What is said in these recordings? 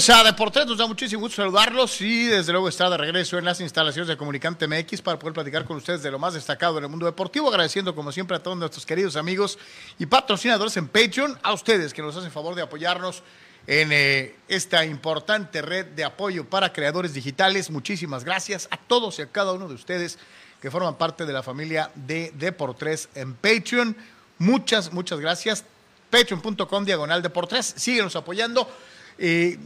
Bienvenidos a Deportes. Nos da muchísimo gusto saludarlos y desde luego estar de regreso en las instalaciones de Comunicante MX para poder platicar con ustedes de lo más destacado en el mundo deportivo. Agradeciendo como siempre a todos nuestros queridos amigos y patrocinadores en Patreon, a ustedes que nos hacen favor de apoyarnos en eh, esta importante red de apoyo para creadores digitales. Muchísimas gracias a todos y a cada uno de ustedes que forman parte de la familia de Deportes en Patreon. Muchas, muchas gracias. Patreon.com diagonal Deportes. Síguenos apoyando. Eh,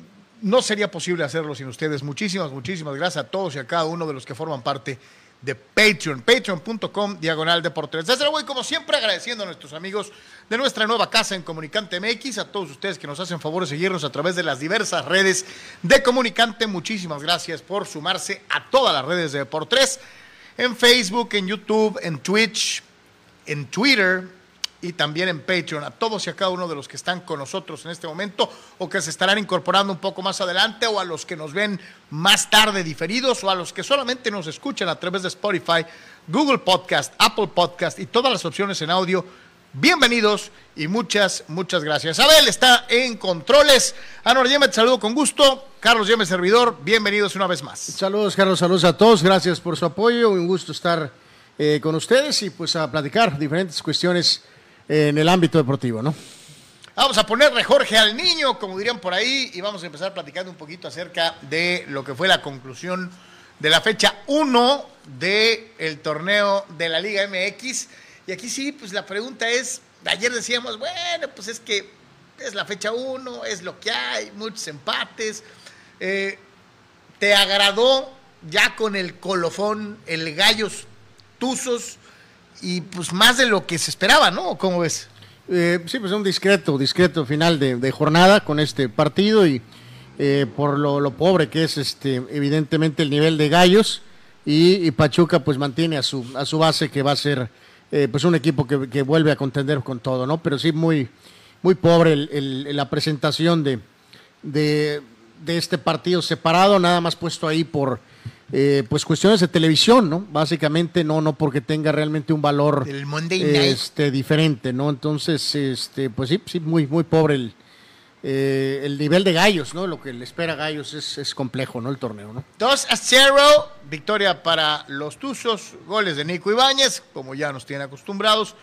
no sería posible hacerlo sin ustedes. Muchísimas, muchísimas gracias a todos y a cada uno de los que forman parte de Patreon. Patreon.com diagonal Deportes. Desde luego, y como siempre, agradeciendo a nuestros amigos de nuestra nueva casa en Comunicante MX, a todos ustedes que nos hacen favor de seguirnos a través de las diversas redes de Comunicante. Muchísimas gracias por sumarse a todas las redes de Deportes. En Facebook, en YouTube, en Twitch, en Twitter, y también en Patreon. A todos y a cada uno de los que están con nosotros en este momento o que se estarán incorporando un poco más adelante o a los que nos ven más tarde diferidos o a los que solamente nos escuchan a través de Spotify, Google Podcast, Apple Podcast y todas las opciones en audio. Bienvenidos y muchas, muchas gracias. Abel está en controles. Anor Yemet, saludo con gusto. Carlos Yemet, servidor, bienvenidos una vez más. Saludos, Carlos, saludos a todos. Gracias por su apoyo. Un gusto estar eh, con ustedes y pues a platicar diferentes cuestiones en el ámbito deportivo, ¿no? Vamos a ponerle Jorge al niño, como dirían por ahí, y vamos a empezar platicando un poquito acerca de lo que fue la conclusión de la fecha 1 del torneo de la Liga MX. Y aquí sí, pues la pregunta es, ayer decíamos, bueno, pues es que es la fecha 1, es lo que hay, muchos empates. Eh, ¿Te agradó ya con el colofón, el gallos tuzos? Y pues más de lo que se esperaba, ¿no? ¿Cómo ves? Eh, sí, pues un discreto, discreto final de, jornada con este partido y eh, por lo, pobre que es este evidentemente el nivel de Gallos y, Pachuca pues mantiene a su, a su base que va a ser eh, pues un equipo que, vuelve a contender con todo, ¿no? Pero sí muy, muy pobre la presentación de, de este partido separado, nada más puesto ahí por eh, pues cuestiones de televisión, ¿no? Básicamente no, no porque tenga realmente un valor este, diferente, ¿no? Entonces, este, pues sí, sí, muy, muy pobre el, eh, el nivel de gallos, ¿no? Lo que le espera a gallos es, complejo, ¿no? El torneo, ¿no? 2 a 0, victoria para los Tuzos, goles de Nico Ibáñez, como ya nos tienen acostumbrados,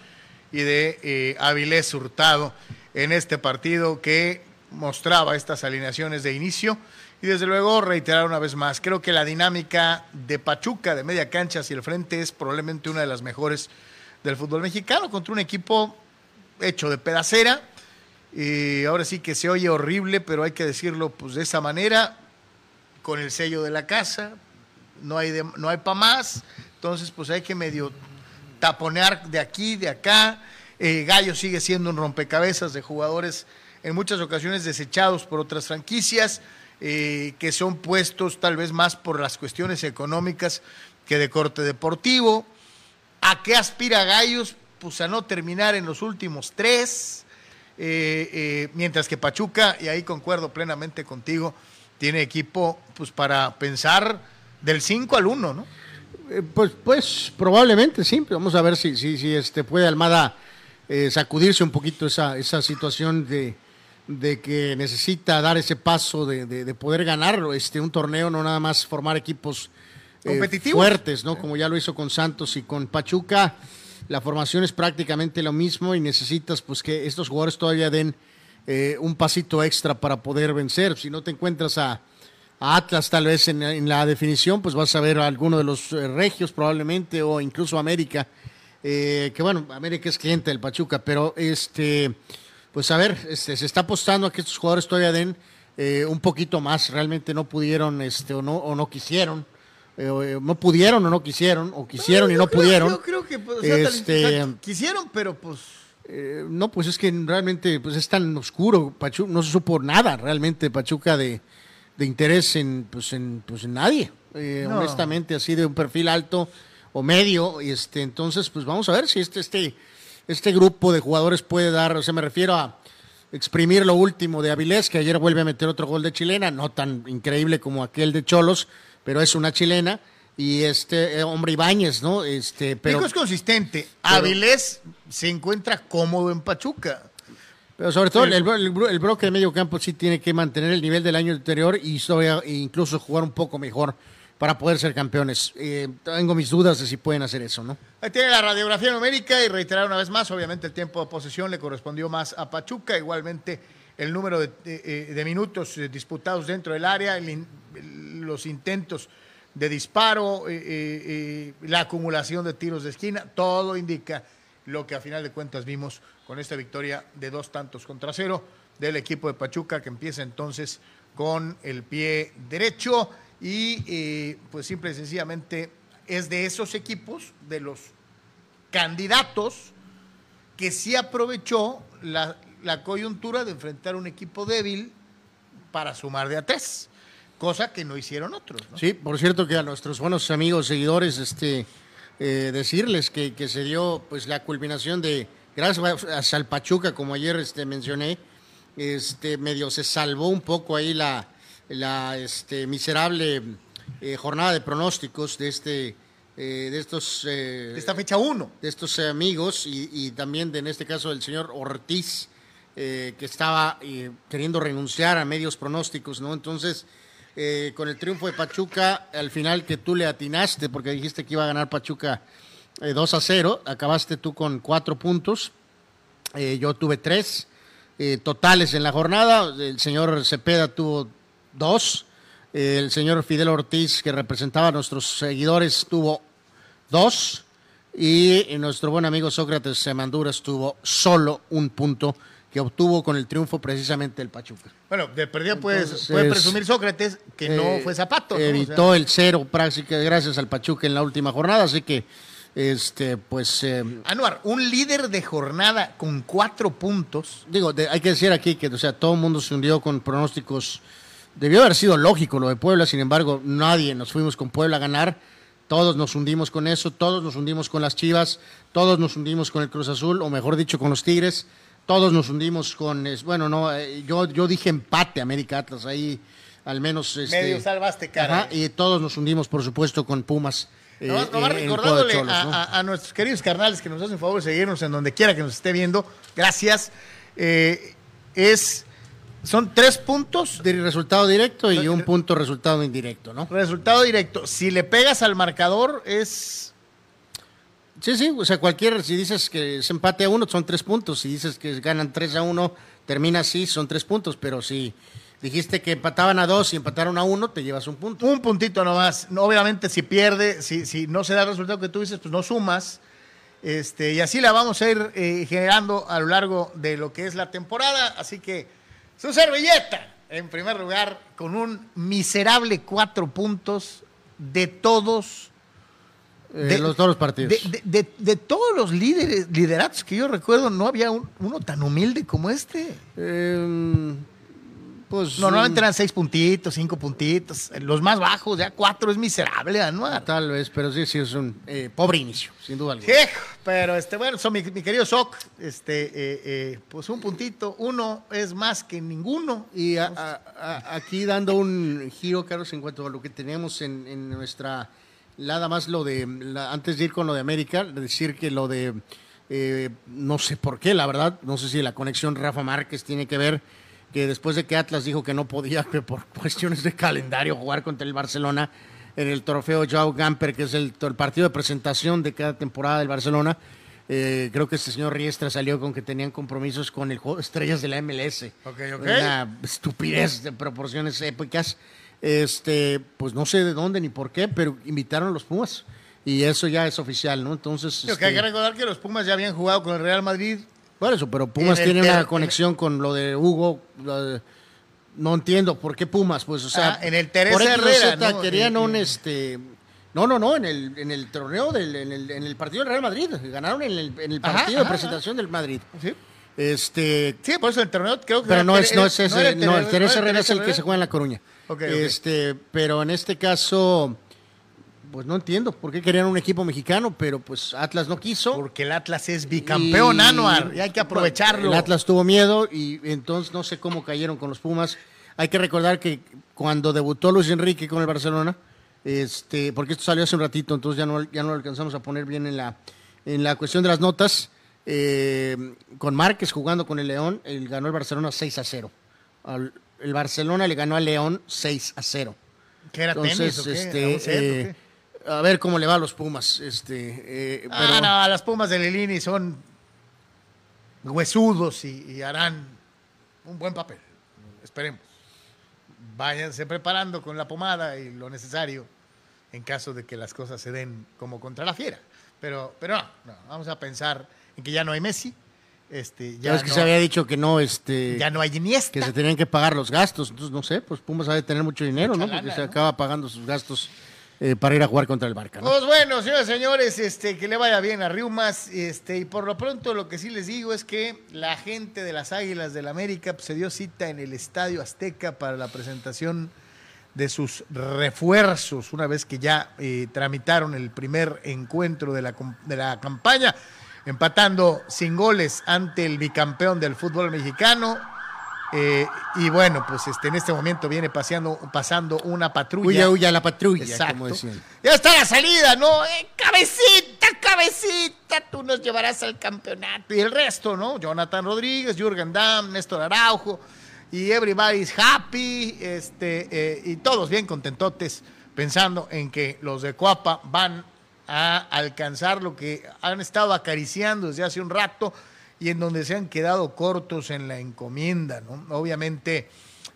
y de eh, Avilés Hurtado en este partido que mostraba estas alineaciones de inicio y desde luego, reiterar una vez más, creo que la dinámica de Pachuca de media cancha hacia el frente es probablemente una de las mejores del fútbol mexicano contra un equipo hecho de pedacera. Y ahora sí que se oye horrible, pero hay que decirlo pues de esa manera, con el sello de la casa, no hay, no hay para más, entonces pues hay que medio taponear de aquí, de acá. Eh, Gallo sigue siendo un rompecabezas de jugadores en muchas ocasiones desechados por otras franquicias. Eh, que son puestos tal vez más por las cuestiones económicas que de corte deportivo. ¿A qué aspira Gallos? Pues a no terminar en los últimos tres, eh, eh, mientras que Pachuca, y ahí concuerdo plenamente contigo, tiene equipo pues para pensar del 5 al 1, ¿no? pues, pues probablemente sí, vamos a ver si, si, este puede Almada sacudirse un poquito esa, esa situación de, de que necesita dar ese paso de, poder ganar este, un torneo, no nada más formar equipos eh, fuertes, ¿no? Como ya lo hizo con Santos y con Pachuca. La formación es prácticamente lo mismo y necesitas pues que estos jugadores todavía den eh, un pasito extra para poder vencer. Si no te encuentras a, Atlas tal vez en, la definición, pues vas a ver a alguno de los eh, regios probablemente o incluso América. que bueno, América es cliente del Pachuca, pero este pues a ver, este, se está apostando a que estos jugadores todavía den eh, un poquito más. Realmente no pudieron este, o, no, o no quisieron. Eh, eh, no pudieron o no quisieron, o quisieron y no pudieron. Yo creo que pues, este, quisieron, pero pues... no, pues es que realmente pues es tan oscuro. Pachuca, no se supo nada realmente Pachuca de, de interés en, pues, en, pues, en nadie. Honestamente, así de un perfil alto o medio. Este, entonces, pues vamos a ver si este, este este grupo de jugadores puede dar, o sea, me refiero a exprimir lo último de Avilés, que ayer vuelve a meter otro gol de chilena, no tan increíble como aquel de Cholos, pero es una chilena. Y este eh, hombre Ibáñez, ¿no? Este, pero es consistente. Avilés se encuentra cómodo en Pachuca. Pero sobre todo el, el, bloque de medio campo sí tiene que mantener el nivel del año anterior y e incluso jugar un poco mejor para poder ser campeones. Eh, tengo mis dudas de si pueden hacer eso, ¿no? Ahí tiene la radiografía numérica y reiterar una vez más, obviamente el tiempo de posesión le correspondió más a Pachuca, igualmente el número de, eh, minutos eh, disputados dentro del área, los intentos de disparo, la acumulación de tiros de esquina, todo indica lo que a final de cuentas vimos con esta victoria de dos tantos contra cero del equipo de Pachuca que empieza entonces con el pie derecho y eh, pues simple y sencillamente es de esos equipos, de los candidatos que sí aprovechó la, coyuntura de enfrentar un equipo débil para sumar de a tres, cosa que no hicieron otros. Sí, por cierto que a nuestros buenos amigos, seguidores, este, eh, decirles que, que, se dio pues la culminación de, gracias a Salpachuca, como ayer este, mencioné, este, medio se salvó un poco ahí la, la este, miserable eh, jornada de pronósticos de este eh, de estos de esta fecha 1 de estos amigos y, y, también de en este caso del señor Ortiz que estaba queriendo renunciar a medios pronósticos no entonces eh, con el triunfo de Pachuca, al final que tú le atinaste, porque dijiste que iba a ganar Pachuca 2 eh, a 0, acabaste tú con cuatro puntos, eh, yo tuve tres totales en la jornada, el señor Cepeda tuvo dos, el señor Fidel Ortiz, que representaba a nuestros seguidores, tuvo dos, y nuestro buen amigo Sócrates Semanduras tuvo solo un punto que obtuvo con el triunfo precisamente el Pachuca. Bueno, de perdida puede presumir Sócrates que no eh, fue zapato. Evitó el cero prácticamente gracias al Pachuca en la última jornada, así que este pues eh, Anuar, un líder de jornada con cuatro puntos. Digo, hay que decir aquí que o sea, todo el mundo se hundió con pronósticos. Debió haber sido lógico lo de Puebla, sin embargo, nadie nos fuimos con Puebla a ganar. Todos nos hundimos con eso, todos nos hundimos con las Chivas, todos nos hundimos con el Cruz Azul, o mejor dicho, con los Tigres todos nos hundimos con, bueno, no, eh, yo, yo dije empate América Atlas, ahí al menos... Este, Medio salvaste, cara. y todos nos hundimos, por supuesto, con Pumas. No, eh, no, recordándole a, nuestros queridos carnales que nos hacen favor de seguirnos en donde quiera que nos esté viendo, gracias. Eh, es, son tres puntos. De resultado directo y un punto resultado indirecto, ¿no? Resultado directo. Si le pegas al marcador es Sí, sí, o sea, cualquier, si dices que se empate a uno, son tres puntos. Si dices que ganan tres a uno, termina así, son tres puntos. Pero si dijiste que empataban a dos y empataron a uno, te llevas un punto. Un puntito nomás. Obviamente, si pierde, si, si no se da el resultado que tú dices, pues no sumas. Este, y así la vamos a ir eh, generando a lo largo de lo que es la temporada. Así que su servilleta, en primer lugar, con un miserable cuatro puntos de todos eh, de, los, todos los partidos. De, todos los líderes, lideratos que yo recuerdo, no había uno tan humilde como este. Em, pues, Normalmente mm, eran seis puntitos, cinco puntitos. Los más bajos, ya cuatro es miserable, ¿no? Tal vez, pero sí, sí, es un eh, pobre inicio, sin duda alguna. pero este, bueno, son mi, querido Soc, este, eh, pues un puntito, uno es más que ninguno. Y aquí dando un giro, Carlos, en cuanto a lo que tenemos en nuestra nada más lo de, antes de ir con lo de América, decir que lo de, eh, no sé por qué, la verdad, no sé si la conexión Rafa Márquez tiene que ver, que después de que Atlas dijo que no podía, que por cuestiones de calendario, jugar contra el Barcelona en el trofeo Joao Gamper, que es el, partido de presentación de cada temporada del Barcelona, eh, creo que este señor Riestra salió con que tenían compromisos con el juego estrellas de la MLS. Okay, Una estupidez de proporciones épicas. Este, pues no sé de dónde ni por qué, pero invitaron a los Pumas. Y eso ya es oficial, ¿no? Entonces. que hay que este, recordar que los Pumas ya habían jugado con el Real Madrid. Por eso, pero Pumas tiene una conexión con lo de Hugo. no entiendo por qué Pumas, pues, o sea. Ah, en el Teresa Herrera, ¿no? Querían un este. No, no, no, en el, en el torneo del en el, en el partido del Real Madrid. Ganaron en el, en el partido de presentación del Madrid. Sí. Este, sí, por eso el torneo creo que. Pero no es, no es ese, no, el Teresa Herrera es el que se juega en La Coruña este, Pero en este caso, pues no entiendo por qué querían un equipo mexicano, pero pues Atlas no quiso. Porque el Atlas es bicampeón anual y hay que aprovecharlo. El Atlas tuvo miedo y entonces no sé cómo cayeron con los Pumas. Hay que recordar que cuando debutó Luis Enrique con el Barcelona, este, porque esto salió hace un ratito, entonces ya no, ya no lo alcanzamos a poner bien en la, en la cuestión de las notas. eh, con Márquez jugando con el León, él ganó el Barcelona 6 a 0. el Barcelona le ganó al León 6 a 0. ¿Qué era tenis o qué? Este, eh, a ver cómo le va a los Pumas. Este, eh, ah, no, las Pumas de Lilini son huesudos y, harán un buen papel. Esperemos. Váyanse preparando con la pomada y lo necesario en caso de que las cosas se den como contra la fiera. Pero, pero no, vamos a pensar en que ya no hay Messi. Este, ya es que se había dicho que no, este, ya no hay Iniesta. Que se tenían que pagar los gastos. Entonces, no sé, pues Pumas ha de tener mucho dinero, ¿no? Porque se acaba pagando sus gastos eh, para ir a jugar contra el Barca. Pues bueno, señores señores, este, que le vaya bien a Riumas. Este, y por lo pronto lo que sí les digo es que la gente de las Águilas del América pues, se dio cita en el Estadio Azteca para la presentación de sus refuerzos, una vez que ya eh, tramitaron el primer encuentro de la, de la campaña, empatando sin goles ante el bicampeón del fútbol mexicano, eh, y bueno, pues este, en este momento viene paseando, pasando una patrulla. Huya, huya la patrulla, Exacto. Ya está la salida, ¿no? Eh, cabecita, cabecita, tú nos llevarás al campeonato. Y el resto, ¿no? Jonathan Rodríguez, Jürgen Damm, Néstor Araujo. Y everybody's happy. Este, eh, y todos bien contentotes, pensando en que los de Coapa van a alcanzar lo que han estado acariciando desde hace un rato y en donde se han quedado cortos en la encomienda. ¿no? Obviamente,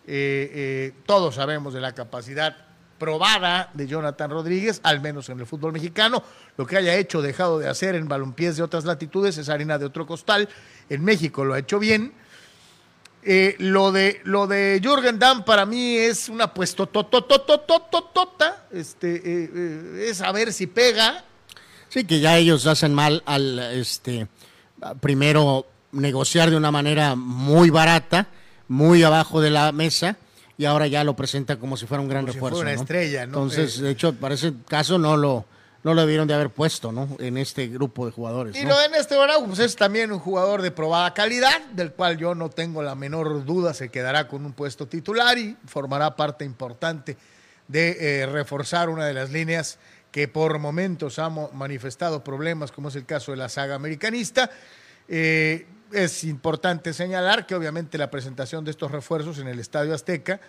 eh, eh, todos sabemos de la capacidad probada de Jonathan Rodríguez, al menos en el fútbol mexicano. Lo que haya hecho, dejado de hacer en balompiés de otras latitudes es harina de otro costal. En México lo ha hecho bien. Eh, lo de lo de Jürgen Damm para mí es una puesto tota, este es a ver si pega. Sí, que ya ellos hacen mal al este primero negociar de una manera muy barata, muy abajo de la mesa, y ahora ya lo presenta como si fuera un gran refuerzo. una estrella, ¿no? Entonces, de hecho, para ese caso no lo, no lo debieron de haber puesto, ¿no? En este grupo de jugadores. Y lo de este Araujo, pues es también un jugador de probada calidad, del cual yo no tengo la menor duda, se quedará con un puesto titular y formará parte importante de eh, reforzar una de las líneas que por momentos ha manifestado problemas, como es el caso de la saga americanista. Eh, es importante señalar que obviamente la presentación de estos refuerzos en el Estadio Azteca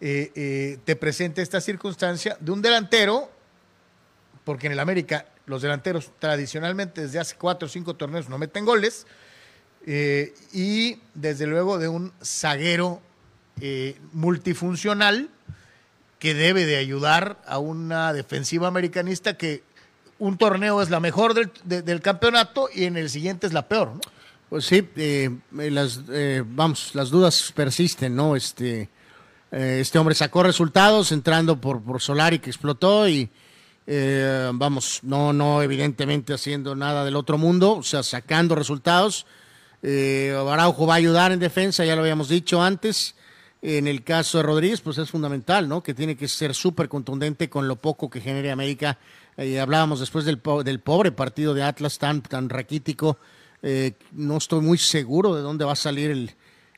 eh, eh, te presenta esta circunstancia de un delantero, porque en el América los delanteros tradicionalmente desde hace cuatro o cinco torneos no meten goles, y desde luego de un zaguero multifuncional que debe de ayudar a una defensiva americanista que un torneo es la mejor del, campeonato y en el siguiente es la peor, ¿no? Pues sí, eh, las, eh, vamos, las dudas persisten, ¿no? Este, eh, este hombre sacó resultados entrando por, por Solari que explotó y vamos, no, no evidentemente haciendo nada del otro mundo, o sea, sacando resultados. Araujo va a ayudar en defensa, ya lo habíamos dicho antes. En el caso de Rodríguez, pues es fundamental, ¿no? Que tiene que ser súper contundente con lo poco que genere América. Eh, hablábamos después del, del, pobre partido de Atlas tan, tan raquítico. Eh, no estoy muy seguro de dónde va a salir el,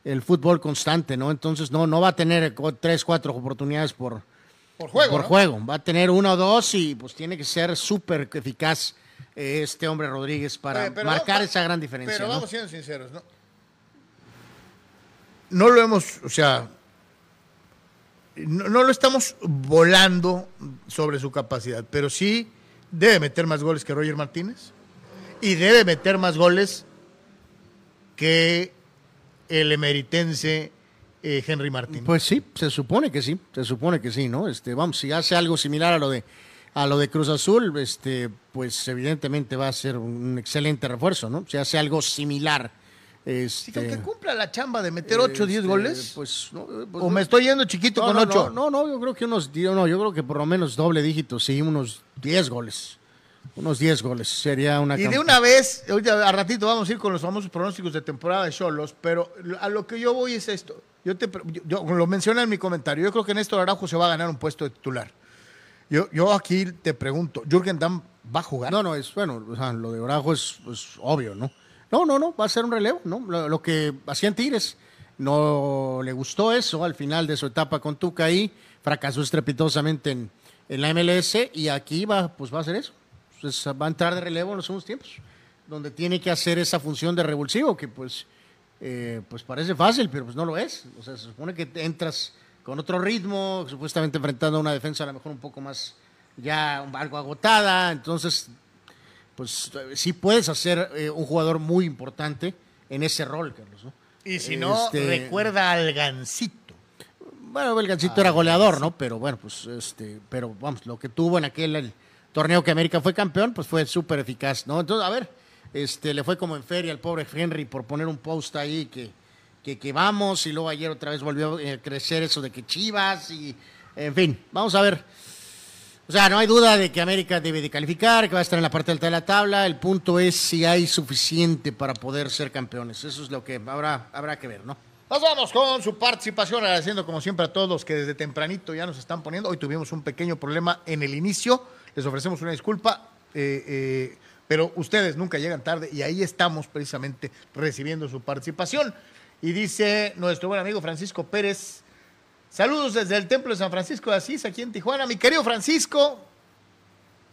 el, fútbol constante, ¿no? Entonces no, no va a tener tres, cuatro oportunidades por, por juego. Por juego. Va a tener uno o dos y pues tiene que ser súper eficaz eh, este hombre Rodríguez para marcar esa gran diferencia. Pero vamos siendo sinceros, ¿no? No lo hemos, o sea, no, lo estamos volando sobre su capacidad, pero sí debe meter más goles que Roger Martínez y debe meter más goles que el emeritense eh, Henry Martínez. Pues sí, se supone que sí, se supone que sí, ¿no? Este, vamos, si hace algo similar a lo de a lo de Cruz Azul, este, pues evidentemente va a ser un excelente refuerzo, ¿no? Si hace algo similar este, que cumpla la chamba de meter 8 o 10 goles. Pues, pues, o me estoy yendo chiquito con 8. No, no, yo creo que unos no, yo creo que por lo menos doble dígito, sí, unos 10 goles. Unos 10 goles sería una Y de una vez, a ratito vamos a ir con los famosos pronósticos de temporada de Cholos, pero a lo que yo voy es esto. Yo, te, yo, lo mencioné en mi comentario. Yo creo que Néstor Araujo se va a ganar un puesto de titular. Yo, yo aquí te pregunto, ¿Jürgen Damm va a jugar? No, no, es bueno, lo de Araujo es, es obvio, ¿no? No, no, no, va a ser un relevo, ¿no? Lo, que hacían Tigres, no le gustó eso al final de su etapa con Tuca ahí, fracasó estrepitosamente en, la MLS y aquí va, pues va a ser eso. Pues va a entrar de relevo en los últimos tiempos. donde tiene que hacer esa función de revulsivo, que pues, eh, pues parece fácil, pero pues no lo es. O sea, se supone que entras con otro ritmo, supuestamente enfrentando a una defensa a lo mejor un poco más ya algo agotada, entonces pues sí puedes hacer eh, un jugador muy importante en ese rol, Carlos. Y si no, este, recuerda al Gancito. Bueno, el Gancito era goleador, ¿no? Pero bueno, pues este, pero vamos, lo que tuvo en aquel torneo que América fue campeón, pues fue súper eficaz, ¿no? Entonces, a ver, este, le fue como en feria al pobre Henry por poner un post ahí que, que, que vamos, y luego ayer otra vez volvió a crecer eso de que Chivas, y en fin, vamos a ver. O sea, no hay duda de que América debe de calificar, que va a estar en la parte alta de la tabla. El punto es si hay suficiente para poder ser campeones. Eso es lo que habrá, habrá que ver, ¿no? Nos vamos con su participación, agradeciendo como siempre a todos que desde tempranito ya nos están poniendo. Hoy tuvimos un pequeño problema en el inicio, les ofrecemos una disculpa, eh, eh, pero ustedes nunca llegan tarde y ahí estamos precisamente recibiendo su participación. Y dice nuestro buen amigo Francisco Pérez, Saludos desde el Templo de San Francisco de Asís, aquí en Tijuana. Mi querido Francisco,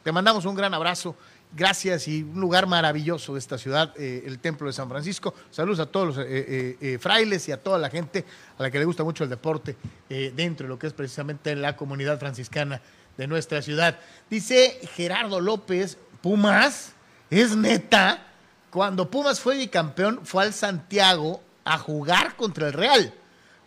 te mandamos un gran abrazo. Gracias y un lugar maravilloso de esta ciudad, eh, el Templo de San Francisco. Saludos a todos los eh, eh, frailes y a toda la gente a la que le gusta mucho el deporte dentro de lo que es precisamente la comunidad franciscana de nuestra ciudad. Dice Gerardo López, Pumas, es neta, cuando Pumas fue bicampeón fue al Santiago a jugar contra el Real.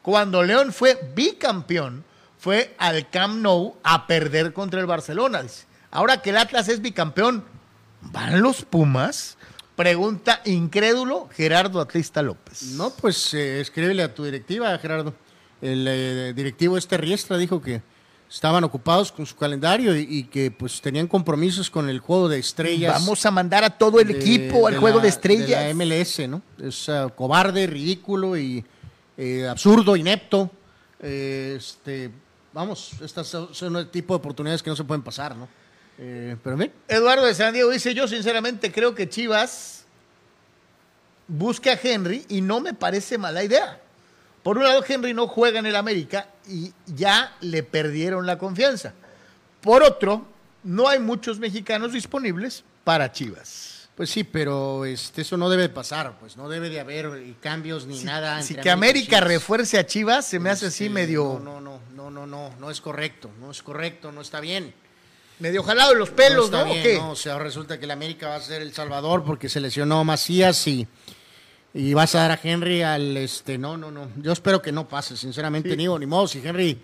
Cuando León fue bicampeón, fue al Camp Nou a perder contra el Barcelona. Ahora que el Atlas es bicampeón, ¿van los Pumas? Pregunta incrédulo Gerardo Atlista López. No, pues eh, escríbele a tu directiva, Gerardo. El eh, directivo este Riestra dijo que estaban ocupados con su calendario y, que pues tenían compromisos con el juego de estrellas. Vamos a mandar a todo el equipo al juego de estrellas. De la MLS, ¿no? Es uh, cobarde, ridículo y eh, absurdo, inepto. Eh, este, vamos, estas son el tipo de oportunidades que no se pueden pasar, ¿no? Eh, pero bien. Eduardo de San Diego dice, yo sinceramente creo que Chivas busque a Henry y no me parece mala idea. Por un lado, Henry no juega en el América y ya le perdieron la confianza. Por otro, no hay muchos mexicanos disponibles para Chivas. Pues sí, pero este, eso no debe pasar, pues no debe de haber eh, cambios ni nada. Si que América refuerce a Chivas se me hace así este, medio. No, no, no, no, no, no, es correcto, no es correcto, no está bien. Medio jalado de los pelos, ¿no? ¿no? O sea, resulta que el América va a ser el Salvador porque se lesionó Macías y, y vas a dar a Henry al este. No, no, no. Yo espero que no pase, sinceramente, ni, ni modo. Si Henry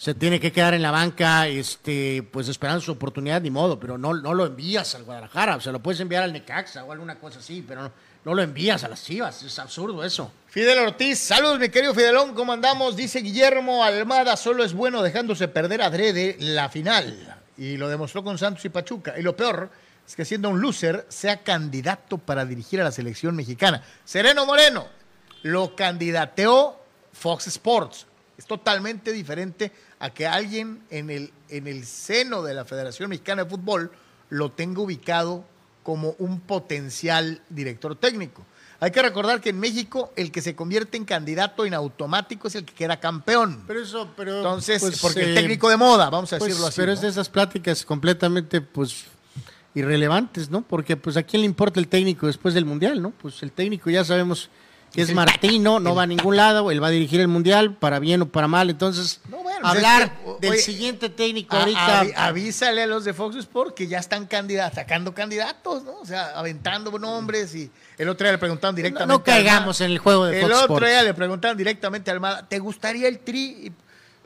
se tiene que quedar en la banca, este, pues esperando su oportunidad, ni modo, pero no, no lo envías al Guadalajara, o sea, lo puedes enviar al Necaxa o alguna cosa así, pero no, lo envías a las Chivas, es absurdo eso. Fidel Ortiz, saludos mi querido Fidelón, ¿cómo andamos? Dice Guillermo Almada, solo es bueno dejándose perder adrede la final, y lo demostró con Santos y Pachuca, y lo peor es que siendo un loser, sea candidato para dirigir a la selección mexicana. Sereno Moreno, lo candidateó Fox Sports, es totalmente diferente a que alguien en el, en el seno de la Federación Mexicana de Fútbol lo tenga ubicado como un potencial director técnico. Hay que recordar que en México el que se convierte en candidato en automático es el que queda campeón. Pero eso, pero entonces, pues, porque el eh, técnico de moda, vamos a pues, decirlo así. Pero es de esas pláticas completamente, pues, irrelevantes, ¿no? Porque, pues, ¿a quién le importa el técnico después del mundial, no? Pues el técnico ya sabemos que es, Martino, no va a ningún lado, él va a dirigir el mundial, para bien o para mal, entonces hablar del siguiente técnico ahorita. avísale a los de Fox Sports que ya están candidatos, sacando candidatos, ¿no? O sea, aventando nombres y el otro día le preguntaban directamente. No, caigamos en el juego de Fox El otro día le preguntaban directamente a Almada, ¿te gustaría el tri?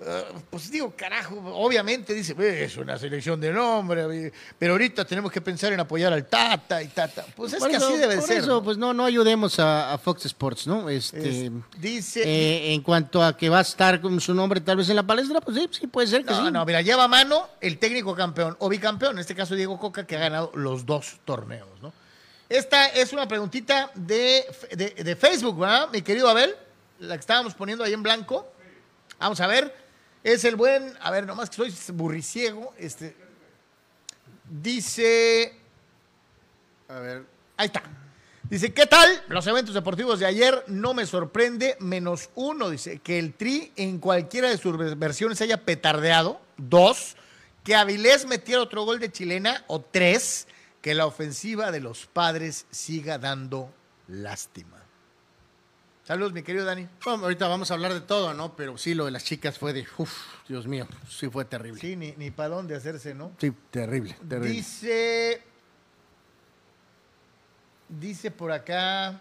Eh, pues digo, carajo, obviamente dice, es una selección de nombre, pero ahorita tenemos que pensar en apoyar al Tata y Tata. Pues es que así debe ser. Eso, pues no, no ayudemos a, Fox Sports, ¿no? Este, dice. Eh, en cuanto a que va a estar con su nombre tal vez en la palestra, pues sí, sí puede ser que no, No, mira, lleva a mano el técnico campeón o bicampeón, en este caso Diego Coca, que ha ganado los dos torneos, ¿no? Esta es una preguntita de, de, de Facebook, ¿verdad, mi querido Abel? La que estábamos poniendo ahí en blanco. Vamos a ver. Es el buen, a ver, nomás que soy burriciego, este, dice, a ver, ahí está. Dice, ¿qué tal? Los eventos deportivos de ayer no me sorprende, menos uno, dice, que el Tri en cualquiera de sus versiones haya petardeado, dos, que Avilés metiera otro gol de chilena, o tres, que la ofensiva de los padres siga dando lástima. Saludos, mi querido Dani. Bueno, ahorita vamos a hablar de todo, ¿no? Pero sí, lo de las chicas fue de, uff, Dios mío, sí fue terrible. Sí, ni, ni para dónde hacerse, ¿no? Sí, terrible, terrible. Dice. Dice por acá.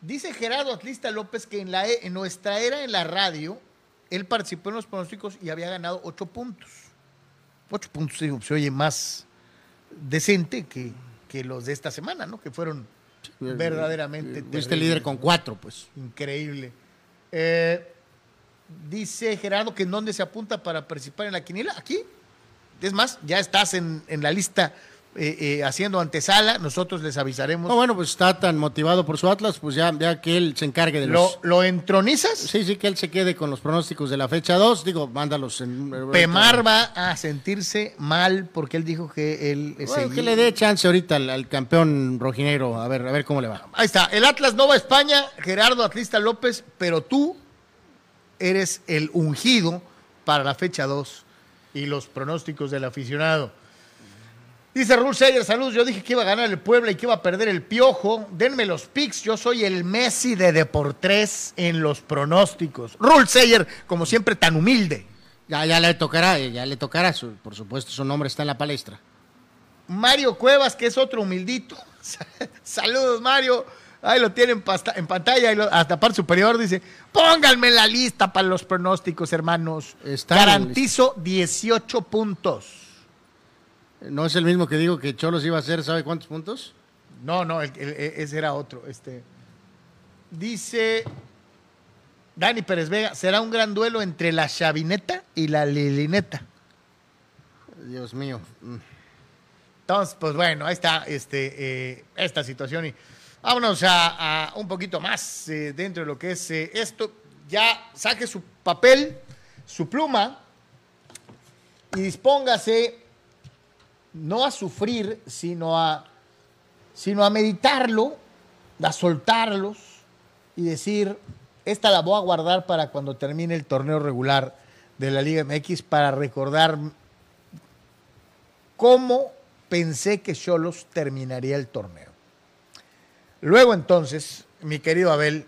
Dice Gerardo Atlista López que en, la, e- en nuestra era en la radio, él participó en los pronósticos y había ganado ocho puntos. Ocho puntos se oye más decente que, que los de esta semana, ¿no? Que fueron verdaderamente Fuiste terribles. líder con cuatro, pues. Increíble. Eh, dice Gerardo que en dónde se apunta para participar en la quiniela. Aquí. Es más, ya estás en, en la lista eh, eh, haciendo antesala. Nosotros les avisaremos. No, bueno, pues está tan motivado por su Atlas, pues ya, ya que él se encargue de ¿Lo, los... ¿Lo entronizas? Sí, sí, que él se quede con los pronósticos de la fecha 2. Digo, mándalos en... Pemar va a sentirse mal porque él dijo que él eh, Bueno, que le dé chance ahorita al, al campeón rojinegro, a ver, a ver cómo le va. Ahí está, el Atlas no va a España, Gerardo Atlista López, pero tú eres el ungido para la fecha 2 y los pronósticos del aficionado. Dice Rul Seyer, saludos, yo dije que iba a ganar el Puebla y que iba a perder el Piojo. Denme los picks, yo soy el Messi de Deportres en los pronósticos. Rul Seyer, como siempre, tan humilde. Ya, ya le tocará, ya le tocará, su- por supuesto, su nombre está en la palestra. Mario Cuevas, que es otro humildito. Saludos, Mario. Ahí lo tienen pasta- en pantalla, lo- hasta parte superior dice, pónganme la lista para los pronósticos, hermanos. Está Garantizo 18 puntos. ¿No es el mismo que digo que Cholos iba a hacer, ¿sabe cuántos puntos? No, no, el- el- el- ese era otro. Este. Dice Dani Pérez Vega, será un gran duelo entre la Chavineta y la Lilineta. Dios mío. Mm. Entonces, pues bueno, ahí está este, eh, esta situación. Y vámonos a, a un poquito más eh, dentro de lo que es eh, esto. Ya saque su papel, su pluma y dispóngase no a sufrir, sino a, sino a meditarlo, a soltarlos y decir, esta la voy a guardar para cuando termine el torneo regular de la Liga MX para recordar cómo pensé que Cholos terminaría el torneo. Luego entonces, mi querido Abel,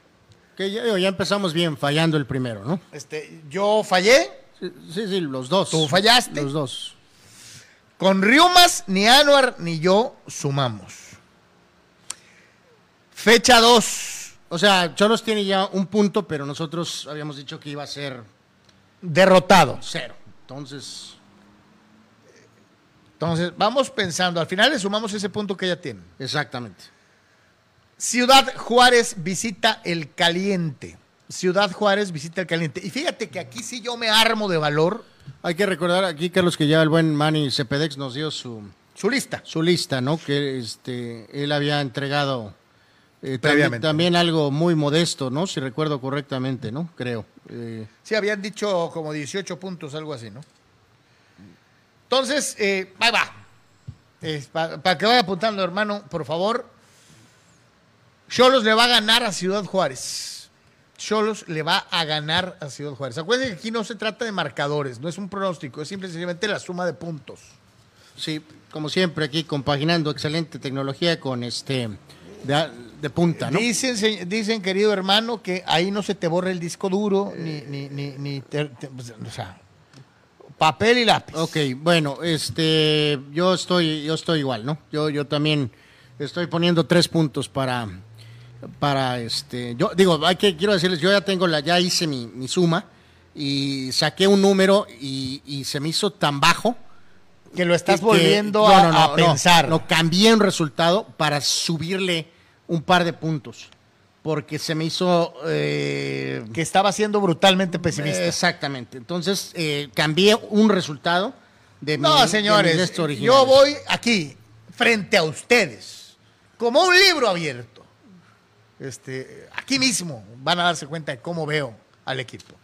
Que ya, ya empezamos bien, fallando el primero, ¿no? este, yo fallé, Sí, sí, sí, los dos. Tú fallaste. Los dos. Con Riumas, ni Anuar ni yo sumamos. Fecha 2, O sea, Cholos tiene ya un punto, pero nosotros habíamos dicho que iba a ser derrotado. cero. Entonces, Entonces, vamos pensando, al final le sumamos ese punto que ya tiene. exactamente. Ciudad Juárez visita el caliente. Ciudad Juárez visita el caliente. Y fíjate que aquí sí yo me armo de valor Hay que recordar aquí, Carlos, que ya el buen Manny Cepedex nos dio su, su lista. su lista, ¿no? Que este, él había entregado eh, también, también algo muy modesto, ¿no? Si recuerdo correctamente, ¿no? Creo. Eh, Sí, habían dicho como 18 puntos, algo así, ¿no? Entonces, eh, ahí va. Para que vaya apuntando, hermano, por favor. Cholos le va a ganar a Ciudad Juárez. Cholos le va a ganar a Ciudad Juárez. Acuérdense que aquí no se trata de marcadores, no es un pronóstico, es simplemente la suma de puntos. sí, como siempre, aquí compaginando excelente tecnología con este de, de punta, ¿no? Dicen, dicen, querido hermano, que ahí no se te borra el disco duro, ni, ni, ni, ni te- te- o sea, papel y lápiz. Ok, bueno, este, yo estoy, yo estoy igual, ¿no? Yo, yo también estoy poniendo tres puntos para, para este, yo digo, hay que, quiero decirles, yo ya tengo la, ya hice mi, mi suma y saqué un número y, y se me hizo tan bajo. Que lo estás que- volviendo a, no, no, a no, pensar. No, cambié un resultado para subirle un par de puntos, porque se me hizo eh, que estaba siendo brutalmente pesimista. Exactamente. Entonces, eh, cambié un resultado de mi- no, de señores, yo voy aquí, frente a ustedes, como un libro abierto. Este, aquí mismo van a darse cuenta de cómo veo al equipo.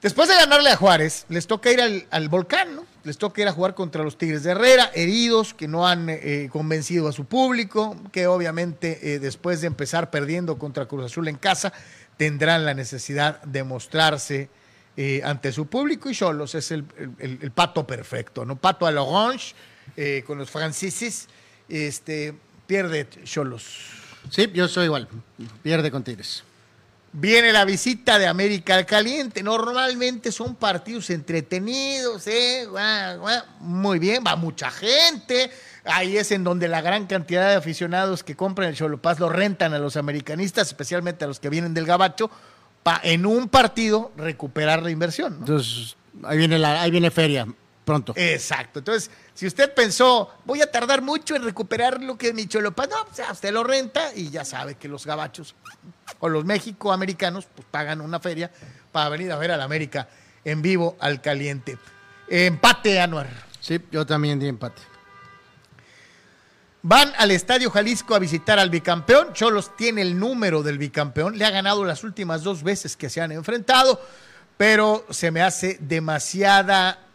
Después de ganarle a Juárez, les toca ir al, al volcán. Les toca ir a jugar contra los Tigres de Herrera, heridos, que no han eh, convencido a su público, que obviamente eh, después de empezar perdiendo contra Cruz Azul en casa, tendrán la necesidad de mostrarse eh, ante su público y Cholos es el, pato perfecto, ¿no? Pato a la orange eh, con los franceses, este, pierde Cholos. Sí, yo soy igual. Pierde con Tigres. Viene la visita de América al Caliente. Normalmente son partidos entretenidos, ¿eh? Guau, guau. Muy bien, va mucha gente. Ahí es en donde la gran cantidad de aficionados que compran el Cholopaz lo rentan a los americanistas, especialmente a los que vienen del Gabacho, para en un partido recuperar la inversión. ¿no? Entonces, ahí viene, la, ahí viene feria pronto. Exacto. Entonces, si usted pensó, voy a tardar mucho en recuperar lo que es mi Cholopaz, no, pues, usted lo renta y ya sabe que los gabachos o los mexicoamericanos pues pagan una feria para venir a ver al América en vivo al caliente. Empate, Anuar. Sí, yo también di empate. Van al Estadio Jalisco a visitar al bicampeón. Cholos tiene el número del bicampeón. Le ha ganado las últimas dos veces que se han enfrentado, pero se me hace demasiada.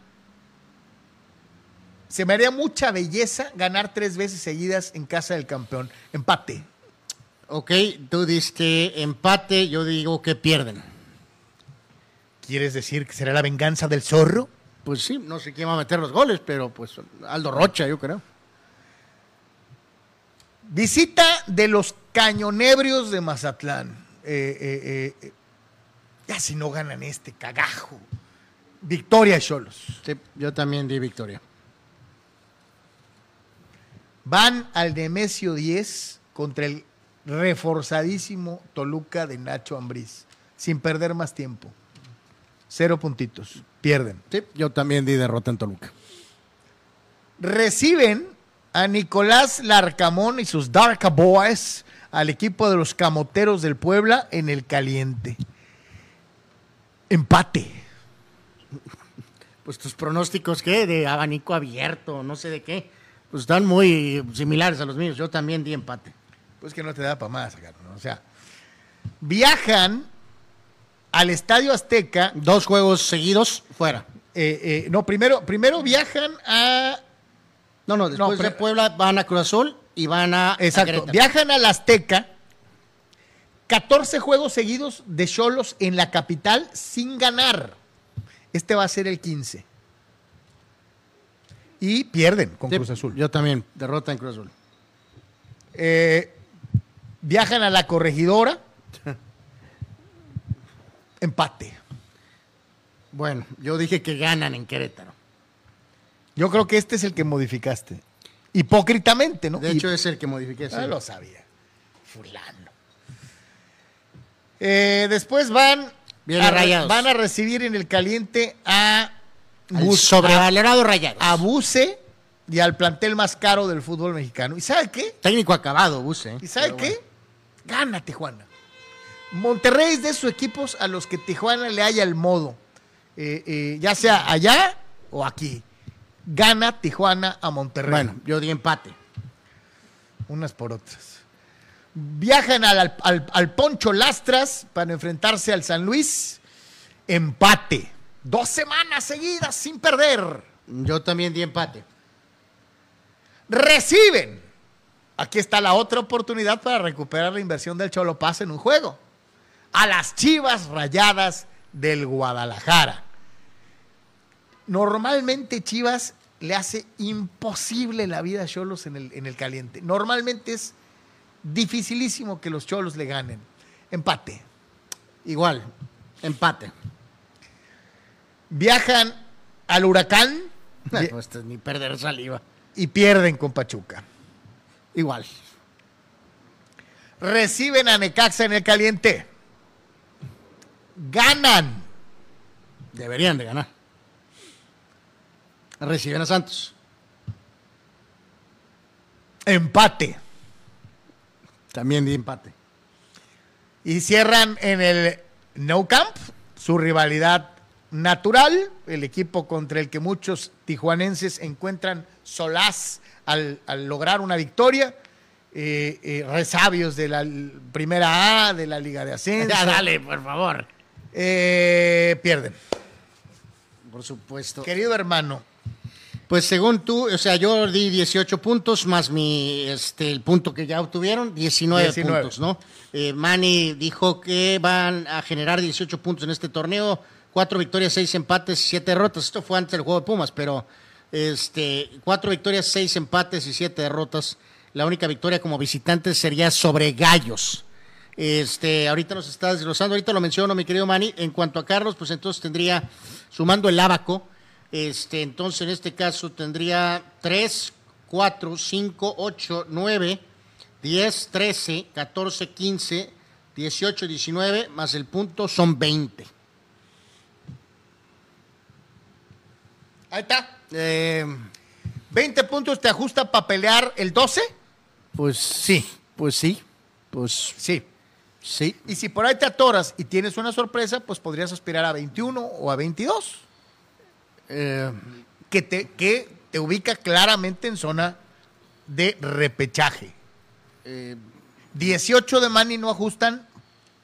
Se me haría mucha belleza ganar tres veces seguidas en casa del campeón. Empate. Ok, tú diste empate, yo digo que pierden. ¿Quieres decir que será la venganza del zorro? Pues sí, no sé quién va a meter los goles, pero pues Aldo Rocha, yo creo. Visita de los cañonebrios de Mazatlán. Eh, eh, eh, ya si no ganan este cagajo. Victoria Cholos. Sí, yo también di victoria. Van al Nemesio 10 contra el reforzadísimo Toluca de Nacho Ambriz, sin perder más tiempo. Cero puntitos, pierden. Sí, yo también di derrota en Toluca. Reciben a Nicolás Larcamón y sus Dark Boys al equipo de los Camoteros del Puebla en el caliente. Empate. Pues tus pronósticos, ¿qué? De abanico abierto, no sé de qué. Pues están muy similares a los míos. Yo también di empate. Pues que no te da para más, ¿no? O sea, viajan al Estadio Azteca Dos juegos seguidos, fuera. Eh, eh, no, primero, primero viajan a. No, no, después de Puebla van a Cruz Azul y van a. a Exacto. Querétaro. Viajan al Azteca. 14 juegos seguidos de Cholos en la capital sin ganar. Este va a ser el 15. Y pierden con Sí, Cruz Azul. Yo también, derrota en Cruz Azul. Eh, viajan a la corregidora. Empate. Bueno, yo dije que ganan en Querétaro. Yo creo que este es el que modificaste. Hipócritamente, ¿no? De Y- hecho, es el que modifiqué. sí. Ah, lo sabía. Fulano. Eh, después van Viene a, Rayados. van a recibir en el caliente a, Bus- sobrevalorado Rayados. a, a Buse y al plantel más caro del fútbol mexicano. ¿Y sabe qué? Técnico acabado, Buse. ¿Y sabe qué? Gana Tijuana. Monterrey es de esos equipos a los que Tijuana le haya el modo. Eh, eh, ya sea allá o aquí. Gana Tijuana a Monterrey. Bueno, yo di empate. unas por otras. Viajan al- al- al Poncho Lastras para enfrentarse al San Luis. Empate. Dos semanas seguidas sin perder. Yo también di empate. Reciben. Aquí está la otra oportunidad para recuperar la inversión del Cholo Paz en un juego. A las Chivas Rayadas del Guadalajara. Normalmente Chivas le hace imposible la vida a Cholos en el, en el caliente. Normalmente es dificilísimo que los Cholos le ganen. Empate. Igual, empate. Viajan al Huracán No, esto es ni perder saliva. y pierden con Pachuca. Igual. Reciben a Necaxa en el caliente. Ganan. Deberían de ganar. Reciben a Santos. Empate. También di empate. Y cierran en el No Camp su rivalidad natural, el equipo contra el que muchos tijuanenses encuentran solaz al, al lograr una victoria. Eh, eh, resabios de la primera A, de la Liga de Ascenso. Ya, dale, por favor. Eh, pierden. Por supuesto. Querido hermano, Pues según tú, o sea, yo di 18 puntos más mi, este, el punto que ya obtuvieron, 19, 19. puntos, ¿no? Eh, Manny dijo que van a generar 18 puntos en este torneo cuatro victorias, seis empates y siete derrotas. Esto fue antes del juego de Pumas, pero este, cuatro victorias, seis empates y siete derrotas. La única victoria como visitante sería sobre Gallos. Este, ahorita nos está desglosando, ahorita lo menciono, mi querido Manny. En cuanto a Carlos, pues entonces tendría, sumando el abaco, este, entonces en este caso tendría 3, 4, 5, 8, 9, 10, 13, 14, 15, 18, 19, más el punto son 20. Ahí está. Eh, 20 puntos te ajusta para pelear el 12. Pues sí, pues sí, pues Sí. sí. Y si por ahí te atoras y tienes una sorpresa, pues podrías aspirar a 21 o a 22. Eh, Que te, que te ubica claramente en zona de repechaje. eh, 18 de Manny no ajustan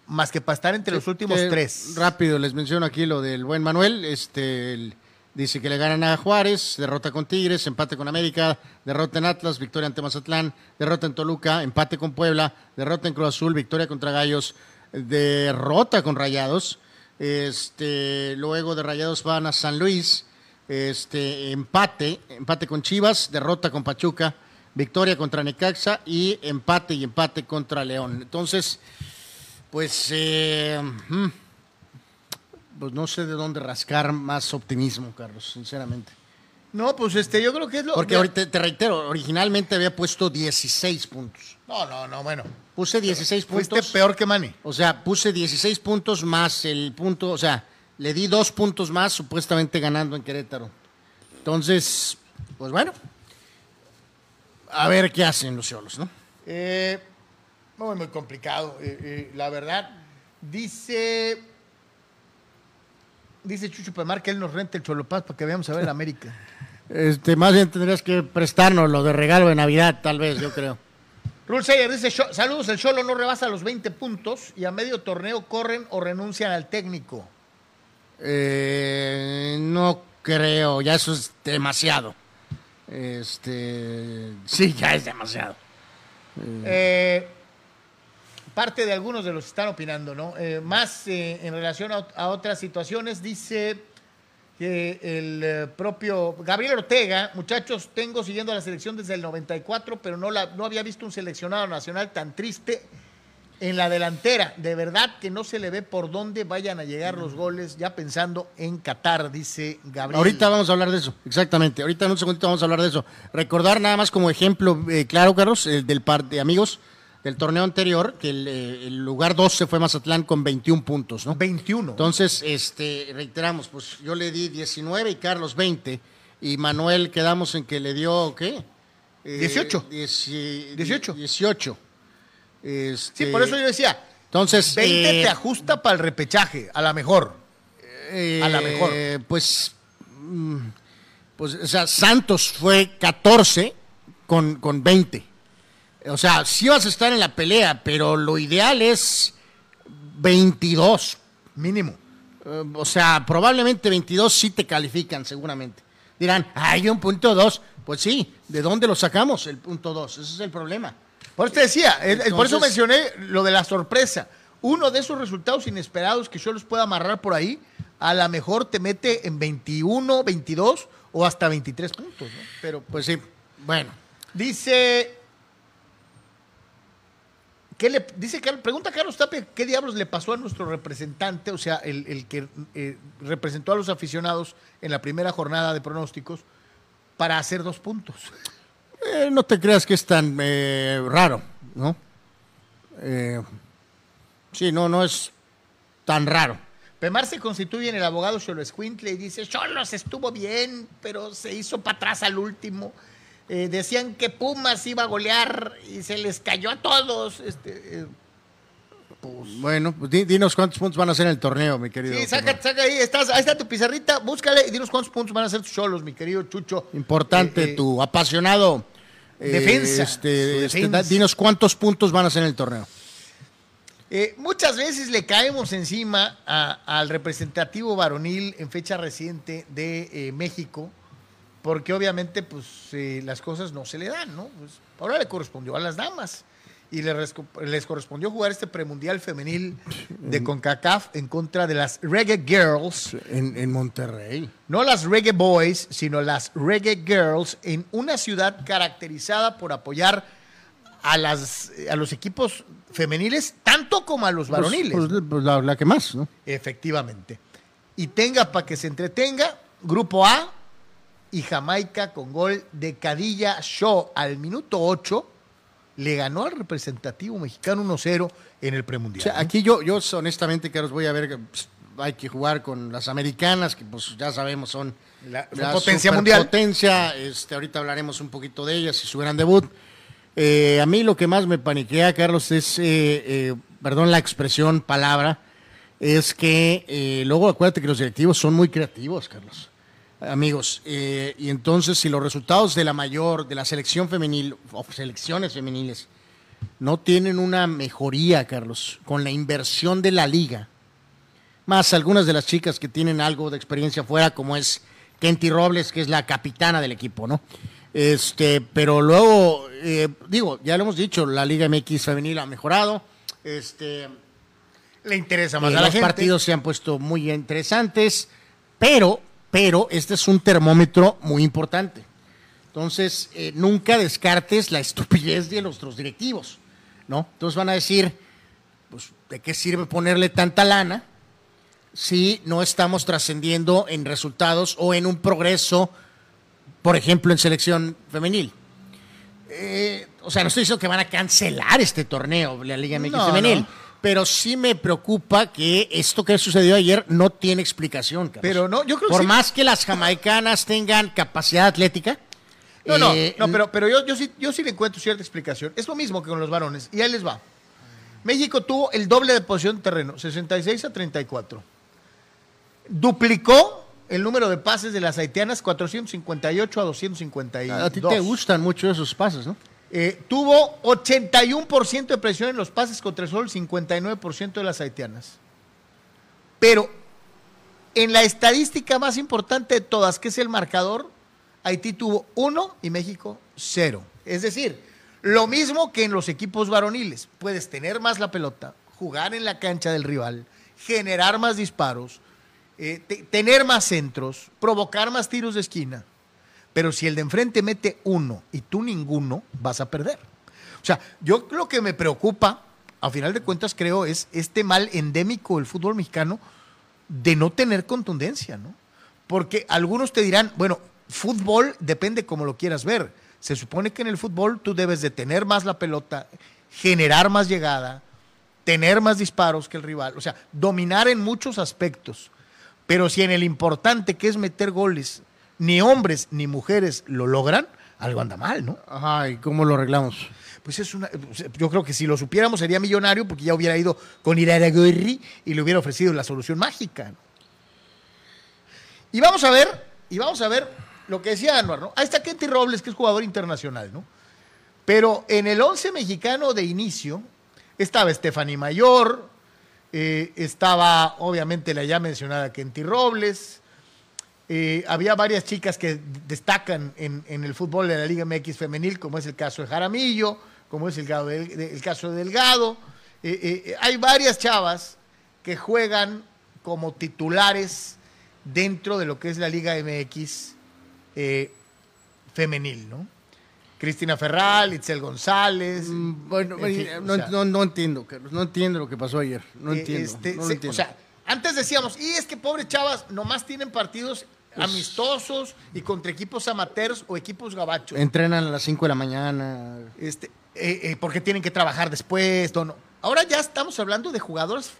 más que para estar entre los últimos eh, tres. Rápido, les menciono aquí lo del buen Manuel. Este el- dice que le ganan a Juárez, derrota con Tigres, empate con América, derrota en Atlas, victoria ante Mazatlán, derrota en Toluca, empate con Puebla, derrota en Cruz Azul, victoria contra Gallos, derrota con Rayados. Este, luego de Rayados van a San Luis, este, empate, empate con Chivas, derrota con Pachuca, victoria contra Necaxa y empate y empate contra León. Entonces, pues, eh, mm, pues no sé de dónde rascar más optimismo, Carlos, sinceramente. No, pues este, yo creo que es lo Porque ahorita, te reitero, originalmente había puesto 16 puntos. No, no, no, bueno. Puse 16 Fuiste puntos. peor que Manny. O sea, puse 16 puntos más el punto, o sea, le di dos puntos más supuestamente ganando en Querétaro. Entonces, pues bueno, a ver qué hacen los cholos, ¿no? Eh, muy, muy complicado, eh, eh, la verdad. Dice. Dice Chucho Pemar que él nos renta el Cholopaz para que veamos a ver la América. Este, más bien tendrías que prestarnos lo de regalo de Navidad, tal vez, yo creo. Rule Sayer dice: "Cho- Saludos, el Cholo no rebasa los 20 puntos y a medio torneo corren o renuncian al técnico. Eh, no creo, ya eso es demasiado. Este, sí, ya es demasiado. Eh, parte de algunos de los que están opinando, ¿no? Eh, más eh, en relación a, ot- a otras situaciones, dice que el eh, propio Gabriel Ortega, muchachos, tengo siguiendo la selección desde el 94, pero no, la, no había visto un seleccionado nacional tan triste en la delantera. De verdad que no se le ve por dónde vayan a llegar los goles, ya pensando en Qatar, dice Gabriel. Ahorita vamos a hablar de eso, exactamente. Ahorita en un segundito vamos a hablar de eso. Recordar nada más como ejemplo, claro, Carlos, el del par de amigos del torneo anterior, que el, eh, el lugar 12 fue Mazatlán con 21 puntos, ¿no? 21. Entonces, este, reiteramos, pues yo le di 19 y Carlos 20, y Manuel quedamos en que le dio, ¿qué? Eh, 18. dieci- 18. 18. sí, Este, por eso yo decía, Entonces, 20 eh, te ajusta para el repechaje, a la mejor. eh, a la mejor. Pues, mm, pues, o sea, Santos fue 14 con, con 20. O sea, sí vas a estar en la pelea, pero lo ideal es 22. Mínimo. Eh, o sea, probablemente 22 sí te califican, seguramente. Dirán, hay un punto 2. Pues sí, ¿de dónde lo sacamos el punto 2? Ese es el problema. Por eso te decía, eh, eh, por eso mencioné lo de la sorpresa. Uno de esos resultados inesperados que yo los pueda amarrar por ahí, a lo mejor te mete en 21, 22 o hasta 23 puntos. ¿no? Pero Pues sí, bueno. dice. ¿Qué le, dice Carlos, pregunta Carlos Tapia qué diablos le pasó a nuestro representante, o sea, el, el que eh, representó a los aficionados en la primera jornada de pronósticos para hacer dos puntos. Eh, no te creas que es tan eh, raro, ¿no? Sí, no, no es tan raro. Pemar se constituye en el abogado Cholo Escuintle y dice, Cholos estuvo bien, pero se hizo para atrás al último. Eh, decían que Pumas iba a golear y se les cayó a todos. Este, eh, Bueno, pues di- dinos cuántos puntos van a hacer en el torneo, mi querido. sí, saca, saca ahí, estás, ahí está tu pizarrita, búscale y dinos cuántos puntos van a ser tus Cholos, mi querido Chucho. Importante, Eh, tu apasionado. Defensa, este, este, defensa. dinos cuántos puntos van a hacer en el torneo. Eh, muchas veces le caemos encima al representativo varonil en fecha reciente de eh, México, porque obviamente pues eh, las cosas no se le dan, ¿no? Pues, ahora le correspondió a las damas. y les, les correspondió jugar este premundial femenil de CONCACAF en contra de las Reggae Girls. En, en, Monterrey. No las Reggae Boys, sino las Reggae Girls en una ciudad caracterizada por apoyar a, las, a los equipos femeniles tanto como a los pues, varoniles. Pues, pues, la, la, que más, ¿no? Efectivamente. Y tenga para que se entretenga, Grupo A y Jamaica con gol de Cadilla Shaw al minuto 8 le ganó al representativo mexicano 1-0 en el premundial. aquí yo, yo honestamente, Carlos, voy a ver, pues, hay que jugar con las americanas, que pues ya sabemos son la, potencia mundial. Potencia, este, ahorita hablaremos un poquito de ellas, si su gran debut. Eh, a mí lo que más me paniquea, Carlos, es, eh, eh, perdón la expresión, palabra, es que luego acuérdate que los directivos son muy creativos, Carlos amigos. Eh, y entonces, si los resultados de la mayor, de la selección femenil, o selecciones femeniles, no tienen una mejoría, Carlos, con la inversión de la liga, más algunas de las chicas que tienen algo de experiencia fuera, como es Kenty Robles, que es la capitana del equipo, ¿no? Este, pero luego, eh, digo, ya lo hemos dicho, la Liga MX femenil ha mejorado. Este, le interesa más eh, a la los partidos se han puesto muy interesantes, pero pero este es un termómetro muy importante. Entonces, eh, nunca descartes la estupidez de los, directivos, ¿no? Entonces van a decir, pues, ¿de qué sirve ponerle tanta lana si no estamos trascendiendo en resultados o en un progreso, por ejemplo, en selección femenil? Eh, o sea, no estoy diciendo que van a cancelar este torneo, la Liga MX femenil pero sí me preocupa que esto que sucedió ayer no tiene explicación. Pero no, yo creo Por que más que las jamaicanas tengan capacidad atlética. No, no, eh, no, pero, pero yo, yo, sí, yo sí le encuentro cierta explicación. Es lo mismo que con los varones, y ahí les va. México tuvo el doble de posición de terreno, 66 a 34. Duplicó el número de pases de las haitianas, 458 a 252. A ti te gustan mucho esos pases, ¿no? Eh, tuvo 81% de presión en los pases contra el sol, 59% de las haitianas. Pero en la estadística más importante de todas, que es el marcador, Haití tuvo uno y México cero. Es decir, lo mismo que en los equipos varoniles. Puedes tener más la pelota, jugar en la cancha del rival, generar más disparos, eh, tener más centros, provocar más tiros de esquina. Pero si el de enfrente mete uno y tú ninguno, vas a perder. O sea, yo lo que me preocupa, a final de cuentas, creo, es este mal endémico del fútbol mexicano de no tener contundencia, ¿no? Porque algunos te dirán, bueno, fútbol depende como lo quieras ver. Se supone que en el fútbol tú debes de tener más la pelota, generar más llegada, tener más disparos que el rival, o sea, dominar en muchos aspectos. Pero si en el importante que es meter goles ni hombres ni mujeres lo logran, algo anda mal, ¿no? Ajá, ¿y cómo lo arreglamos? Pues es una. Yo creo que si lo supiéramos sería millonario porque ya hubiera ido con Iraragorri y le hubiera ofrecido la solución mágica. Y vamos a ver, y vamos a ver lo que decía Anuar, ¿no? Ahí está Kenty Robles, que es jugador internacional, ¿no? Pero en el 11 mexicano de inicio estaba Stephanie Mayor, eh, estaba obviamente la ya mencionada Kenty Robles, eh, había varias chicas que destacan en, el fútbol de la Liga MX femenil, como es el caso de Jaramillo, como es el, caso de Delgado. Eh, eh, hay varias chavas que juegan como titulares dentro de lo que es la Liga MX femenil, ¿no? Cristina Ferral, Itzel González. Mm, bueno, no, entiendo, no entiendo lo que pasó ayer. No entiendo. Este, o sea, antes decíamos, y es que pobres chavas nomás tienen partidos amistosos y contra equipos amateurs o equipos gabachos. Entrenan a las 5 de la mañana. Este, eh, eh, porque tienen que trabajar después. No, Ahora ya estamos hablando de jugadores,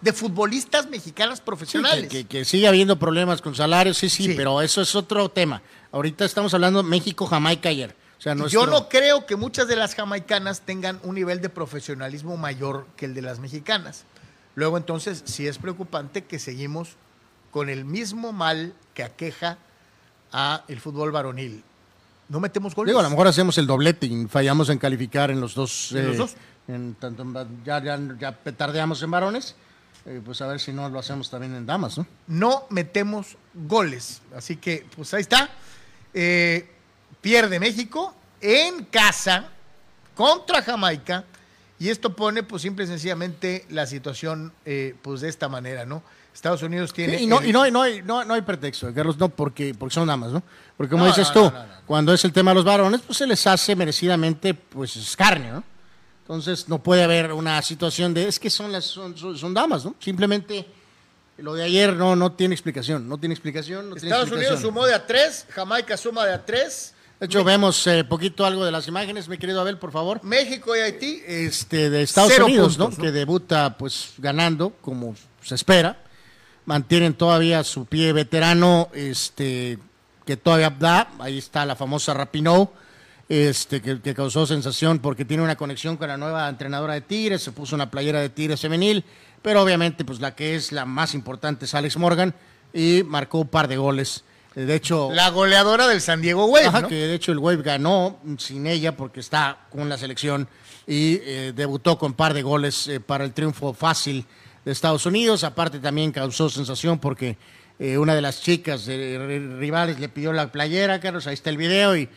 de futbolistas mexicanas profesionales. que, sigue habiendo problemas con salarios, sí, sí, pero eso es otro tema. Ahorita estamos hablando México-Jamaica ayer. O sea, Yo no creo que muchas de las jamaicanas tengan un nivel de profesionalismo mayor que el de las mexicanas. Luego entonces sí es preocupante que seguimos con el mismo mal que aqueja a el fútbol varonil. No metemos goles. Digo, a lo mejor hacemos el doblete y fallamos en calificar en los dos. ¿En los eh, dos? En tanto, ya, ya, ya petardeamos en varones, eh, pues a ver si no lo hacemos también en damas, ¿no? No metemos goles. Así que, pues ahí está. Eh, pierde México en casa contra Jamaica. Y esto pone, pues, simple y sencillamente la situación, eh, pues, de esta manera, ¿no? Estados Unidos tiene. Sí, y no, el- y no, no, hay, no, no hay pretexto, Carlos, no porque, porque son damas, ¿no? Porque como dices tú, cuando es el tema de los varones, pues se les hace merecidamente, pues, escarnio, ¿no? Entonces no puede haber una situación de, es que son las, son, son- son damas, ¿no? Simplemente lo de ayer no, no tiene explicación, no tiene explicación, no tiene Estados explicación. Unidos sumó de a tres, Jamaica suma de a tres, De hecho, vemos eh, poquito algo de las imágenes, mi querido Abel, por favor. México y Haití. este, de Estados Cero Unidos, puntos, ¿no? ¿no? Que debuta pues ganando, como se espera. Mantienen todavía su pie veterano, este, que todavía da. Ahí está la famosa Rapinoe, este, que, que causó sensación porque tiene una conexión con la nueva entrenadora de Tigres, se puso una playera de Tigres femenil, pero obviamente pues la que es la más importante es Alex Morgan y marcó un par de goles. Eh, De hecho, La goleadora del San Diego Wave, Ajá, ¿no? que de hecho el Wave ganó sin ella porque está con la selección y eh, debutó con par de goles eh, para el triunfo fácil de Estados Unidos. Aparte también causó sensación porque eh, una de las chicas eh, ri- rivales le pidió la playera, Carlos, ahí está el video y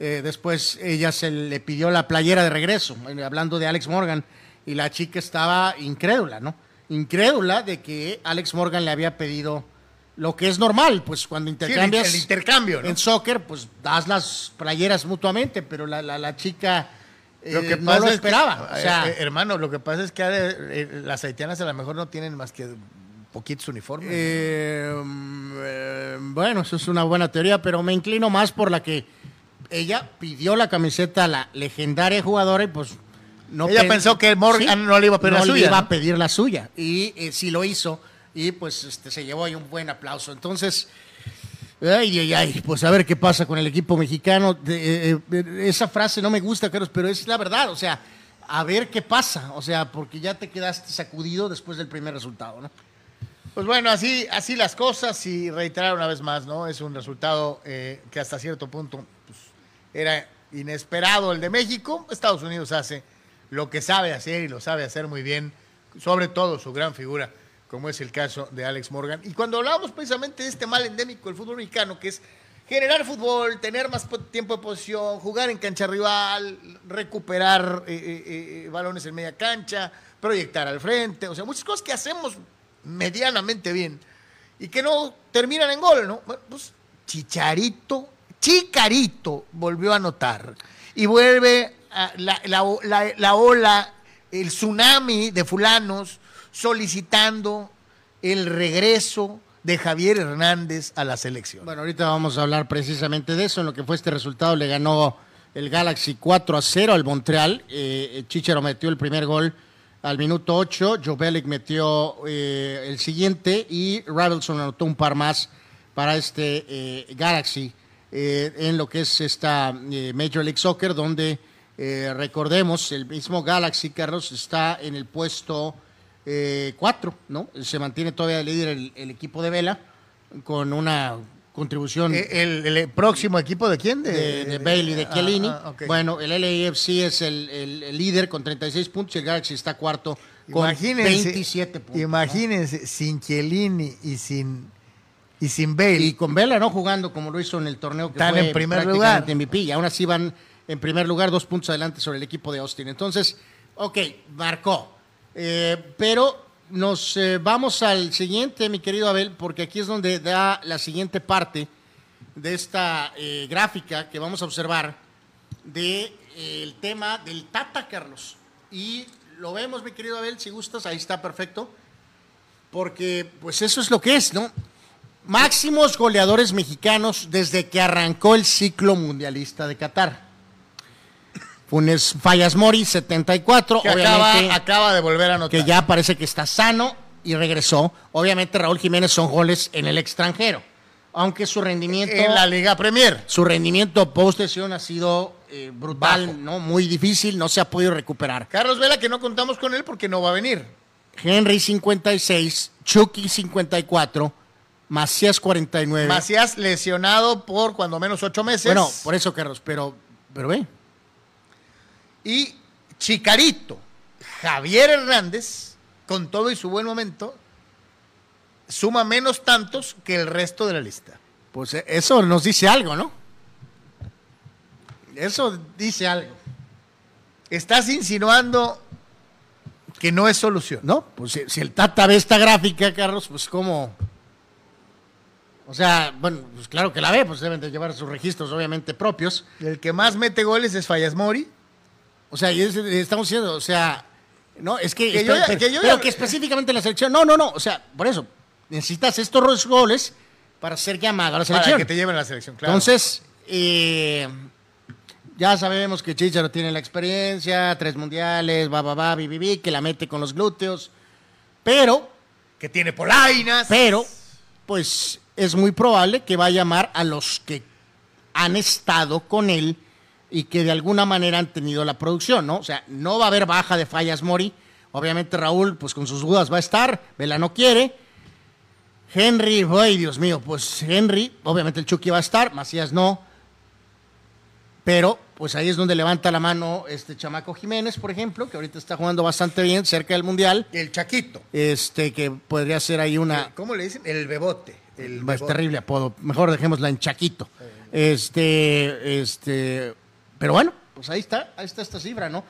eh, después ella se le pidió la playera de regreso, hablando de Alex Morgan y la chica estaba incrédula, ¿no? Incrédula de que Alex Morgan le había pedido lo que es normal, pues cuando Sí, el, intercambias el intercambio, ¿no? en soccer, pues das las playeras mutuamente, pero la, la, la chica Lo que no lo que- esperaba. o sea, eh, eh, hermano, lo que pasa es que eh, las haitianas a lo mejor no tienen más que poquitos uniformes. eh, eh, bueno, eso es una buena teoría, pero me inclino más por la que ella pidió la camiseta a la legendaria jugadora y pues no Ella pen- pensó que Morgan no le iba a pedir no la le suya, iba ¿no? a pedir la suya y eh, sí lo hizo y pues este, se llevó ahí un buen aplauso. Entonces, ay, ay, ay, pues a ver qué pasa con el equipo mexicano. Eh, eh, esa frase no me gusta, Carlos, pero es la verdad, o sea, a ver qué pasa, o sea, porque ya te quedaste sacudido después del primer resultado, ¿no? Pues bueno, así, así las cosas y reiterar una vez más, ¿no? Es un resultado eh, que hasta cierto punto pues, era inesperado el de México. Estados Unidos hace lo que sabe hacer y lo sabe hacer muy bien, sobre todo su gran figura, como es el caso de Alex Morgan. Y cuando hablábamos precisamente de este mal endémico del fútbol mexicano, que es generar fútbol, tener más po- tiempo de posición, jugar en cancha rival, recuperar eh, eh, eh, balones en media cancha, proyectar al frente, o sea, muchas cosas que hacemos medianamente bien y que no terminan en gol, ¿no? Pues Chicharito, Chicarito volvió a anotar y vuelve a la, la- la- la ola, el tsunami de fulanos solicitando el regreso de Javier Hernández a la selección. Bueno, ahorita vamos a hablar precisamente de eso, en lo que fue este resultado. Le ganó el Galaxy 4 a 0 al Montreal. Eh, Chichero metió el primer gol al minuto 8. Joe Bellic metió eh, el siguiente y Ravelson anotó un par más para este eh, Galaxy eh, en lo que es esta eh, Major League Soccer, donde eh, recordemos, el mismo Galaxy, Carlos, está en el puesto 4, ¿no? Se mantiene todavía el líder el, el equipo de Vela con una contribución Eh, ¿El, el próximo equipo de quién? de, de Bailey, de ah, Chiellini. ah. Bueno, el LAFC es el, líder con 36 puntos y el Galaxy está cuarto con Imagínense, 27 puntos. ¿no? Imagínense, sin Chiellini y sin, y sin Bale. Y con Vela no jugando como lo hizo en el torneo que Están fue en primer lugar. MVP y aún así van en primer lugar dos puntos adelante sobre el equipo de Austin. Entonces, ok, marcó. Eh, pero nos eh, vamos al siguiente, mi querido Abel, porque aquí es donde da la siguiente parte de esta eh, gráfica que vamos a observar de eh, el tema del Tata Carlos. Y lo vemos, mi querido Abel, si gustas, ahí está perfecto. Porque pues eso es lo que es, ¿no? Máximos goleadores mexicanos desde que arrancó el ciclo mundialista de Qatar. Funes Fallas Mori, 74, que obviamente acaba, acaba de volver a anotar. que ya parece que está sano y regresó. Obviamente Raúl Jiménez son goles en el extranjero, aunque su rendimiento en la Liga Premier. su rendimiento post lesión ha sido eh, brutal, Bajo. no muy difícil, no se ha podido recuperar. Carlos Vela, que no contamos con él porque no va a venir. Henry 56, Chucky 54, Macías 49. Macías lesionado por cuando menos ocho meses. Bueno, por eso Carlos, pero pero ve, Y Chicarito, Javier Hernández, con todo y su buen momento, suma menos tantos que el resto de la lista. pues eh, eso nos dice algo, ¿no? Eso dice algo. Estás insinuando que no es solución. No, pues si, si el Tata ve esta gráfica, Carlos, pues cómo... O sea, bueno, pues claro que la ve, pues deben de llevar sus registros obviamente propios. El que más mete goles es Fallas Mori. O sea, y es- estamos diciendo, o sea, no, es que, Que yo pero, que yo pero ya- que específicamente la selección, no, no, no, o sea, por eso, necesitas estos goles para ser llamado a la Para selección. que te lleven a la selección, claro. Entonces, eh, ya sabemos que Chicharo tiene la experiencia, tres mundiales, va, va, va, bi, que la mete con los glúteos, pero, que tiene polainas. pero, pues es muy probable que va a llamar a los que han estado con él y que de alguna manera han tenido la producción, ¿no? O sea, no va a haber baja de fallas Mori. Obviamente Raúl, pues con sus dudas va a estar, Vela no quiere. Henry, ay Dios mío, pues Henry, obviamente el Chucky va a estar, Macías no. Pero, pues ahí es donde levanta la mano este chamaco Jiménez, por ejemplo, que ahorita está jugando bastante bien cerca del Mundial. El Chaquito. Este, que podría ser ahí una, ¿Cómo le dicen? El bebote. El es bebote. terrible apodo. Mejor dejémosla en Chaquito. Este, este, pero bueno, pues ahí está, ahí está esta cifra, ¿no?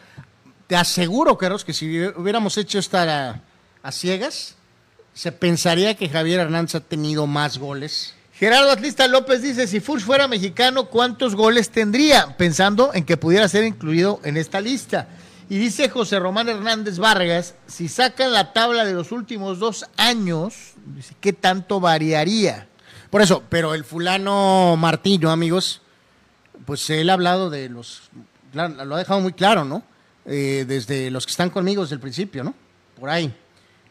Te aseguro, Carlos, que si hubiéramos hecho esta a, a ciegas, se pensaría que Javier Hernández ha tenido más goles. Gerardo Atlista López dice, si Furs fuera mexicano, ¿cuántos goles tendría? Pensando en que pudiera ser incluido en esta lista. Y dice José Román Hernández Vargas, si sacan la tabla de los últimos dos años, ¿qué tanto variaría? Por eso, pero el fulano Martino, amigos, pues él ha hablado de los, lo ha dejado muy claro, ¿no? Eh, desde los que están conmigo desde el principio, ¿no? Por ahí.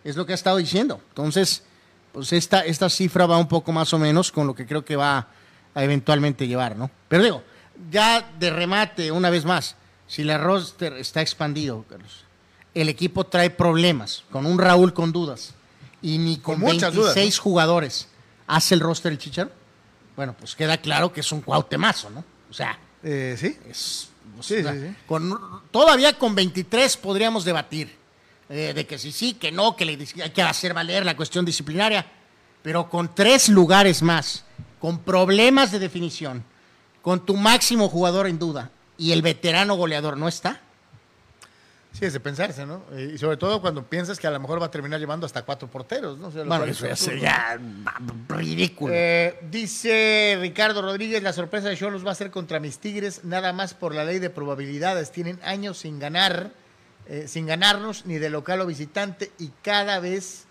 Es lo que ha estado diciendo. Entonces, pues esta, esta cifra va un poco más o menos con lo que creo que va a eventualmente llevar, ¿no? Pero digo, ya de remate, una vez más, si el roster está expandido, Carlos, el equipo trae problemas, con un Raúl con dudas, y ni con, Con muchas 26 dudas, jugadores hace el roster el Chicharo, bueno, pues queda claro que es un cuautemazo, ¿no? O sea, Eh, ¿Sí? es, o Sí, sea, sí, sí. Con, todavía con 23 podríamos debatir eh, de que sí, sí, que no, que le, hay que hacer valer la cuestión disciplinaria, pero con tres lugares más, con problemas de definición, con tu máximo jugador en duda y el veterano goleador no está. Sí, es de pensarse, ¿no? Eh, Y sobre todo cuando piensas que a lo mejor va a terminar llevando hasta cuatro porteros, ¿no? O sea, lo Bueno, eso es ya sería ridículo. Eh, dice Ricardo Rodríguez, la sorpresa de Cholos va a ser contra mis Tigres, nada más por la ley de probabilidades. Tienen años sin ganar, eh, sin ganarnos ni de local o visitante y cada vez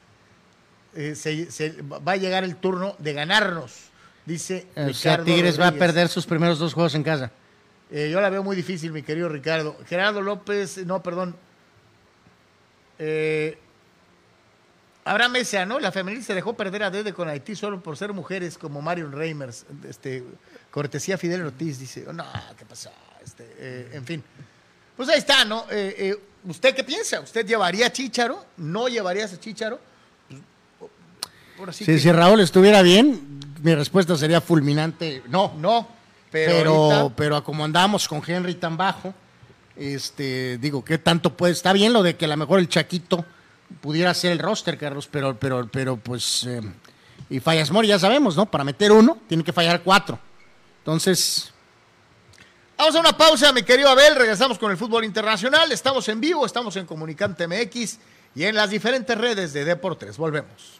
eh, se, se- va a llegar el turno de ganarnos, dice o sea, Ricardo Tigres va a Rodríguez. perder sus primeros dos juegos en casa. Eh, yo la veo muy difícil, mi querido Ricardo. Gerardo López, no, perdón. Eh, Abraham Mesa, ¿no? La femenil se dejó perder a Dede con Haití solo por ser mujeres como Marion Reimers. Este, cortesía Fidel Ortiz, dice. No, ¿qué pasó? Este, eh, en fin. Pues ahí está, ¿no? Eh, ¿Usted qué piensa? ¿Usted llevaría a Chícharo? ¿No llevaría a Chícharo? Pues, sí Si, que- si Raúl estuviera bien, mi respuesta sería fulminante, no. No, pero, pero, ahorita- pero como andamos con Henry tan bajo, este, digo, ¿qué tanto puede? Está bien lo de que a lo mejor el Chaquito pudiera ser el roster, Carlos, pero, pero, pero pues, eh, y fallas Mori, ya sabemos, ¿no? Para meter uno, tiene que fallar cuatro. Entonces, Vamos a una pausa, mi querido Abel. Regresamos con el fútbol internacional. Estamos en vivo, estamos en Comunicante MX y en las diferentes redes de Deportes. Volvemos.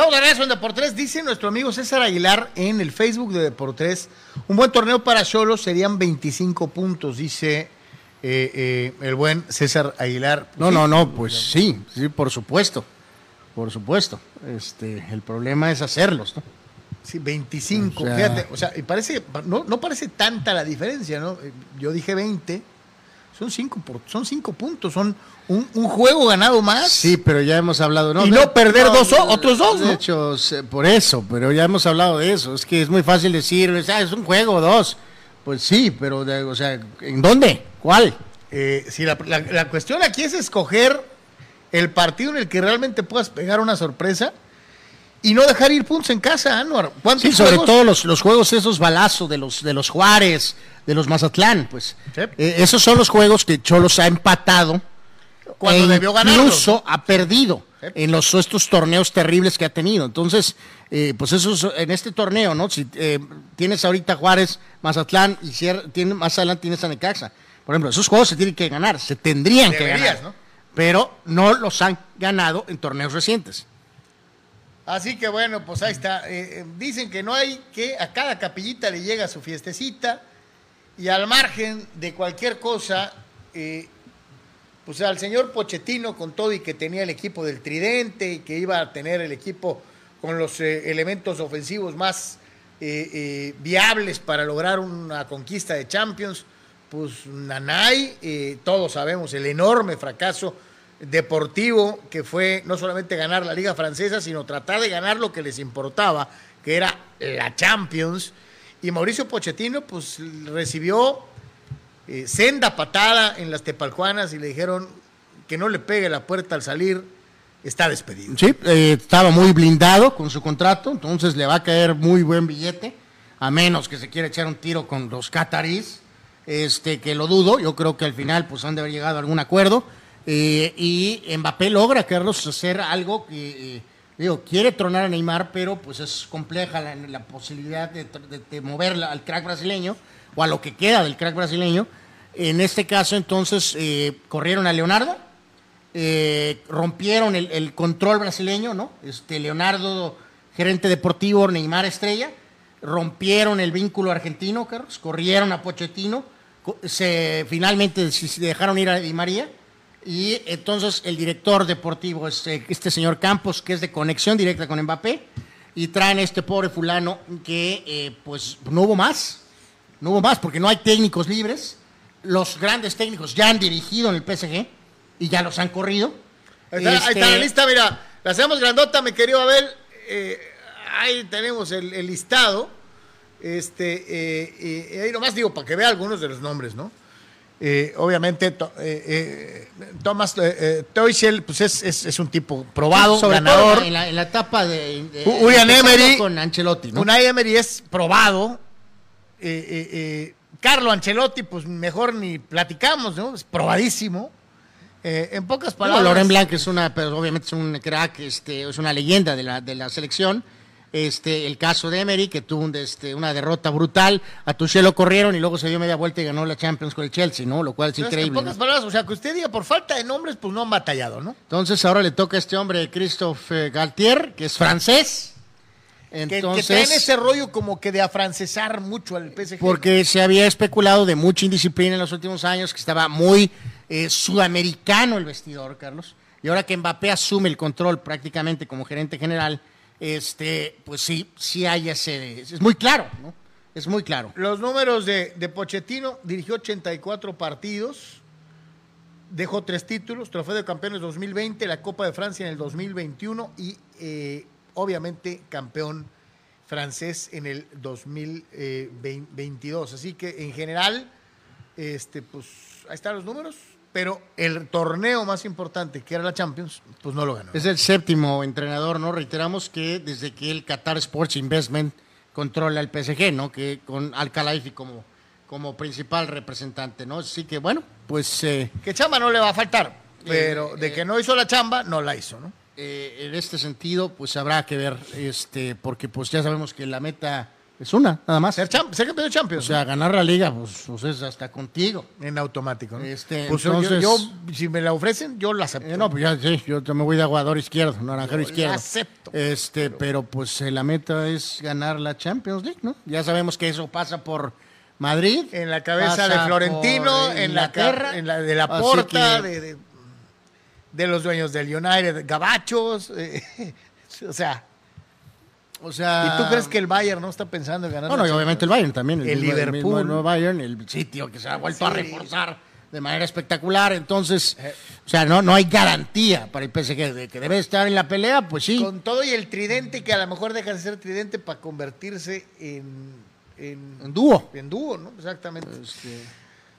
Estamos de regreso en Deportes. Dice nuestro amigo César Aguilar en el Facebook de Deportes. Un buen torneo para Cholos serían 25 puntos, dice eh, eh, el buen César Aguilar. No, Sí, no, no, pues sí, sí, por supuesto. Por supuesto. Este, el problema es hacerlos, ¿no? Sí, 25. O sea- Fíjate, o sea, y parece, no, no parece tanta la diferencia, ¿no? Eh, Yo dije 20. Son 5 son cinco puntos, son un, un juego ganado más. Sí, pero ya hemos hablado, ¿no? Y no perder dos otros dos, De ¿no? hecho, por eso, pero ya hemos hablado de eso. Es que es muy fácil decir, ah, es un juego, dos. Pues sí, pero, de- o sea, ¿en dónde? ¿Cuál? Eh, sí, la, la- la cuestión aquí es escoger el partido en el que realmente puedas pegar una sorpresa y no dejar ir puntos en casa, Anuar. ¿Cuántos Sí, sobre juegos? todo los, los juegos esos balazos de los, de los Juárez, de los Mazatlán, pues. Sí. Eh, esos son los juegos que Cholos ha empatado. Cuando e debió ganarlos. Incluso ha perdido Sí. en los estos torneos terribles que ha tenido. Entonces, eh, pues eso es en este torneo, ¿no? Si eh, tienes ahorita Juárez, Mazatlán y cier- tiene, más adelante tienes a Necaxa. Por ejemplo, esos juegos se tienen que ganar, se tendrían que ganar. ¿no? Pero no los han ganado en torneos recientes. Así que bueno, pues ahí está. Eh, eh, dicen que no hay que a cada capillita le llega su fiestecita y al margen de cualquier cosa, eh, pues al señor Pochettino con todo y que tenía el equipo del Tridente y que iba a tener el equipo con los elementos ofensivos más viables para lograr una conquista de Champions, pues Nanay, todos sabemos el enorme fracaso deportivo que fue no solamente ganar la liga francesa, sino tratar de ganar lo que les importaba, que era la Champions. Y Mauricio Pochettino pues recibió eh, senda patada en las tepaljuanas y le dijeron que no le pegue la puerta al salir, está despedido. Sí, eh, estaba muy blindado con su contrato, entonces le va a caer muy buen billete, a menos que se quiera echar un tiro con los catarís, este, que lo dudo, yo creo que al final pues han de haber llegado a algún acuerdo, eh, y Mbappé logra, Carlos, hacer algo que, eh, digo, quiere tronar a Neymar, pero pues es compleja la, posibilidad de, mover al crack brasileño, o a lo que queda del crack brasileño, en este caso entonces eh, corrieron a Leonardo, rompieron el, control brasileño, ¿no? Este Leonardo, gerente deportivo, Neymar Estrella, rompieron el vínculo argentino, Carlos, corrieron a Pochettino, se finalmente se dejaron ir a Di María y entonces el director deportivo es eh, este señor Campos, que es de conexión directa con Mbappé, y traen a este pobre fulano que eh, pues no hubo más, no hubo más porque no hay técnicos libres. Los grandes técnicos ya han dirigido en el PSG y ya los han corrido. Ahí está, ahí Este, está la lista, mira, la hacemos grandota, mi querido Abel. eh, ahí tenemos el, el listado. Este, eh, eh, ahí nomás digo para que vea algunos de los nombres, ¿no? Eh, obviamente, to- eh, eh, Thomas eh, eh, Tuchel, pues es, es- es un tipo probado, sobre ganador. todo en la, en la etapa de, de- Urian Emery. con Ancelotti, ¿no? Unai Emery es probado. Eh, Carlo Ancelotti, pues mejor ni platicamos, ¿no? Es probadísimo. Eh, en pocas palabras. Laurent Blanc es una, pero obviamente es un crack, este, es una leyenda de la, de la selección. Este, el caso de Emery, que tuvo un, este, una derrota brutal, a Tuchel lo corrieron y luego se dio media vuelta y ganó la Champions con el Chelsea, ¿no? Lo cual es Entonces, increíble. En pocas ¿no? palabras, o sea, que usted diga por falta de nombres, pues no han batallado, ¿no? Entonces ahora le toca a este hombre, Christophe Galtier, que es francés. Que, Entonces, que traen ese rollo como que de afrancesar mucho al PSG. Porque se había especulado de mucha indisciplina en los últimos años, que estaba muy eh, sudamericano el vestidor, Carlos. Y ahora que Mbappé asume el control prácticamente como gerente general, este, pues sí, sí hay ese. Es muy claro, ¿no? Es muy claro. Los números de, de Pochettino, dirigió 84 partidos, dejó tres títulos, Trofeo de Campeones 2020, la Copa de Francia en el 2021 y eh, obviamente campeón francés en el 2022. Así que en general, este, pues ahí están los números, pero el torneo más importante, que era la Champions, pues no lo ganó. Es el séptimo entrenador, ¿no? Reiteramos que desde que el Qatar Sports Investment controla el PSG, ¿no? Que con Al Khelaifi como, como principal representante, ¿no? Así que bueno, pues eh, Que chamba no le va a faltar, pero de que no hizo la chamba, no la hizo, ¿no? eh, en este sentido, pues habrá que ver, este, porque pues ya sabemos que la meta es una, nada más. Ser, champ- ser campeón de O Champions. sea, ganar la liga, pues, pues es hasta contigo. en automático, ¿no? Este, Pues yo- entonces- yo, si me la ofrecen, yo la acepto. Eh, no, pues ya sí, yo me voy de aguador izquierdo, naranjero Yo la izquierdo. acepto. Este, pero pues eh, la meta es ganar la Champions League, ¿no? Ya sabemos que eso pasa por Madrid. en la cabeza de Florentino, por en la, en la de la Así Porta, que- de, de- de los dueños del United, Gabachos, eh, o sea, O sea, ¿y tú crees que el Bayern no está pensando en ganar? No, no, la y obviamente el? Bayern también. El mismo- Liverpool. mismo el nuevo Bayern, el sitio que se ha vuelto a reforzar de manera espectacular. Entonces, Eh. o sea, no, no hay garantía para el PSG de que debe estar en la pelea, pues sí. Con todo y el tridente que a lo mejor deja de ser tridente para convertirse en, en, En dúo. en dúo, ¿no? Exactamente. Este,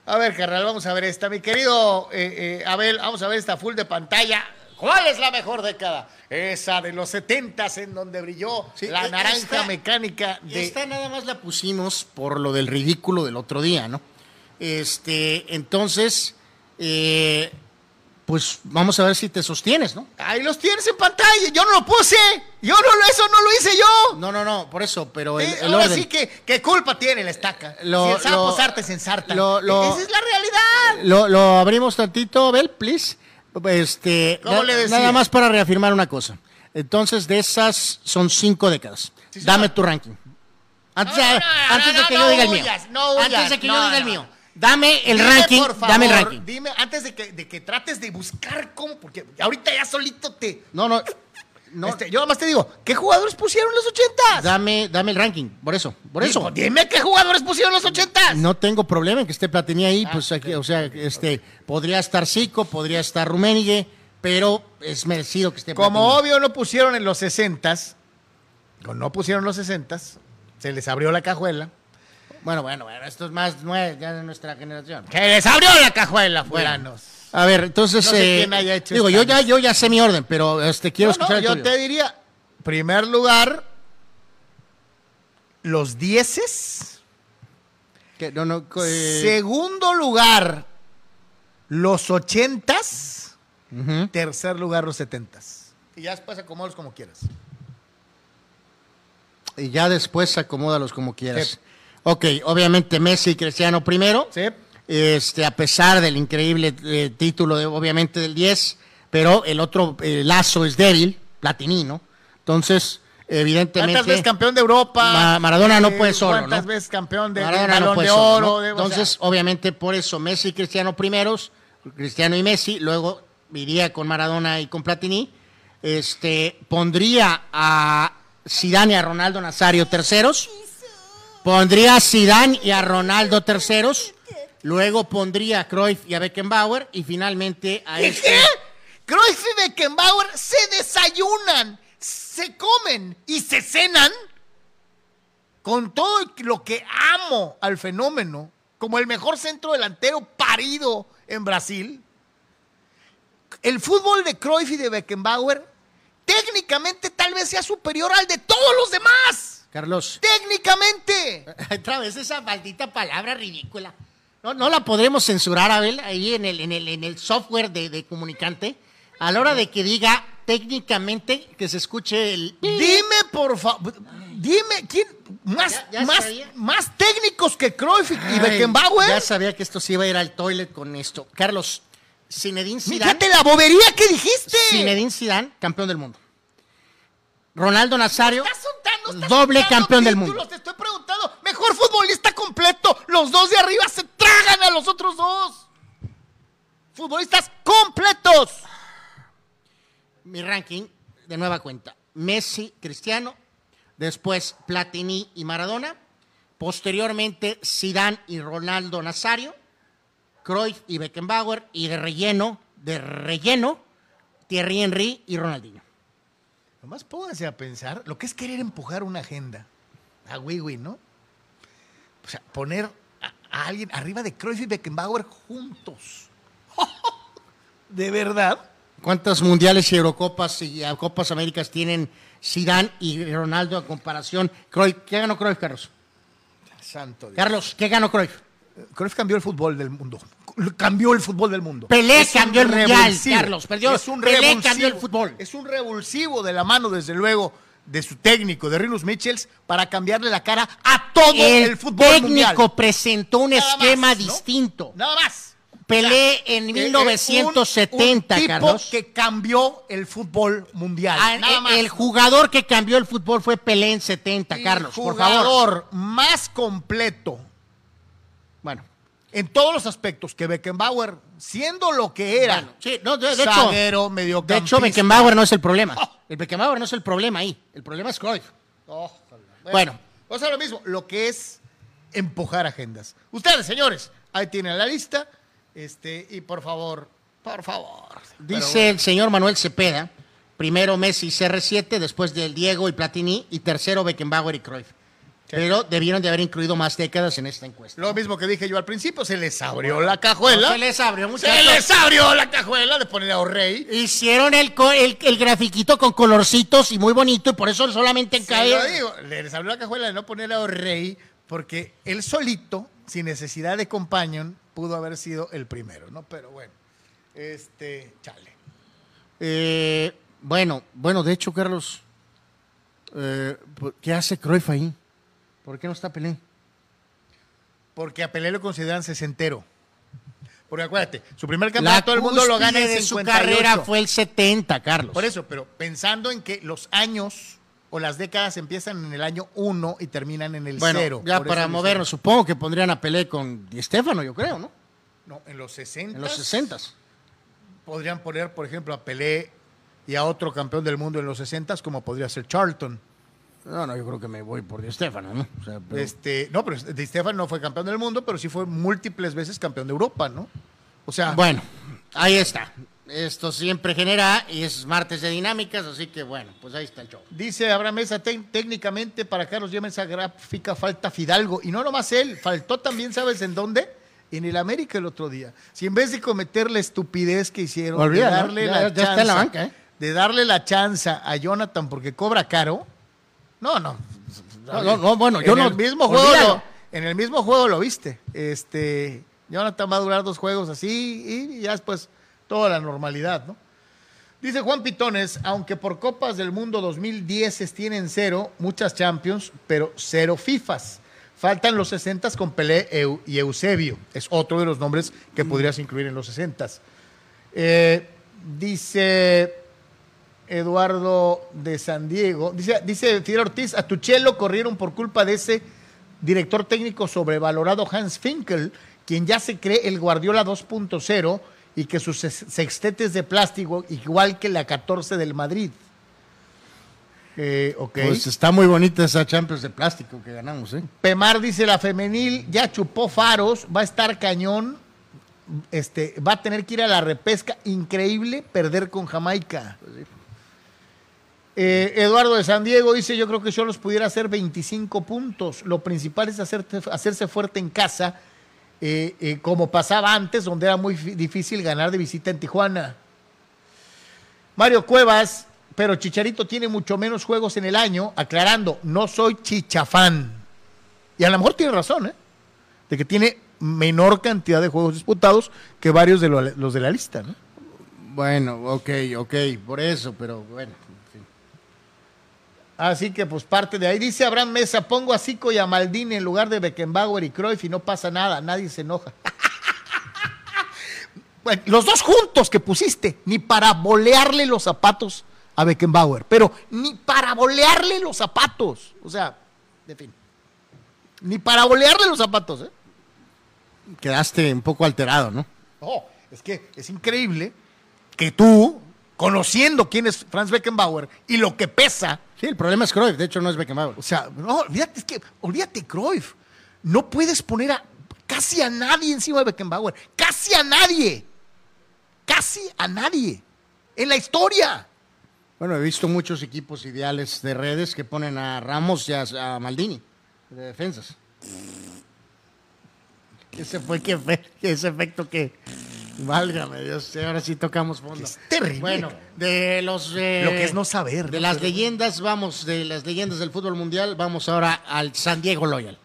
A ver, carnal, vamos a ver esta. Mi querido eh, eh, Abel, vamos a ver esta full de pantalla. ¿Cuál es la mejor década? Esa de los setentas en donde brilló Sí, la e- naranja esta- mecánica de... Esta nada más la pusimos por lo del ridículo del otro día, ¿no? Este, entonces, eh, pues vamos a ver si te sostienes, ¿no? Ahí los tienes en pantalla. Yo no lo puse. Yo no lo, eso no lo hice yo. No, no, no, por eso, pero el, Eh, el ahora orden. sí que, ¿qué culpa tiene la estaca? Lo- si el sapo lo- sarta se ensarta. lo- Esa es la realidad. Lo, lo abrimos tantito, Bel, please. Este, ¿Cómo na- le decía? nada más para reafirmar una cosa. Entonces, de esas son cinco décadas. Sí. Dame tu ranking. Antes, No, no, de- no, antes de que no, yo diga el mío. huyas, no huyas, antes de que yo no, diga el mío. Dame el Dime, ranking. por favor, dame el ranking. Dime, antes de que, de que trates de buscar cómo, porque ahorita ya solito te... No, no. No Este, yo además te digo, ¿qué jugadores pusieron los ochentas? dame, dame el ranking. Por eso. Por eso. Digo, dime qué jugadores pusieron los ochentas. No tengo problema en que esté Platini ahí, Ah, pues aquí, o sea, este, podría estar Zico, podría estar Rummenigge, pero es merecido que esté Como Platini. obvio no pusieron en los sesentas, o no pusieron los sesentas, se les abrió la cajuela. Bueno, bueno, bueno, esto es más nuevo, ya de nuestra generación. ¡Que les abrió la cajuela, fulanos! A ver, entonces, No sé eh, quién haya hecho digo, yo ya, yo ya sé mi orden, pero este, quiero No, escuchar yo tuyo. te diría, primer lugar, los dieces. Que no, no, eh, Segundo lugar, los ochentas. Tercer lugar, los setentas. Y ya después acomódalos como quieras. Y ya después acomódalos como quieras. Sí. Ok, obviamente Messi y Cristiano primero. ¿Sí? Este, a pesar del increíble eh, título, de, obviamente, del 10, pero el otro eh, lazo es débil, Platini, ¿no? Entonces, evidentemente... ¿Cuántas veces campeón de Europa? Eh, Ma- Maradona no puede solo, ¿Cuántas ¿no? veces campeón de, de Maradona no puede de solo, oro? ¿no? de- o sea, Entonces, obviamente, por eso Messi y Cristiano primeros, Cristiano y Messi, luego iría con Maradona y con Platini. Este, pondría a Zidane y a Ronaldo Nazario terceros. Pondría a Zidane y a Ronaldo terceros. Luego pondría a Cruyff y a Beckenbauer. Y finalmente a ¿Y este... qué? Cruyff y Beckenbauer se desayunan, se comen y se cenan con todo lo que amo al fenómeno, como el mejor centro delantero parido en Brasil. El fútbol de Cruyff y de Beckenbauer técnicamente tal vez sea superior al de todos los demás. Carlos. Técnicamente. Otra vez esa maldita palabra ridícula. No, no la podremos censurar, Abel, ahí en el, en el, en el software de, de comunicante. A la hora de que diga técnicamente que se escuche el... Dime, por favor, dime, ¿quién? Más, Ya- ya más, sabía. más técnicos que Cruyff y Ay, Beckenbauer. Ya sabía que esto se iba a ir al toilet con esto. Carlos, Zinedine Zidane... Fíjate la bobería que dijiste. Zinedine Zidane, campeón del mundo. Ronaldo Nazario, Estás soltando, estás doble campeón del mundo. Te estoy preguntando, mejor futbolista completo. Los dos de arriba se tragan a los otros dos. Futbolistas completos. mi ranking de nueva cuenta. Messi, Cristiano, después Platini y Maradona, posteriormente Zidane y Ronaldo Nazario, Cruyff y Beckenbauer y de relleno, de relleno, Thierry Henry y Ronaldinho. Nomás pónganse a pensar lo que es querer empujar una agenda. A Wiwi, ¿no? O sea, poner a, a alguien arriba de Cruyff y Beckenbauer juntos. ¿De verdad? ¿Cuántas mundiales y Eurocopas y Copas Américas tienen Zidane y Ronaldo a comparación? Cruyff, ¿qué ganó Cruyff, Carlos? Santo Dios. Carlos, ¿qué ganó Cruyff? Cruyff cambió el fútbol del mundo. Cambió el fútbol del mundo. Pelé Es cambió el mundial. Carlos, perdió. Es un Pelé cambió el fútbol. Es un revulsivo de la mano, desde luego, de su técnico, de Rinus Michels, para cambiarle la cara a todo el, el fútbol técnico mundial. presentó un Nada esquema más, ¿no? distinto. Nada más. Pelé en eh, eh, 1970, un- un tipo Carlos. que cambió el fútbol mundial. Ah, Nada eh, más. el jugador que cambió el fútbol fue Pelé en 70, El Carlos, por favor. jugador más completo en todos los aspectos que Beckenbauer, siendo lo que era, bueno, sí, no, de, de hecho, zaguero, de mediocampista. hecho Beckenbauer no es el problema. El Beckenbauer no es el problema ahí. El problema es Cruyff. Ojalá. Bueno. O sea, lo mismo, lo que es empujar agendas. Ustedes, señores, ahí tienen la lista. Este, y por favor, por favor. Dice el señor Manuel Cepeda, primero Messi y CR7, después del Diego y Platini, y tercero Beckenbauer y Cruyff. Pero debieron de haber incluido más décadas en esta encuesta. Lo mismo que dije yo al principio, se les abrió la cajuela. No se les abrió, Se muchachos. les abrió la cajuela de poner a O'Reilly. Hicieron el, co- el, el grafiquito con colorcitos y muy bonito, y por eso solamente Se cae. lo digo, les abrió la cajuela de no poner a O'Reilly porque él solito, sin necesidad de companion, pudo haber sido el primero, ¿no? Pero bueno, este, chale. Eh, bueno, bueno, de hecho, Carlos, eh, ¿qué hace Cruyff ahí? ¿Por qué no está Pelé? Porque a Pelé lo consideran sesentero. Porque acuérdate, su primer campeonato del mundo lo gana en de su 58. carrera fue el 70, Carlos. Por eso, pero pensando en que los años o las décadas empiezan en el año 1 y terminan en el bueno, 0. ya para movernos, supongo que pondrían a Pelé con Di yo creo, ¿no? No, en los 60. En los 60. Podrían poner, por ejemplo, a Pelé y a otro campeón del mundo en los 60 como podría ser Charlton. No, no, yo creo que me voy por Di Stéfano, ¿no? O sea, pero- Este, no, pero Di Stefano no fue campeón del mundo, pero sí fue múltiples veces campeón de Europa, ¿no? O sea, Bueno, ahí está. Esto siempre genera y es martes de dinámicas, así que bueno, pues ahí está el show. dice Abraham Mesa, "Tec- técnicamente para Carlos Llema esa gráfica falta Fidalgo. Y no nomás él, faltó también, ¿sabes en dónde? En el América el otro día. Si en vez de cometer la estupidez que hicieron, de darle ya- la ya está en la banca, ¿eh? de darle la chanza a Jonathan porque cobra caro, no, no. No, no, no, bueno, yo en no- El mismo juego lo- en el mismo juego lo viste. Este, Jonathan va a durar dos juegos así y ya después toda la normalidad, ¿no? Dice Juan Pitones, aunque por Copas del Mundo 2010 tienen cero, muchas Champions, pero cero FIFAs. Faltan los 60 con Pelé y Eusebio. Es otro de los nombres que podrías incluir en los 60. Eh, dice Eduardo de San Diego. Dice, dice Fidel Ortiz, a Tuchelo corrieron por culpa de ese director técnico sobrevalorado Hans Finkel, quien ya se cree el Guardiola 2.0 y que sus sex- sextetes de plástico igual que la 14 del Madrid. Eh, ok. Pues está muy bonita esa Champions de plástico que ganamos, ¿eh? Pemar dice la femenil ya chupó faros, va a estar cañón, este, va a tener que ir a la repesca, increíble perder con Jamaica. Eh, Eduardo de San Diego dice yo creo que Cholos pudiera hacer 25 puntos, lo principal es hacerse fuerte en casa, eh, eh, como pasaba antes, donde era muy difícil ganar de visita en Tijuana. Mario Cuevas, pero Chicharito tiene mucho menos juegos en el año, aclarando, no soy chichafán. Y a lo mejor tiene razón, ¿eh? De que tiene menor cantidad de juegos disputados que varios de lo- los de la lista, ¿no? Bueno, ok, ok, por eso, pero bueno. Así que pues parte de ahí. Dice Abraham Mesa, pongo a Zico y a Maldini en lugar de Beckenbauer y Cruyff y no pasa nada, nadie se enoja. Los dos juntos que pusiste, ni para bolearle los zapatos a Beckenbauer, pero ni para bolearle los zapatos. O sea, de fin. Ni para bolearle los zapatos, ¿eh? Quedaste un poco alterado, ¿no? No, es que es increíble que tú, conociendo quién es Franz Beckenbauer y lo que pesa, Sí, el problema es Cruyff, de hecho no es Beckenbauer. o sea, no, olvídate, es que, olvídate, Cruyff. No puedes poner a casi a nadie encima de Beckenbauer. Casi a nadie. Casi a nadie. En la historia. Bueno, he visto muchos equipos ideales de redes que ponen a Ramos y a, a Maldini de defensas. Ese fue que ese efecto que válgame Dios, ahora sí tocamos fondo. Es terrible. Bueno, de los eh, Lo que es no saber, de ¿no? las leyendas, vamos de las leyendas del fútbol mundial, vamos ahora al San Diego Loyal.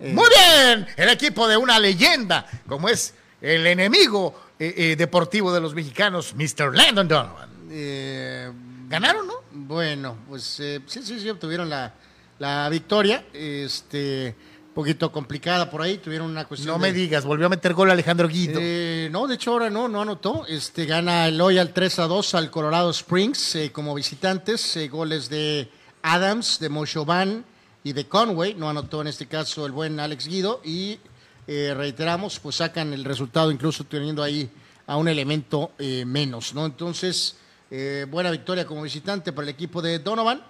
Eh, Muy bien, el equipo de una leyenda, como es el enemigo eh, eh, deportivo de los mexicanos, Mr. Landon Donovan. eh, ¿Ganaron, no? Bueno, pues eh, sí, sí, sí, obtuvieron la, la victoria. Este, poquito complicada por ahí, tuvieron una cuestión. No de- me digas, volvió a meter gol Alejandro Guido. Eh, no, de hecho ahora no, no anotó. Este gana el Loyal 3 a 2 al Colorado Springs eh, como visitantes. eh, goles de Adams, de Moshovan y de Conway. No anotó en este caso el buen Alex Guido. Y eh, reiteramos, pues sacan el resultado incluso teniendo ahí a un elemento eh, menos, ¿no? Entonces, eh, buena victoria como visitante para el equipo de Donovan.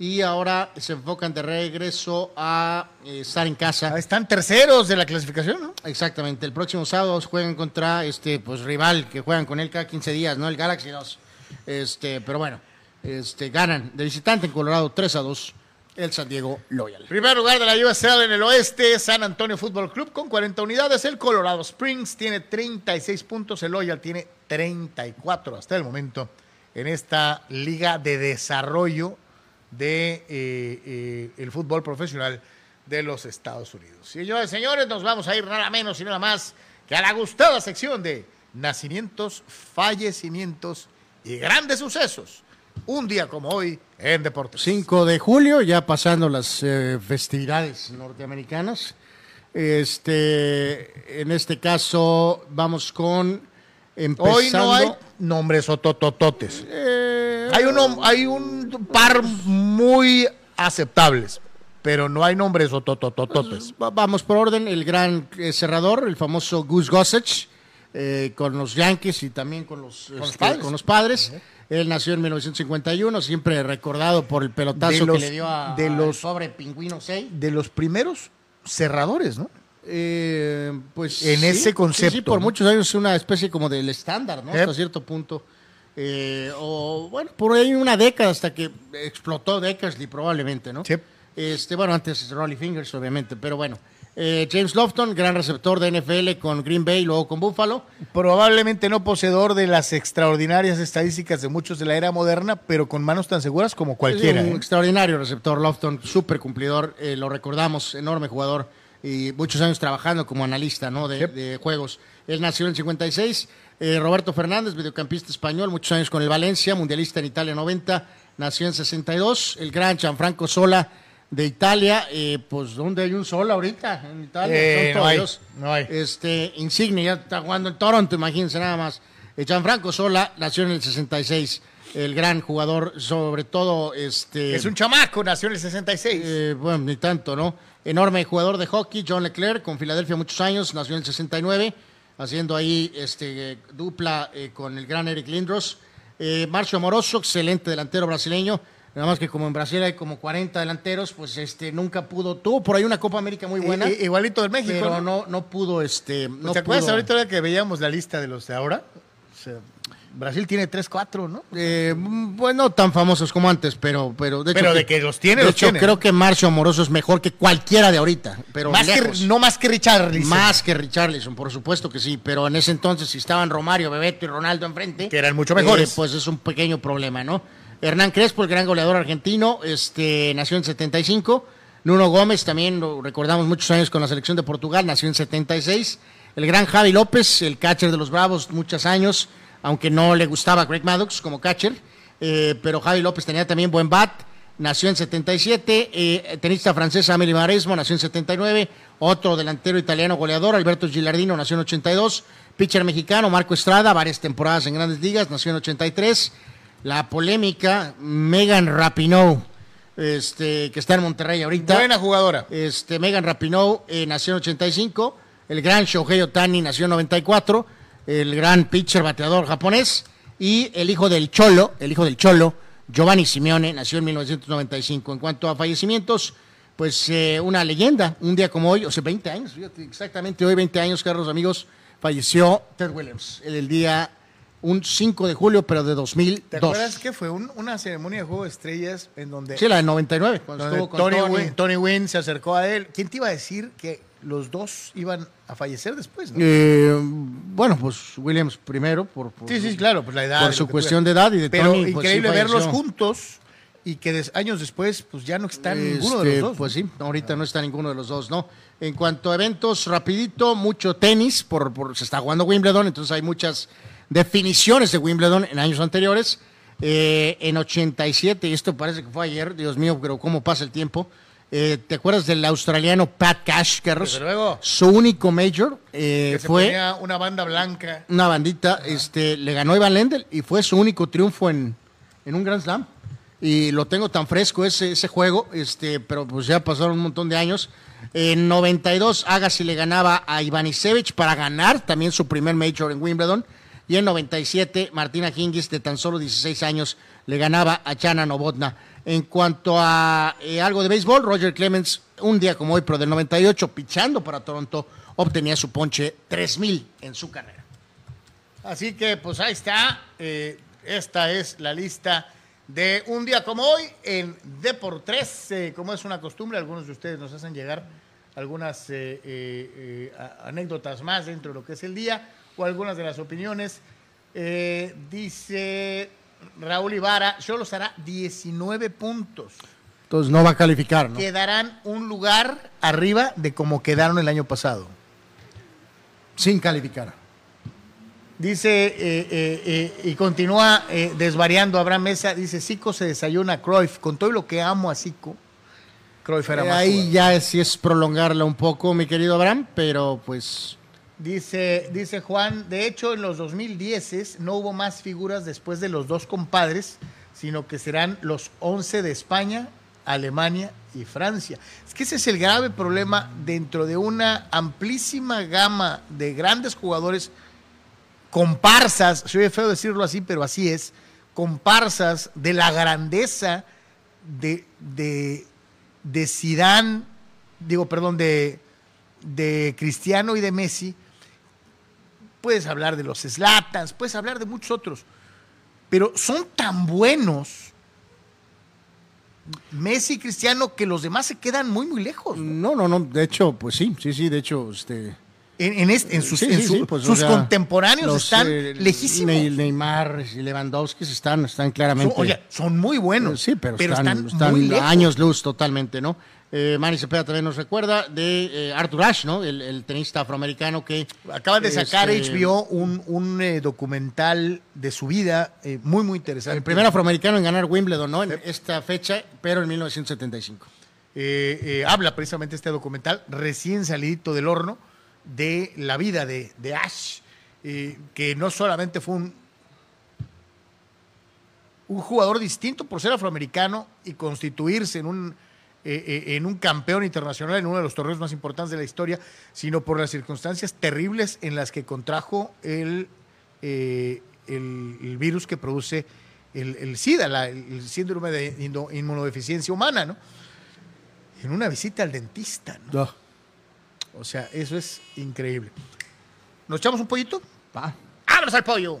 Y ahora se enfocan de regreso a eh, estar en casa. Ah, Están terceros de la clasificación, ¿no? Exactamente, el próximo sábado juegan contra este pues rival que juegan con él cada 15 días, ¿no? El Galaxy 2. Este, pero bueno, este ganan de visitante en Colorado 3 a 2 el San Diego Loyal. Primer lugar de la USL en el oeste, San Antonio Fútbol Club con 40 unidades. El Colorado Springs tiene 36 puntos. El Loyal tiene 34 hasta el momento en esta liga de desarrollo de eh, eh, el fútbol profesional de los Estados Unidos. Señores, señores, nos vamos a ir nada menos y nada más que a la gustada sección de nacimientos, fallecimientos y grandes sucesos. Un día como hoy en Deportes. 5 de julio, ya pasando las eh, festividades norteamericanas. Este, en este caso vamos con empezando. Hoy no hay nombres ototototes. Eh, Hay un, hom- hay un par muy aceptables, pero no hay nombres ototototes. Va- Vamos por orden, el gran eh, cerrador, el famoso Gus Gossage, eh, con los Yankees y también con los, los este, padres. con los padres. Él nació en 1951, siempre recordado por el pelotazo los- que le dio a, de los- pobre pingüino 6. De los primeros cerradores, ¿no? Eh, pues En sí, ese sí, Sí, concepto, por ¿no? muchos años es una especie como del estándar, ¿no? Hasta cierto punto. Eh, o bueno, por ahí una década hasta que explotó Deckersley probablemente, ¿no? Sí. Este, bueno, antes Rolly Fingers, obviamente, pero bueno. Eh, James Lofton, gran receptor de NFL con Green Bay, luego con Buffalo. Probablemente no poseedor de las extraordinarias estadísticas de muchos de la era moderna, pero con manos tan seguras como cualquiera. Un ¿eh? extraordinario receptor, Lofton, súper cumplidor, eh, lo recordamos, enorme jugador y muchos años trabajando como analista ¿no? de, Yep. de juegos. Él nació en el 56. Eh, Roberto Fernández, mediocampista español, muchos años con el Valencia, mundialista en Italia 90, nació en 62. El gran Gianfranco Sola de Italia, eh, pues ¿dónde hay un Sola ahorita? En Italia, Eh, son no hay, no hay. Este, Insigne ya está jugando en Toronto, imagínense nada más. Eh, Gianfranco Sola nació en el 66. El gran jugador, sobre todo, este. Es un chamaco, nació en el 66. Eh, bueno, ni tanto, ¿no? Enorme jugador de hockey, John Leclerc, con Filadelfia muchos años, nació en el 69, haciendo ahí este, dupla eh, con el gran Eric Lindros. Eh, Marcio Amoroso, excelente delantero brasileño, nada más que como en Brasil hay como 40 delanteros, pues este nunca pudo, tuvo por ahí una Copa América muy buena, I- igualito del México. pero ¿no? no, pudo, este, no ¿Te acuerdas pudo- ahorita que veíamos la lista de los de ahora? O sea, Brasil tiene 3-4, ¿no? Eh, bueno, tan famosos como antes, pero, pero de hecho, Pero de que los tiene, de los hecho, tiene. creo que Marcio Amoroso es mejor que cualquiera de ahorita, pero Más que, lejos. no más que Richard Más que Richarlison, por supuesto que sí, pero en ese entonces si estaban Romario, Bebeto y Ronaldo enfrente, Que eran mucho mejores. eh, pues es un pequeño problema, ¿no? Hernán Crespo, el gran goleador argentino, este nació en 75. Nuno Gómez, también lo recordamos muchos años con la selección de Portugal, nació en 76. El gran Javi López, el catcher de los Bravos, muchos años, aunque no le gustaba a Greg Maddox como catcher, eh, pero Javi López tenía también buen bat, nació en 77, eh, tenista francesa Amelie Maresmo nació en 79, otro delantero italiano goleador, Alberto Gilardino, nació en 82, pitcher mexicano Marco Estrada, varias temporadas en grandes ligas, nació en 83, la polémica Megan Rapinoe, este, que está en Monterrey ahorita. Buena jugadora. Este, Megan Rapinoe eh, nació en 85. El gran Shohei Otani nació en 94. El gran pitcher bateador japonés. Y el hijo del Cholo, el hijo del Cholo, Giovanni Simeone, nació en 1995. En cuanto a fallecimientos, pues eh, una leyenda. Un día como hoy, o sea, 20 años, exactamente hoy, 20 años, Carlos amigos, falleció Ted Williams. El, el día un 5 de julio, pero de 2002. ¿Te acuerdas que fue un- una ceremonia de Juego de Estrellas en donde, Sí, la de 99, cuando donde estuvo con Tony, Tony. Wynn, Tony Wynn se acercó a él? ¿Quién te iba a decir que los dos iban a fallecer después? no? Eh, bueno, pues Williams primero, por, por sí, sí, claro, pues la edad. por su cuestión de edad y de Pero Tony, pues, sí increíble verlos juntos y que des- años después, pues ya no están ninguno de Este, los dos. Pues sí, ahorita no está ninguno de los dos, ¿no? En cuanto a eventos, rapidito, mucho tenis, por, por- se está jugando Wimbledon, entonces hay muchas definiciones de Wimbledon en años anteriores. Eh, en 87, y esto parece que fue ayer, Dios mío, pero cómo pasa el tiempo. Eh, ¿Te acuerdas del australiano Pat Cash, Carlos? Desde luego. Su único major eh, que se fue ponía una banda blanca. una bandita, este, le ganó Ivan Lendl y fue su único triunfo en, en un Grand Slam. Y lo tengo tan fresco ese, ese juego, este, pero pues ya pasaron un montón de años. En 92, Agassi le ganaba a Ivanisevic para ganar también su primer major en Wimbledon. Y en 97, Martina Hingis, de tan solo 16 años, le ganaba a Chana Novotna. En cuanto a eh, algo de béisbol, Roger Clemens, un día como hoy, pero del 98, pichando para Toronto, obtenía su ponche 3000 en su carrera. Así que pues ahí está. eh, esta es la lista de un día como hoy en Deportes. Eh, como es una costumbre, algunos de ustedes nos hacen llegar algunas eh, anécdotas más dentro de lo que es el día o algunas de las opiniones. Dice Raúl Ibarra, Cholos hará 19 puntos. Entonces no va a calificar, ¿no? Quedarán un lugar arriba de como quedaron el año pasado. Sin calificar. Dice, eh, eh, eh, y continúa desvariando Abraham Mesa, dice, Zico se desayuna a Cruyff. Con todo lo que amo a Zico, Cruyff era más ahí jugador. ya es, sí es prolongarla un poco, mi querido Abraham, pero pues Dice, dice Juan, de hecho en los 2010 no hubo más figuras después de los dos compadres, sino que serán los 11 de España, Alemania y Francia. Es que ese es el grave problema dentro de una amplísima gama de grandes jugadores, comparsas, se oye feo decirlo así, pero así es, comparsas de la grandeza de, de, de Zidane, digo, perdón, de, de Cristiano y de Messi, puedes hablar de los Slatans, puedes hablar de muchos otros, pero son tan buenos Messi y Cristiano que los demás se quedan muy, muy lejos. ¿no? no, no, no, de hecho, pues sí, sí, sí, de hecho, este En, en este- en sus, sí, en sí, su- sí, pues, o sus sea, contemporáneos los, están eh, lejísimos. Ney- Neymar y Lewandowski están, están Son, claramente. oye, son muy buenos, Sí, pero, están, están muy lejos. años luz totalmente, ¿no? Eh, Manny Cepeda también nos recuerda de eh, Arthur Ashe, ¿no? El, el tenista afroamericano que Acaban de sacar este, HBO un, un, eh, documental de su vida eh, muy, muy interesante. El primer afroamericano en ganar Wimbledon, ¿no? En esta fecha, pero en 1975. eh, eh, habla precisamente este documental, recién salidito del horno, de la vida de, de Ash, que no solamente fue un, un jugador distinto por ser afroamericano y constituirse en un, eh, eh, en un campeón internacional en uno de los torneos más importantes de la historia, sino por las circunstancias terribles en las que contrajo el, eh, el, el virus que produce el, el SIDA, la- el síndrome de inmunodeficiencia humana, ¿no? En una visita al dentista, ¿no? O sea, eso es increíble. ¿Nos echamos un pollito? Va. ¡Vámonos al pollo!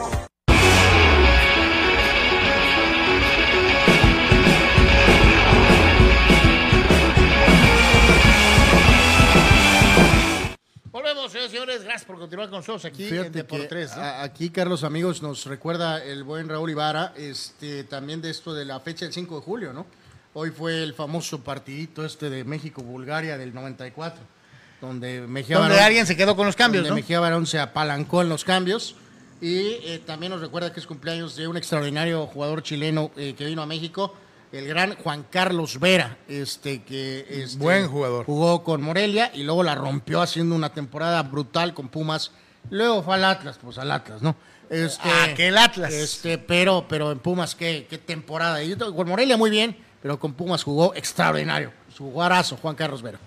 Señores. Gracias por continuar con nosotros aquí en Fíjate que Deportes. aquí, Carlos, amigos, nos recuerda el buen Raúl Ibarra este, también de esto de la fecha del 5 de julio, ¿no? Hoy fue el famoso partidito este de México-Bulgaria del 94, donde Mejía Donde Barón- alguien se quedó con los cambios, donde ¿no? Mejía Barón se apalancó en los cambios. Y eh, también nos recuerda que es cumpleaños de un extraordinario jugador chileno eh, que vino a México, el gran Juan Carlos Vera, este que este, Buen jugador. jugó con Morelia y luego la rompió haciendo una temporada brutal con Pumas. Luego fue al Atlas, pues al Atlas, ¿no? Este, Aquel Atlas. Este, pero, pero en Pumas, qué, qué temporada. Y con Morelia muy bien, pero con Pumas jugó extraordinario. Su jugadorazo, Juan Carlos Vera.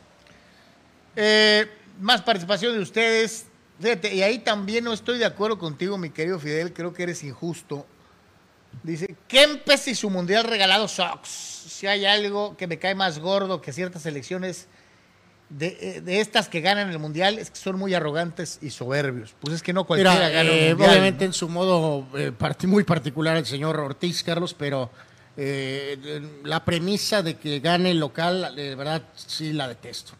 Eh, más participación de ustedes. Fíjate, y ahí también no estoy de acuerdo contigo, mi querido Fidel. Creo que eres injusto. Dice, Kempes y su mundial regalado Sox. Si hay algo que me cae más gordo que ciertas selecciones de, eh, de estas que ganan el mundial, es que son muy arrogantes y soberbios. Pues es que no cualquiera Mira, gana eh, un mundial. obviamente en su modo eh, muy particular el señor Ortiz, Carlos, pero eh, eh, la premisa de que gane el local, de verdad, sí la detesto.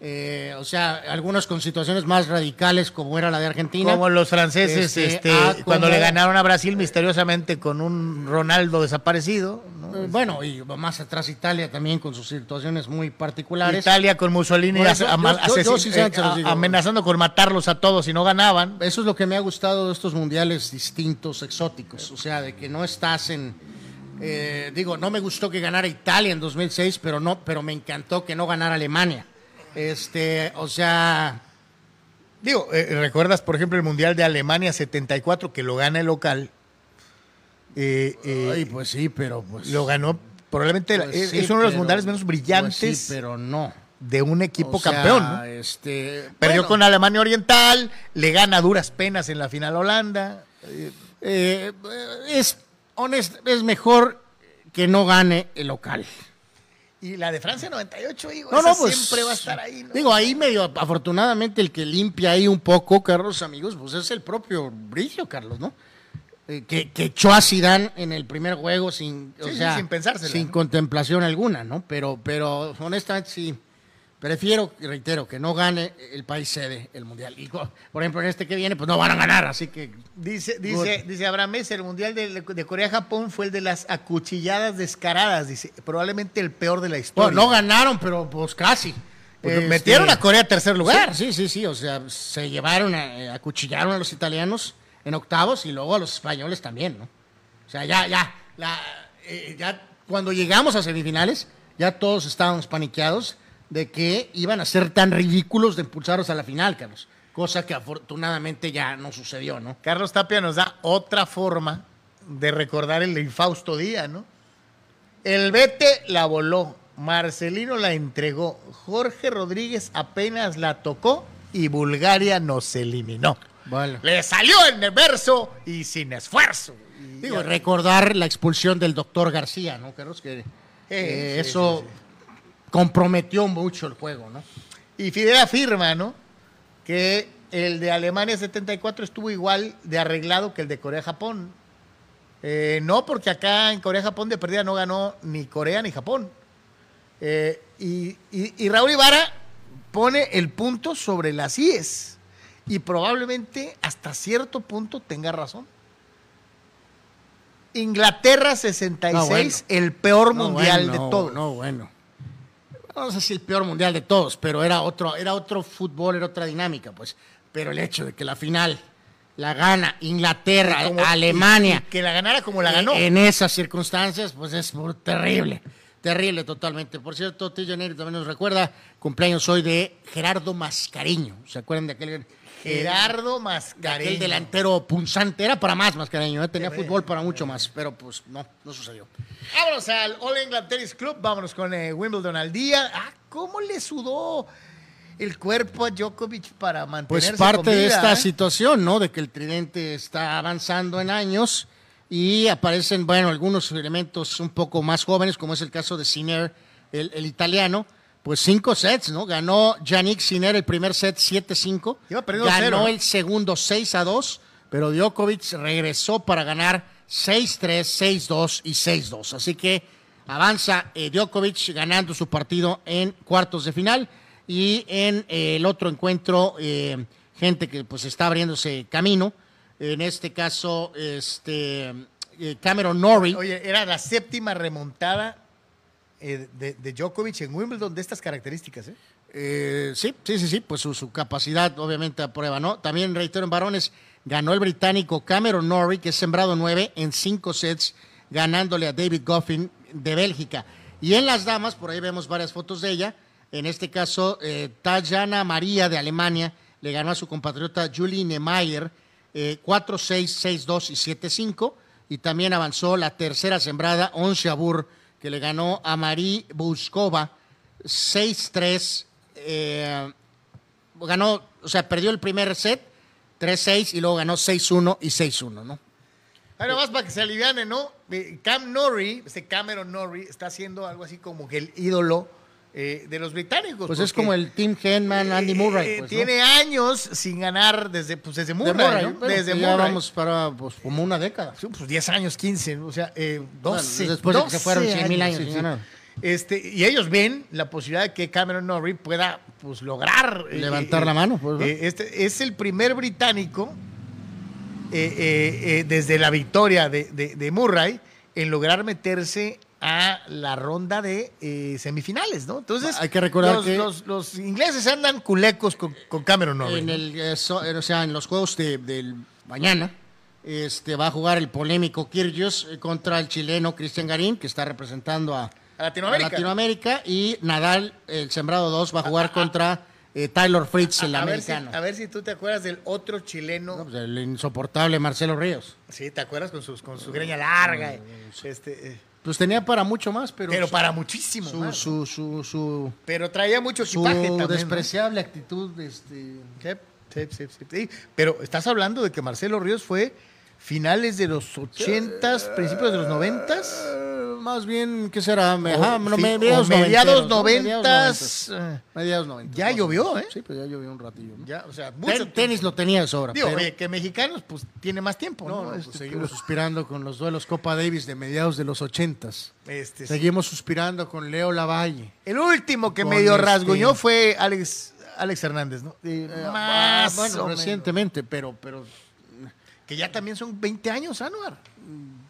Eh, o sea, algunos con situaciones más radicales como era la de Argentina. Como los franceses, Este, este, ah, cuando como- le ganaron a Brasil misteriosamente con un Ronaldo desaparecido. ¿no? Eh, Bueno, y más atrás Italia también con sus situaciones muy particulares. Italia con Mussolini eso, yo- yo- yo eh, amenazando con matarlos a todos si no ganaban. Eso es lo que me ha gustado de estos mundiales distintos, exóticos. O sea, de que no estás en. eh, digo, no me gustó que ganara Italia en 2006, pero no, pero me encantó que no ganara Alemania. Este, o sea, Digo, eh, ¿recuerdas, por ejemplo, el Mundial de Alemania 74 que lo gana el local? Eh, eh, ay, pues sí, pero pues. lo ganó probablemente pues es, sí, es uno de los pero- mundiales menos brillantes pues sí, pero no. de un equipo O sea, campeón. ¿no? Este, Perdió bueno, con Alemania Oriental, le gana duras penas en la final a Holanda. eh, es honest, es mejor que no gane el local. Y la de Francia 98, digo, No, esa no, pues. siempre va a estar ahí. ¿no? Digo, ahí medio, afortunadamente, el que limpia ahí un poco, Carlos, amigos, pues es el propio Bricio, Carlos, ¿no? Eh, que, que echó a Zidane en el primer juego sin, o Sí, sí, sea, sin pensársela, sin ¿no? contemplación alguna, ¿no? Pero, pero honestamente sí, prefiero, reitero, que no gane el país sede el mundial. Y, por ejemplo, en este que viene, pues no van a ganar, así que Dice, dice, dice Abraham Mesa, el Mundial de, de Corea-Japón fue el de las acuchilladas descaradas, dice, probablemente el peor de la historia. bueno, no ganaron, pero pues casi. Pues Este, metieron a Corea a tercer lugar. Sí, sí, sí, o sea, se llevaron, a, eh, acuchillaron a los italianos en octavos y luego a los españoles también, ¿no? O sea, ya, ya, la, eh, ya cuando llegamos a semifinales, ya todos estábamos paniqueados de que iban a ser tan ridículos de impulsarlos a la final, Carlos. Cosa que afortunadamente ya no sucedió, ¿no? Carlos Tapia nos da otra forma de recordar el infausto día, ¿no? El Vete la voló, Marcelino la entregó, Jorge Rodríguez apenas la tocó y Bulgaria nos eliminó. Vale. Le salió en el verso y sin esfuerzo. Y Digo, ya- recordar la expulsión del doctor García, ¿no, Carlos? Que eh, sí, eso comprometió mucho el juego, ¿no? Y Fidel afirma, ¿no? Que el de Alemania 74 estuvo igual de arreglado que el de Corea-Japón. Eh, no, porque acá en Corea-Japón de perdida no ganó ni Corea ni Japón. Eh, y, y- y Raúl Ibarra pone el punto sobre las IES. Y probablemente hasta cierto punto tenga razón. Inglaterra 66, No, bueno. el peor No, mundial bueno, de todos. No, bueno. No sé si el peor mundial de todos, pero era otro, era otro fútbol, era otra dinámica, pues. Pero el hecho de que la final la gana Inglaterra, Como- Alemania, y- y que la ganara como la ganó. en esas circunstancias, pues es terrible. Terrible totalmente. Por cierto, Tillo Neri también nos recuerda cumpleaños hoy de Gerardo Mascareño. ¿Se acuerdan de aquel, eh, Gerardo de Mascareño. aquel delantero punzante? Era para más Mascareño, ¿eh? tenía fútbol para mucho más, pero pues no, no sucedió. Vámonos al All England Tennis Club, vámonos con eh, Wimbledon al día. Ah, ¿cómo le sudó el cuerpo a Djokovic para mantenerse Pues parte con de esta eh? situación, ¿no? De que el tridente está avanzando en años y aparecen, bueno, algunos elementos un poco más jóvenes, como es el caso de Sinner, el, el italiano. Pues cinco sets, ¿no? Ganó Yannick Sinner el primer set 7-5. Iba perdiendo Ganó cero, el segundo 6-2, pero Djokovic regresó para ganar 6-3, 6-2 y 6-2. Así que avanza eh, Djokovic ganando su partido en cuartos de final y en eh, el otro encuentro eh, gente que pues está abriéndose camino. En este caso, este eh, Cameron Norrie. Oye, era la séptima remontada eh, de, Djokovic en Wimbledon de estas características, ¿eh? Eh, sí, sí, sí, sí, pues su, capacidad obviamente a prueba, ¿no? También reitero en varones, ganó el británico Cameron Norrie, que es sembrado 9 en 5 sets, ganándole a David Goffin de Bélgica. Y en las damas, por ahí vemos varias fotos de ella, en este caso, eh, Tajana María de Alemania le ganó a su compatriota Julie Nemeyer eh, 4-6, 6-2 y 7-5. Y también avanzó la tercera sembrada, Ons Jabeur, que le ganó a Marie Buskova 6-3. eh, ganó, o sea, perdió el primer set, 3-6, y luego ganó 6-1 y 6-1, ¿no? Ahora más para que se aliviane, ¿no? Cam Norrie, este Cameron Norrie, está haciendo algo así como que el ídolo eh, de los británicos. Pues es como el Tim Henman, Andy eh, Murray. eh, pues, ¿no? tiene años sin ganar desde, pues, desde De Murray, Murray, ¿no? bueno, Desde ya Murray. vamos para pues, como una década. Sí, pues 10 años, 15, o sea, eh, 12. Bueno, después de que se 12 fueron 100,000 años sí, sin sí. ganar. Este, y ellos ven la posibilidad de que Cameron Norrie pueda pues, lograr eh, Levantar eh, la mano, pues, eh, este es el primer británico eh, eh, eh, desde la victoria de, de- de Murray en lograr meterse a la ronda de eh, semifinales, ¿no? Entonces, Hay que recordar los, que- los- los ingleses andan culecos con, con Cameron Norrie. En ¿no? el, eh, so- o sea, en los juegos de- del mañana, este, va a jugar el polémico Kyrgios eh, contra el chileno Cristian Garín, que está representando a, A Latinoamérica. a Latinoamérica, y Nadal, el sembrado 2, va a jugar contra eh, Tyler Fritz, el a, ver si, americano. a ver si tú te acuerdas del otro chileno. No, pues, el insoportable Marcelo Ríos. Sí, ¿te acuerdas? Con, sus, con su greña larga. este, eh, Pues tenía para mucho más, pero, pero su- para muchísimo su, más. su, su, su, Pero traía mucho su equipaje también. ¿no? despreciable actitud, este, Sí, sí, sí, sí. Pero estás hablando de que Marcelo Ríos fue finales de los 80s, principios de los 90s. Eh, más bien, ¿qué será? O Ajá, no, mediados, mediados noventeros, ¿no? Mediados 90s. eh, Mediados 90. Ya llovió, ¿eh? Sí, pues ya llovió un ratillo. ¿no? Ya, o sea, Ten- mucho tiempo. tenis lo tenía de sobra. Digo, pero- oye, que mexicanos, pues tiene más tiempo, ¿no? no, pues, Este, seguimos suspirando con los duelos Copa Davis de mediados de los 80s. este, sí. Seguimos suspirando con Leo Lavalle. El último que Con medio este- rasguñó fue Alex, Alex Hernández, ¿no? Eh, Ah, más bueno, recientemente, pero, pero Que ya también son 20 años, Anuar.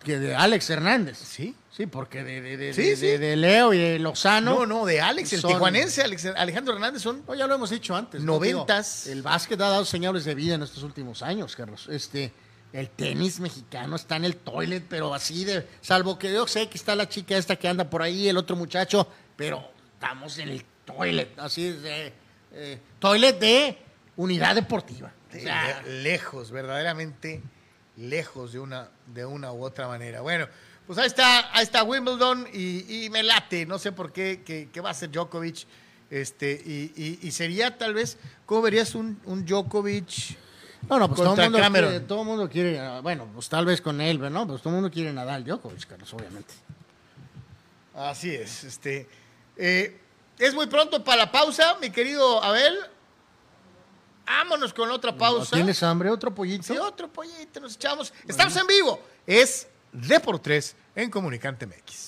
Que de Alex Hernández. Sí. Sí, porque de, de, de, Sí, de- sí. de- de Leo y de Lozano. No, no, de Alex, el Son- tijuanense, Alex- Alejandro Hernández son No, ya lo hemos dicho antes. ¿no? Noventas. Digo, El básquet ha dado señales de vida en estos últimos años, Carlos. Este, el tenis mexicano está en el toilet, pero así de. Salvo que yo sé que está la chica esta que anda por ahí, el otro muchacho, pero estamos en el toilet, así de. eh, toilet de unidad deportiva. O sea, Le- lejos, verdaderamente lejos de una, de una u otra manera. Bueno, pues ahí está, ahí está Wimbledon y, y me late, no sé por qué, que, que va a ser Djokovic. Este, y, y- y sería tal vez, ¿cómo verías un, un Djokovic? no, no, pues todo el, mundo Cameron. quiere, todo mundo quiere. Bueno, pues tal vez con él, ¿no? Pues todo el mundo quiere Nadal Djokovic, Carlos, obviamente. Así es. Este, eh, es muy pronto para la pausa, mi querido Abel. Vámonos con otra pausa. ¿Tienes hambre? ¿Otro pollito? Sí, otro pollito, nos echamos. Estamos en vivo. Es D por 3 en Comunicante MX.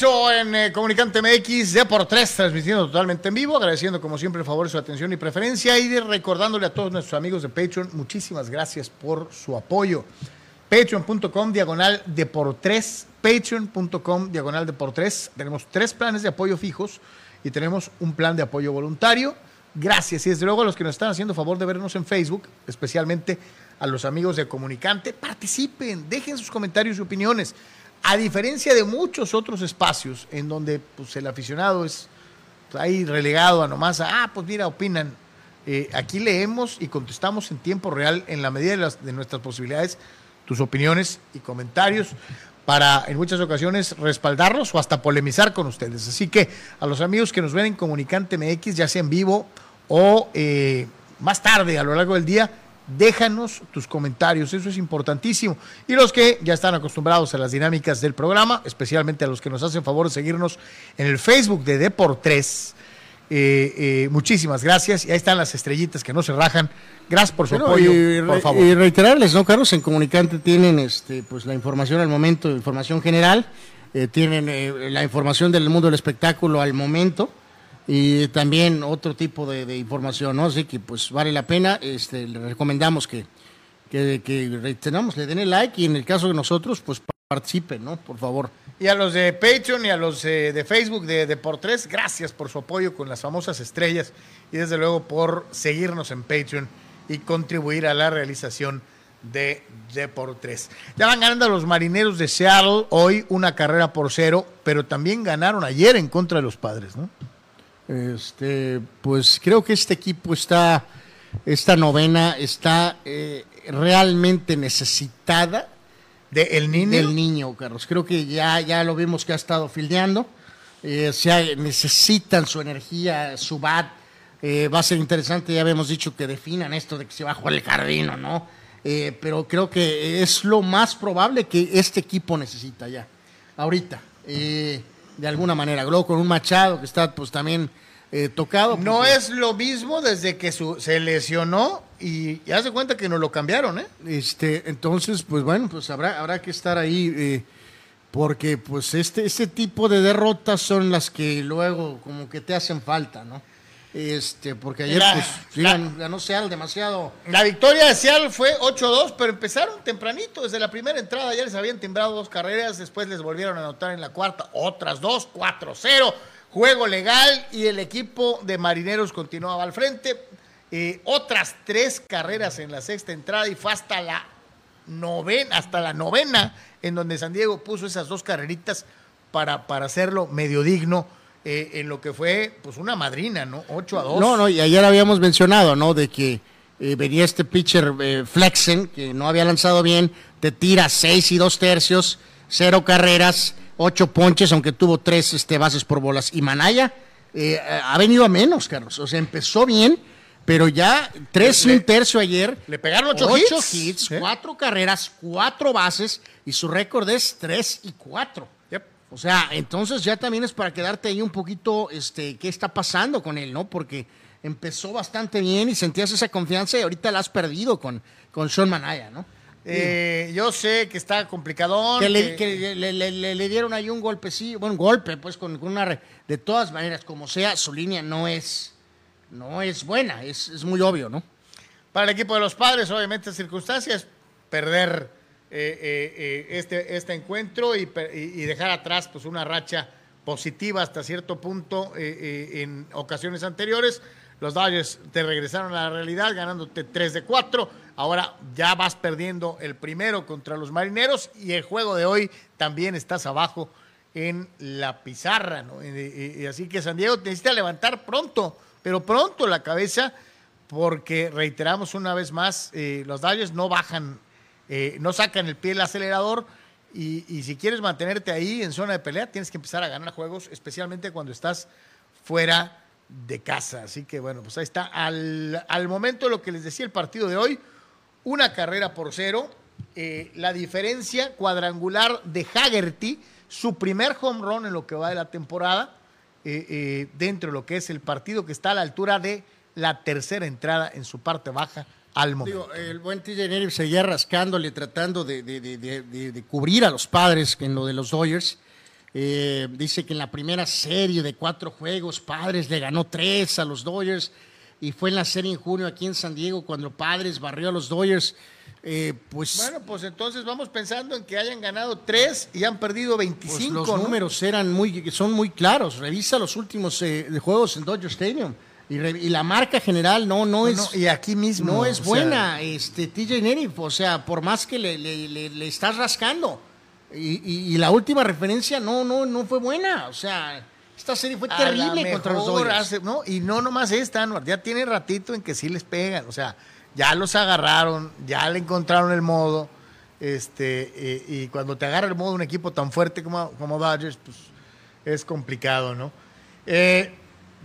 Regreso en eh, Comunicante MX de por tres, transmitiendo totalmente en vivo, agradeciendo como siempre el favor de su atención y preferencia y recordándole a todos nuestros amigos de Patreon, muchísimas gracias por su apoyo. Patreon.com diagonal de por tres, patreon.com diagonal de por tres. Tenemos tres planes de apoyo fijos y tenemos un plan de apoyo voluntario. Gracias y desde luego a los que nos están haciendo favor de vernos en Facebook, especialmente a los amigos de Comunicante, participen, dejen sus comentarios y opiniones. A diferencia de muchos otros espacios en donde pues, el aficionado es ahí relegado a nomás, a, ah, pues mira, opinan. Eh, aquí leemos y contestamos en tiempo real, en la medida de, de nuestras posibilidades, tus opiniones y comentarios para en muchas ocasiones respaldarlos o hasta polemizar con ustedes. Así que a los amigos que nos ven en Comunicante MX, ya sea en vivo o eh, más tarde a lo largo del día, déjanos tus comentarios, eso es importantísimo. Y los que ya están acostumbrados a las dinámicas del programa, especialmente a los que nos hacen favor de seguirnos en el Facebook de Depor3, eh, eh, muchísimas gracias. Y ahí están las estrellitas que no se rajan. Gracias por su apoyo, y, por favor. y reiterarles, ¿no, Carlos? En Comunicante tienen este, pues, la información al momento, información general, eh, tienen eh, la información del mundo del espectáculo al momento y también otro tipo de, información, ¿no? Así que pues vale la pena, este, le recomendamos que, que, que le den el like y en el caso de nosotros, pues participen, ¿no? Por favor. Y a los de Patreon y a los eh, de Facebook de Depor3, gracias por su apoyo con las famosas estrellas y desde luego por seguirnos en Patreon y contribuir a la realización de Depor3. Ya van ganando los marineros de Seattle hoy una carrera por cero, pero también ganaron ayer en contra de los padres, ¿no? Este, pues creo que este equipo está, esta novena está eh, realmente necesitada De El Niño. del niño, Carlos. Creo que ya, ya lo vimos que ha estado fildeando. Eh, se necesitan su energía, su bat. Eh, va a ser interesante, ya habíamos dicho que definan esto de que se va a jugar el jardín o no. Eh, pero creo que es lo más probable que este equipo necesita ya, ahorita. Eh, de alguna manera. Luego con un Machado que está pues también eh, tocado. No pues, es lo mismo desde que su- se lesionó y ya se cuenta que nos lo cambiaron, ¿eh? Este, entonces, pues bueno, pues habrá, habrá que estar ahí, eh, porque pues este, este tipo de derrotas son las que luego como que te hacen falta, ¿no? Este, porque ayer La- pues sí, la- gan- ganó Seattle demasiado. La victoria de Seattle fue 8-2, pero empezaron tempranito, desde la primera entrada ya les habían timbrado dos carreras, después les volvieron a anotar en la cuarta otras dos, 4-0, juego legal y el equipo de Marineros continuaba al frente. Eh, otras tres carreras en la sexta entrada y fue hasta la novena, hasta la novena, en donde San Diego puso esas dos carreritas para, para hacerlo medio digno eh, en lo que fue pues una madrina, ¿no? 8 a 2. No, no, y ayer habíamos mencionado, ¿no? De que eh, venía este pitcher eh, Flexen, que no había lanzado bien, te tira 6 y 2 tercios, 0 carreras, 8 ponches, aunque tuvo 3 este, bases por bolas. Y Manaya eh, ha venido a menos, Carlos. O sea, empezó bien. Pero ya 3 y un tercio ayer. Le pegaron 8 hits. 8 hits, 4 carreras, 4 bases y su récord es 3 y 4. O sea, entonces ya también es para quedarte ahí un poquito, este, qué está pasando con él, ¿no? Porque empezó bastante bien y sentías esa confianza y ahorita la has perdido con, con Sean Manaya, ¿no? Eh, yo sé que está complicadón. Que, le, que- que le- le- le- le dieron ahí un golpe, sí, bueno, un golpe, pues con, con una... re- De todas maneras, como sea, su línea no es, no es buena, es, es muy obvio, ¿no? Para el equipo de los padres, obviamente, circunstancias, perder eh, eh, eh, este, este encuentro y, dejar atrás pues, una racha positiva hasta cierto punto en ocasiones anteriores. Los Dodgers te regresaron a la realidad ganándote 3 de 4. Ahora ya vas perdiendo el primero contra los marineros y el juego de hoy también estás abajo en la pizarra. ¿no? Así que San Diego necesita levantar pronto, pero pronto la cabeza porque reiteramos una vez más, los Dodgers no bajan, eh, no sacan el pie del acelerador y, si quieres mantenerte ahí en zona de pelea, tienes que empezar a ganar juegos, especialmente cuando estás fuera de casa. Así que bueno, pues ahí está. Al, momento lo que les decía el partido de hoy, una carrera por cero, eh, la diferencia cuadrangular de Haggerty, su primer home run en lo que va de la temporada, eh, dentro de lo que es el partido que está a la altura de la tercera entrada en su parte baja al momento. Digo, el buen TJ seguía rascándole, tratando de, de- de- de- de- de cubrir a los padres en lo de los Dodgers. Eh, dice que en la primera serie de cuatro juegos, Padres le ganó tres a los Dodgers. Y fue en la serie en junio aquí en San Diego cuando Padres barrió a los Dodgers. Eh, pues, Bueno, pues entonces vamos pensando en que hayan ganado tres y han perdido pues 25. los ¿no? números eran muy, son muy claros. Revisa los últimos eh, juegos en Dodger Stadium. Y, re- y la marca general no, no, No, es. no, y aquí mismo. No es sea, buena, este TJ Nerif, o sea, por más que le, le- le- le estás rascando. Y, y- y la última referencia no, no, no fue buena. O sea, esta serie fue terrible contra los Dodgers. no, y no nomás esta, Anuar, ya tiene ratito en que sí les pegan, o sea, ya los agarraron, ya le encontraron el modo, este, y cuando te agarra el modo un equipo tan fuerte como, como Dodgers, pues es complicado, ¿no? Eh,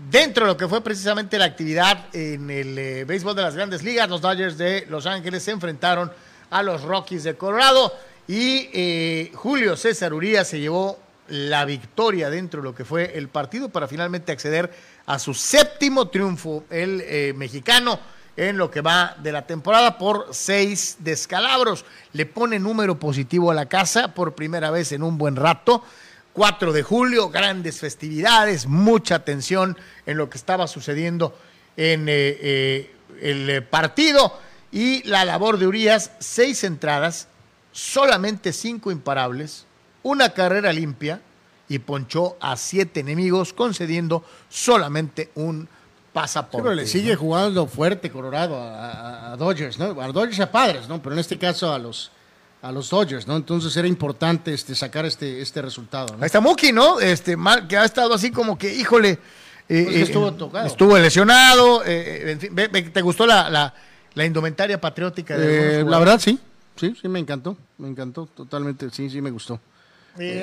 dentro de lo que fue precisamente la actividad en el eh, béisbol de las grandes ligas, los Dodgers de Los Ángeles se enfrentaron a los Rockies de Colorado y eh, Julio César Urías se llevó la victoria dentro de lo que fue el partido para finalmente acceder a su séptimo triunfo, el eh, mexicano, en lo que va de la temporada por seis descalabros. Le pone número positivo a la casa por primera vez en un buen rato. 4 de julio, grandes festividades, mucha atención en lo que estaba sucediendo en eh, eh, el eh, partido y la labor de Urias, seis entradas, solamente cinco imparables, una carrera limpia y ponchó a siete enemigos concediendo solamente un Sí, pasaporte. pero le sigue jugando fuerte Colorado a, a- a Dodgers, ¿no? A Dodgers y a Padres, ¿no? Pero en este caso a los, a los Dodgers, ¿no? Entonces era importante este, sacar este, este resultado, ¿no? Ahí está Muki, ¿no? Este, mal, que ha estado así como que, híjole. eh, Pues que eh, estuvo tocado. Estuvo lesionado. eh, en fin, ¿te gustó la, la, la indumentaria patriótica de la verdad, sí. Sí, sí, me encantó. Me encantó totalmente. Sí, sí, me gustó.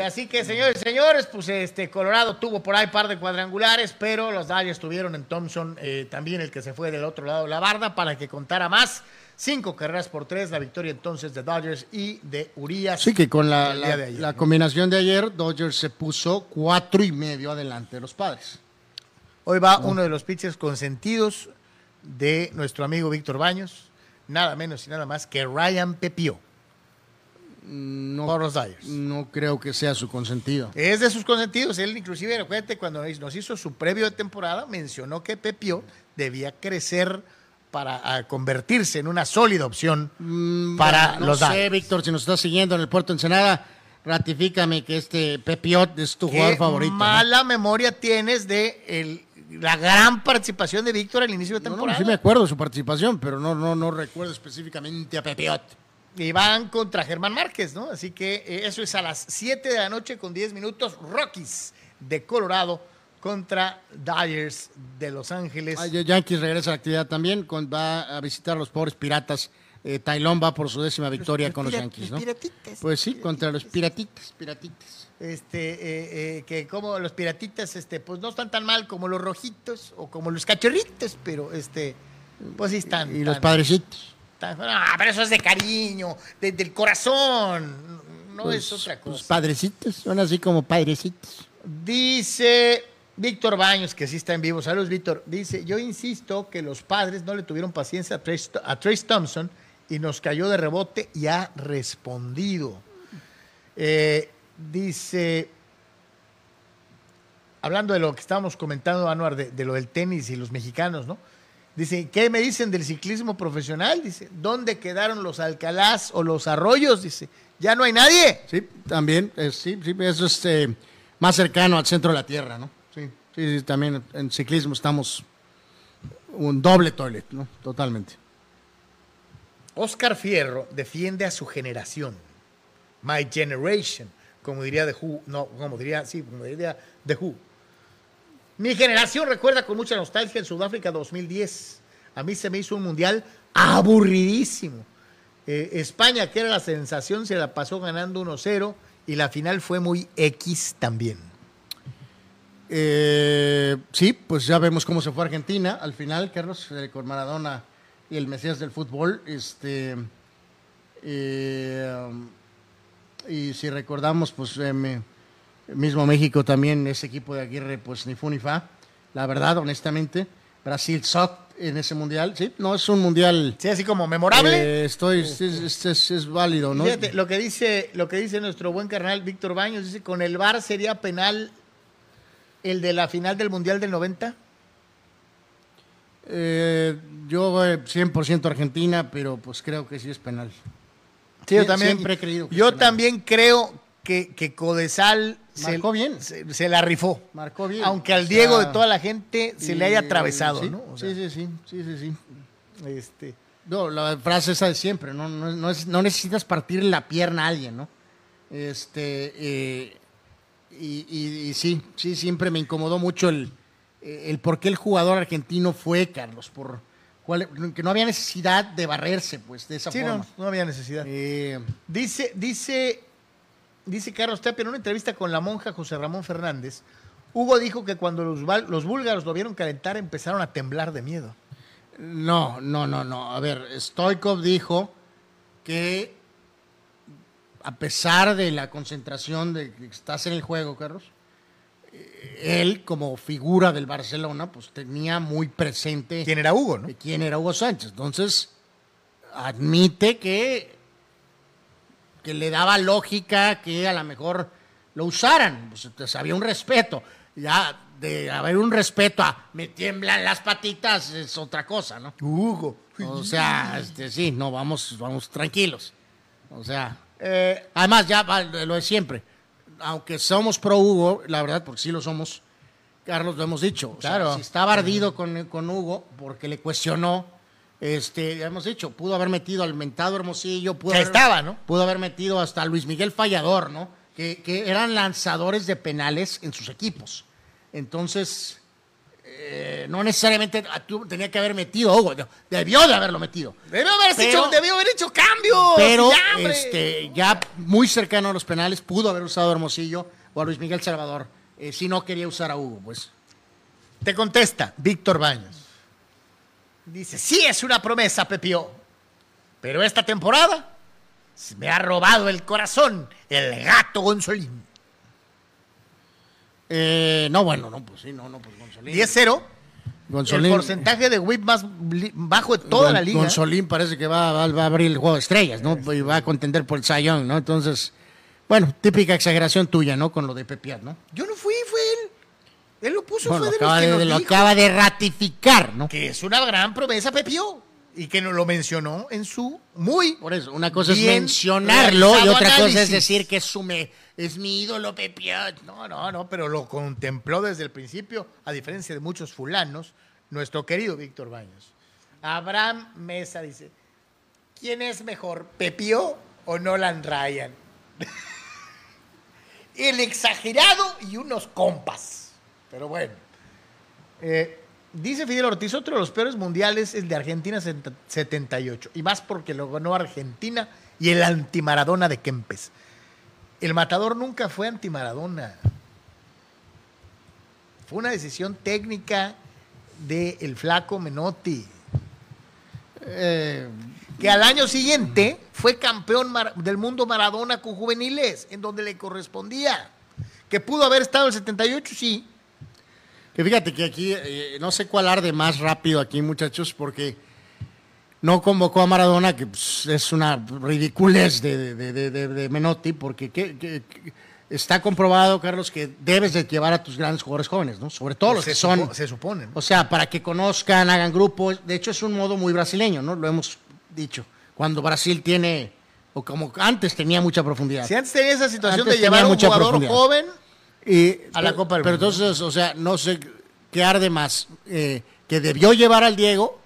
Así que, señores y señores, pues este Colorado tuvo por ahí par de cuadrangulares, pero los Dodgers tuvieron en Thompson también el que se fue del otro lado de la barda para que contara más. Cinco carreras por tres, la victoria entonces de Dodgers y de Urias. Sí, que con la, la- de ayer, la ¿no? combinación de ayer, Dodgers se puso cuatro y medio adelante de los padres. Hoy va uno de los pitchers consentidos de nuestro amigo Víctor Baños, nada menos y nada más que Ryan Pepio No, por los Dodgers. no creo que sea su consentido. Es de sus consentidos. Él, inclusive, acuérdate, cuando nos hizo su previo de temporada, mencionó que Pepio debía crecer para convertirse en una sólida opción para Bueno, no los sé. Víctor, si nos estás siguiendo en el Puerto Ensenada, ratifícame que este Pepiot es tu jugador favorito. ¿no? mala memoria tienes de el- la gran participación de Víctor al inicio de No, no, temporada. sí me acuerdo de su participación, pero no, no, no recuerdo específicamente a Pepiot. Y van contra Germán Márquez, ¿no? Así que eh, eso es a las 7 de la noche con 10 minutos. Rockies de Colorado contra Dodgers de Los Ángeles. Ah, ya- Yankees regresa a la actividad también, con- va a visitar a los pobres piratas eh, Tailón va por su décima victoria los con los Yankees, los ¿no? piratitas, Pues sí, los contra los piratitas. piratitas. Este, eh, eh, que como los piratitas, este, pues no están tan mal como los rojitos o como los cachorritos, pero este, pues sí están. Y los tan- padrecitos. tan- ah, pero eso es de cariño, de- del corazón, no Pues, es otra pues, cosa. padrecitos, son así como padrecitos. Dice Víctor Baños, que sí está en vivo. Saludos, Víctor. Dice, yo insisto que los padres no le tuvieron paciencia a Trace, Thompson y nos cayó de rebote y ha respondido. Eh, dice, hablando de lo que estábamos comentando, Anuar, de, de lo del tenis y los mexicanos, ¿no? Dice, ¿qué me dicen del ciclismo profesional? Dice, ¿dónde quedaron los Alcalás o los Arroyos? Dice, ya no hay nadie. Sí, también, eh, sí, sí, eso es eh, más cercano al centro de la Tierra, ¿no? Sí, sí, también en ciclismo estamos un doble toilet, ¿no? Totalmente. Oscar Fierro defiende a su generación. My generation, como diría The Who. No, como diría, sí, como diría The Who. Mi generación recuerda con mucha nostalgia el Sudáfrica 2010. A mí se me hizo un mundial aburridísimo. Eh, España, que era la sensación, se la pasó ganando 1-0 y la final fue muy X también. Eh, sí, pues ya vemos cómo se fue Argentina al final, Carlos, eh, con Maradona y el Mesías del fútbol. Este, eh, y si recordamos, pues eh, me- mismo México también, ese equipo de Aguirre, pues ni fu ni fa. La verdad, honestamente, Brasil sucked en ese mundial. Sí, no es un mundial. Sí, así como memorable. eh, estoy, es, es- es- es válido, ¿no? Fíjate, lo que dice, lo que dice nuestro buen carnal Víctor Baños, dice, con el VAR sería penal el de la final del Mundial del 90. Eh, yo eh, 100% Argentina, pero pues creo que sí es penal. Sí, yo también. siempre he creído que yo también creo que, que Codesal se, Marcó bien. Se, se la rifó. Marcó bien. Aunque al O Diego de toda la gente se le haya atravesado, sí, ¿no? O sea, sí, sí, sí, sí, sí, sí. Este, No, la frase esa de siempre, no, no, no, es- no necesitas partir la pierna a alguien, ¿no? Este, eh, y, y- y sí, sí, siempre me incomodó mucho el, el por qué el jugador argentino fue, Carlos, por cuál- que no había necesidad de barrerse, pues, de esa sí, forma. no, no había necesidad. Eh, Dice, dice, dice Carlos Tapia en una entrevista con la monja José Ramón Fernández, Hugo dijo que cuando los, los búlgaros lo vieron calentar empezaron a temblar de miedo. No, no, no, no. A ver, Stoikov dijo que a pesar de la concentración de que estás en el juego, Carlos, eh, él como figura del Barcelona, pues tenía muy presente ¿Quién era Hugo, no? de quién era Hugo Sánchez. Entonces, admite que, que le daba lógica que a lo mejor lo usaran. Pues, había un respeto. Ya de haber un respeto a me tiemblan las patitas es otra cosa, ¿no? Hugo. O sea, este, sí, no, vamos, vamos tranquilos. O sea, Eh, además ya lo de siempre. Aunque somos pro Hugo, la verdad, porque sí lo somos, Carlos, lo hemos dicho. O sea, Claro. si estaba ardido con, con Hugo porque le cuestionó, este, ya hemos dicho, pudo haber metido al mentado Hermosillo, pudo Que haber, estaba, ¿no? Pudo haber metido hasta a Luis Miguel Fallador, ¿no? Que, que eran lanzadores de penales en sus equipos. Entonces, eh, no necesariamente tú- tenía que haber metido a Hugo, debió de haberlo metido. debió, haber Pero- hecho, debió haber hecho cambios. Pero ya, este, ya muy cercano a los penales, pudo haber usado a Hermosillo o a Luis Miguel Salvador, eh, si no quería usar a Hugo, pues. Te contesta Víctor Baños. Dice, sí es una promesa, Pepio. Pero esta temporada me ha robado el corazón el gato Gonzolín. Eh, no, bueno, no, pues sí, no, no, pues Gonzolín. 10-0. Gonzolín, El porcentaje de whip más bajo de toda Gon- la liga. Gonzolín parece que va, va- va a abrir el juego de estrellas, ¿no? Y va a contender por el Sayón, ¿no? Entonces, bueno, típica exageración tuya, ¿no? Con lo de Pepiat, ¿no? Yo no fui, fue él. Él lo puso, Bueno, fue de acaba los que de, nos lo dijo acaba de ratificar, ¿no? que es una gran promesa, Pepio. Y que nos lo mencionó en su muy... Por eso, una cosa es mencionarlo y otra cosa es decir que es, su me- es mi ídolo Pepiat. No, no, no, pero lo contempló desde el principio, a diferencia de muchos fulanos, nuestro querido Víctor Baños. Abraham Mesa dice, ¿quién es mejor, Pepio o Nolan Ryan? el exagerado y unos compas. Pero bueno. Eh, Dice Fidel Ortiz, otro de los peores mundiales es de Argentina 78. Y más porque lo ganó Argentina y el antimaradona de Kempes. El matador nunca fue antimaradona. Fue una decisión técnica del el flaco Menotti. Eh, que al año siguiente fue campeón del mundo Maradona con juveniles, en donde le correspondía. Que pudo haber estado el 78, sí. Que fíjate que aquí eh, no sé cuál arde más rápido aquí, muchachos, porque no convocó a Maradona, que pues, es una ridiculez de, de- de- de- de Menotti, porque que- que- que está comprobado, Carlos, que debes de llevar a tus grandes jugadores jóvenes, ¿no? Sobre todo los se que son... supo- se supone. ¿no? O sea, para que conozcan, hagan grupos. De hecho, es un modo muy brasileño, ¿no? Lo hemos dicho. Cuando Brasil tiene, o como antes tenía mucha profundidad. Si antes tenía esa situación Antes de llevar a un jugador joven, Y, A la Copa del Pero Mundo. entonces, o sea, no sé qué arde más. eh, que debió llevar al Diego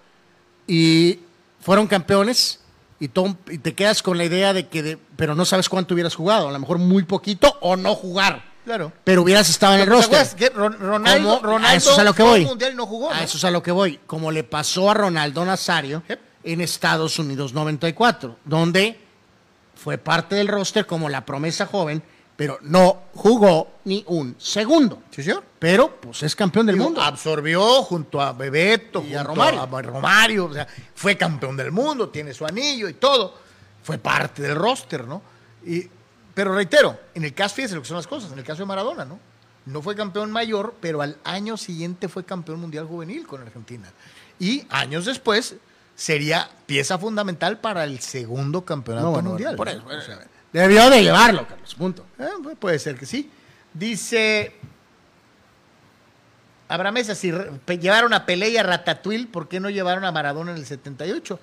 y fueron campeones y, te quedas con la idea de que, de- pero no sabes cuánto hubieras jugado. A lo mejor muy poquito o no jugar. claro. Pero hubieras estado en el ¿Te roster. que Ron- Ronaldo, Ronaldo a eso es a lo que voy. mundial y no jugó, ¿no? A eso es a lo que voy. Como le pasó a Ronaldo Nazario Yep. en Estados Unidos 94, donde fue parte del roster como la promesa joven, pero no jugó ni un segundo. Sí, señor. Pero, pues es campeón del Digo, mundo. absorbió junto a Bebeto, Y a junto Romario. a Romario, o sea, fue campeón del mundo, tiene su anillo y todo. Fue parte del roster, ¿no? Y, pero reitero, en el caso, fíjese lo que son las cosas, en el caso de Maradona, ¿no? No fue campeón mayor, pero al año siguiente fue campeón mundial juvenil con Argentina. Y años después sería pieza fundamental para el segundo campeonato No, bueno, mundial. por ¿no? eso, O sea, Debió de llevarlo, Carlos, punto. eh, pu- puede ser que sí. Dice Mesa, si llevaron a Pelé y a Ratatouille, ¿por qué no llevaron a Maradona en el 78?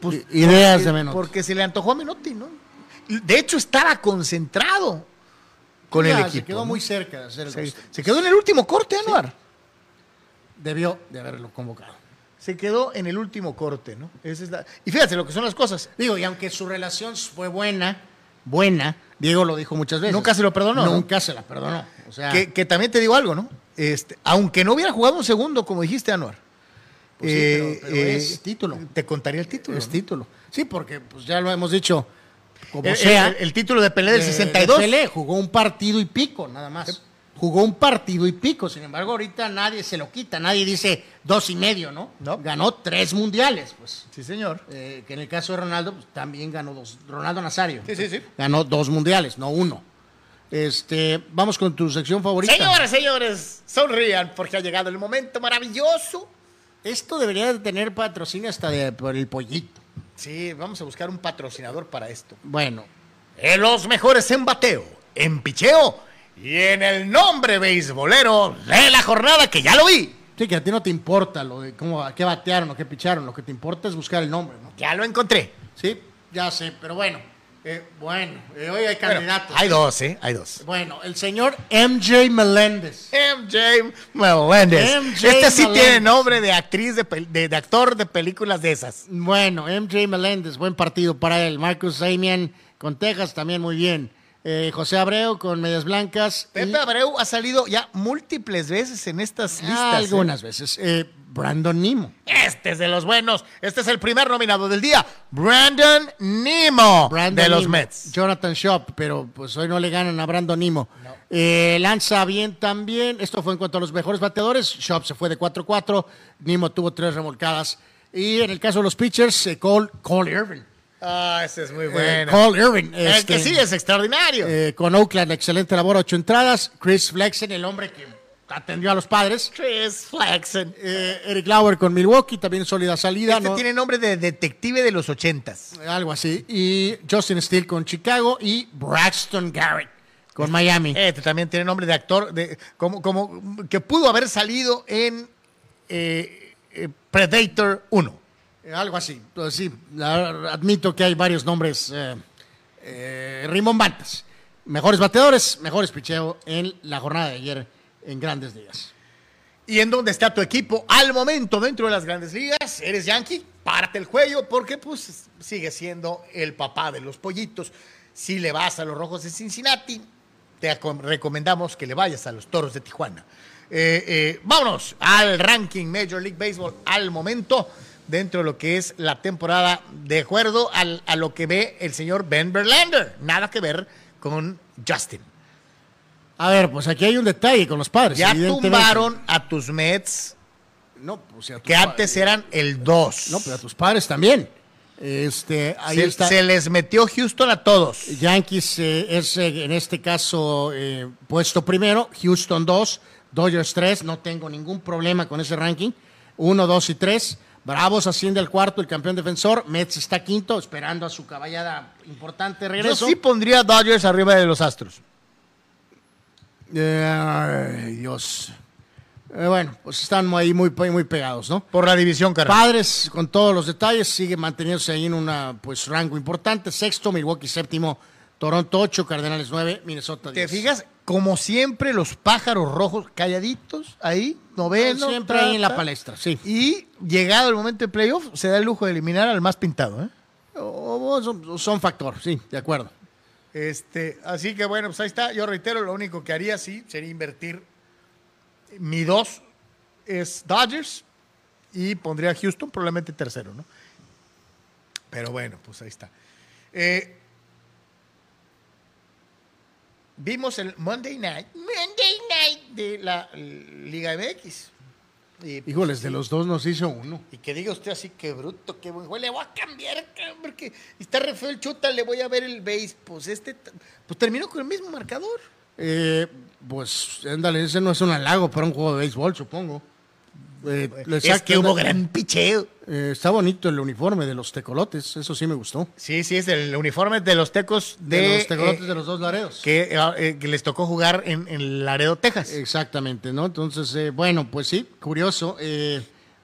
Pues, ideas porque, de Menotti. Porque se le antojó a Menotti, ¿no? De hecho, estaba concentrado con el Se equipo. quedó ¿no? muy cerca de hacer el se, se quedó en el último corte, Anuar. Debió de haberlo convocado. Se quedó en el último corte, ¿no? Esa es la- Y fíjate lo que son las cosas. Digo, y aunque su relación fue buena, buena, Diego lo dijo muchas veces. Nunca se lo perdonó, ¿no? Nunca se la perdonó. O sea, Que, que también te digo algo, ¿no? Este, aunque no hubiera jugado un segundo, como dijiste, Anuar. Pues sí, eh, pero- pero eh, es título. Te contaría el título. es ¿no? título. Sí, porque pues ya lo hemos dicho. Como El, sea. el- el título de Pelé del de- 62. de Pelé, jugó un partido y pico, nada más. Jugó un partido y pico. Sin embargo, ahorita nadie se lo quita. Nadie dice dos y medio, ¿no? No. Ganó tres mundiales, pues. Sí, señor. Eh, que en el caso de Ronaldo, pues, también ganó dos. Ronaldo Nazario. Sí, sí, sí. Ganó dos mundiales, no uno. Este, vamos con tu sección favorita. Señoras, señores, sonrían porque ha llegado el momento maravilloso. Esto debería de tener patrocinio hasta de, por el pollito. Sí, vamos a buscar un patrocinador para esto. Bueno, En los mejores en bateo, en picheo y en el nombre beisbolero de la jornada que ya lo vi. sí, que a ti no te importa lo de cómo, a qué batearon o qué picharon. Lo que te importa es buscar el nombre, ¿no? Ya lo encontré. Sí, ya sé, pero bueno. eh, bueno, eh, hoy hay Bueno, candidatos. hay dos, ¿eh? Hay dos. Bueno, el señor MJ Meléndez. MJ Meléndez. MJ Este sí Meléndez. tiene nombre de actriz, de, de- de actor de películas de esas. Bueno, MJ Meléndez, buen partido para él. Marcus Samian con Texas también muy bien. Eh, José Abreu con Medias Blancas. y- Pepe Abreu ha salido ya múltiples veces en estas listas. ¿eh? algunas veces. Eh, Brandon Nimo. Este es de los buenos. Este es el primer nominado del día. Brandon Nemo Brandon de los. Mets. Jonathan Shop, pero pues hoy no le ganan a Brandon Nimo. Eh, lanza bien también. Esto fue en cuanto a los mejores bateadores. Shop se fue de 4-4. Nimo tuvo tres remolcadas. Y en el caso de los pitchers, Cole, Cole Irvin. Ah, ese es muy Eh, bueno. Cole Irvin. el este, que sí es extraordinario. eh, con Oakland, excelente labor, ocho entradas. Chris Flexen, el hombre que atendió a los padres. Chris Flexen. Eh, Eric Lauer con Milwaukee, también sólida salida. Este ¿no? tiene nombre de detective de los ochentas. Algo así. Y Justin Steele con Chicago y Braxton Garrett con Miami. Este también tiene nombre de actor, de, como, como que pudo haber salido en eh, eh, Predator 1. Eh, Algo así. Pues sí, admito que hay varios nombres eh, eh. Mejores bateadores, mejores picheo en la jornada de ayer en Grandes Ligas. ¿Y en dónde está tu equipo al momento dentro de las grandes ligas? ¿Eres Yankee? Párate el cuello porque pues sigue siendo el papá de los pollitos. Si le vas a los Rojos de Cincinnati, te recomendamos que le vayas a los Toros de Tijuana. Eh, eh, vámonos al ranking Major League Baseball al momento, dentro de lo que es la temporada, de acuerdo al- a lo que ve el señor Ben Verlander. Nada que ver con Justin. A ver, pues aquí hay un detalle con los padres. Ya tumbaron a tus Mets, No, pues, a tus que antes eran el 2. No, pero a tus padres también. Este, ahí se, está. se les metió Houston a todos. Yankees eh, es eh, en este caso eh, puesto primero, Houston 2, Dodgers 3, no tengo ningún problema con ese ranking, 1, 2 y 3. Bravos asciende al cuarto, el campeón defensor, Mets está quinto, esperando a su caballada importante Yo regreso. sí pondría Dodgers arriba de los Astros. Eh, ay, Dios. Eh, bueno, pues están ahí muy, muy pegados, ¿no? Por la división, carajo. Padres, con todos los detalles, sigue manteniéndose ahí en un pues, rango importante. Sexto, Milwaukee séptimo, Toronto 8, Cardenales 9, Minnesota 10. ¿Te fijas? Como siempre, los pájaros rojos calladitos ahí, noveno. Siempre ahí en la palestra, sí. Y llegado el momento de playoff, se da el lujo de eliminar al más pintado. ¿eh? O- o son, son factor, sí, de acuerdo. Este, así que bueno, pues ahí está. Yo reitero, lo único que haría sí sería invertir. Mi dos es Dodgers y pondría a Houston probablemente tercero, ¿no? Pero bueno, pues ahí está. Eh, vimos el Monday Night, Monday Night de la Liga MX. Y, pues, Híjoles, de los dos nos hizo uno. y que diga usted así, qué bruto, qué buen juego. Le voy a cambiar, porque está re feo el chuta, le voy a ver el base. Pues este, pues terminó con el mismo marcador. Eh, pues, ándale, ese no es un halago para un juego de béisbol, supongo. Eh, le es que hubo gran picheo. Eh, está bonito el uniforme de los tecolotes, eso sí me gustó. Sí, sí, es el uniforme de los tecos de, De, los tecolotes eh, de los dos laredos. que, eh, que les tocó jugar en, en Laredo, Texas. Exactamente, ¿no? Entonces, bueno, pues sí, curioso.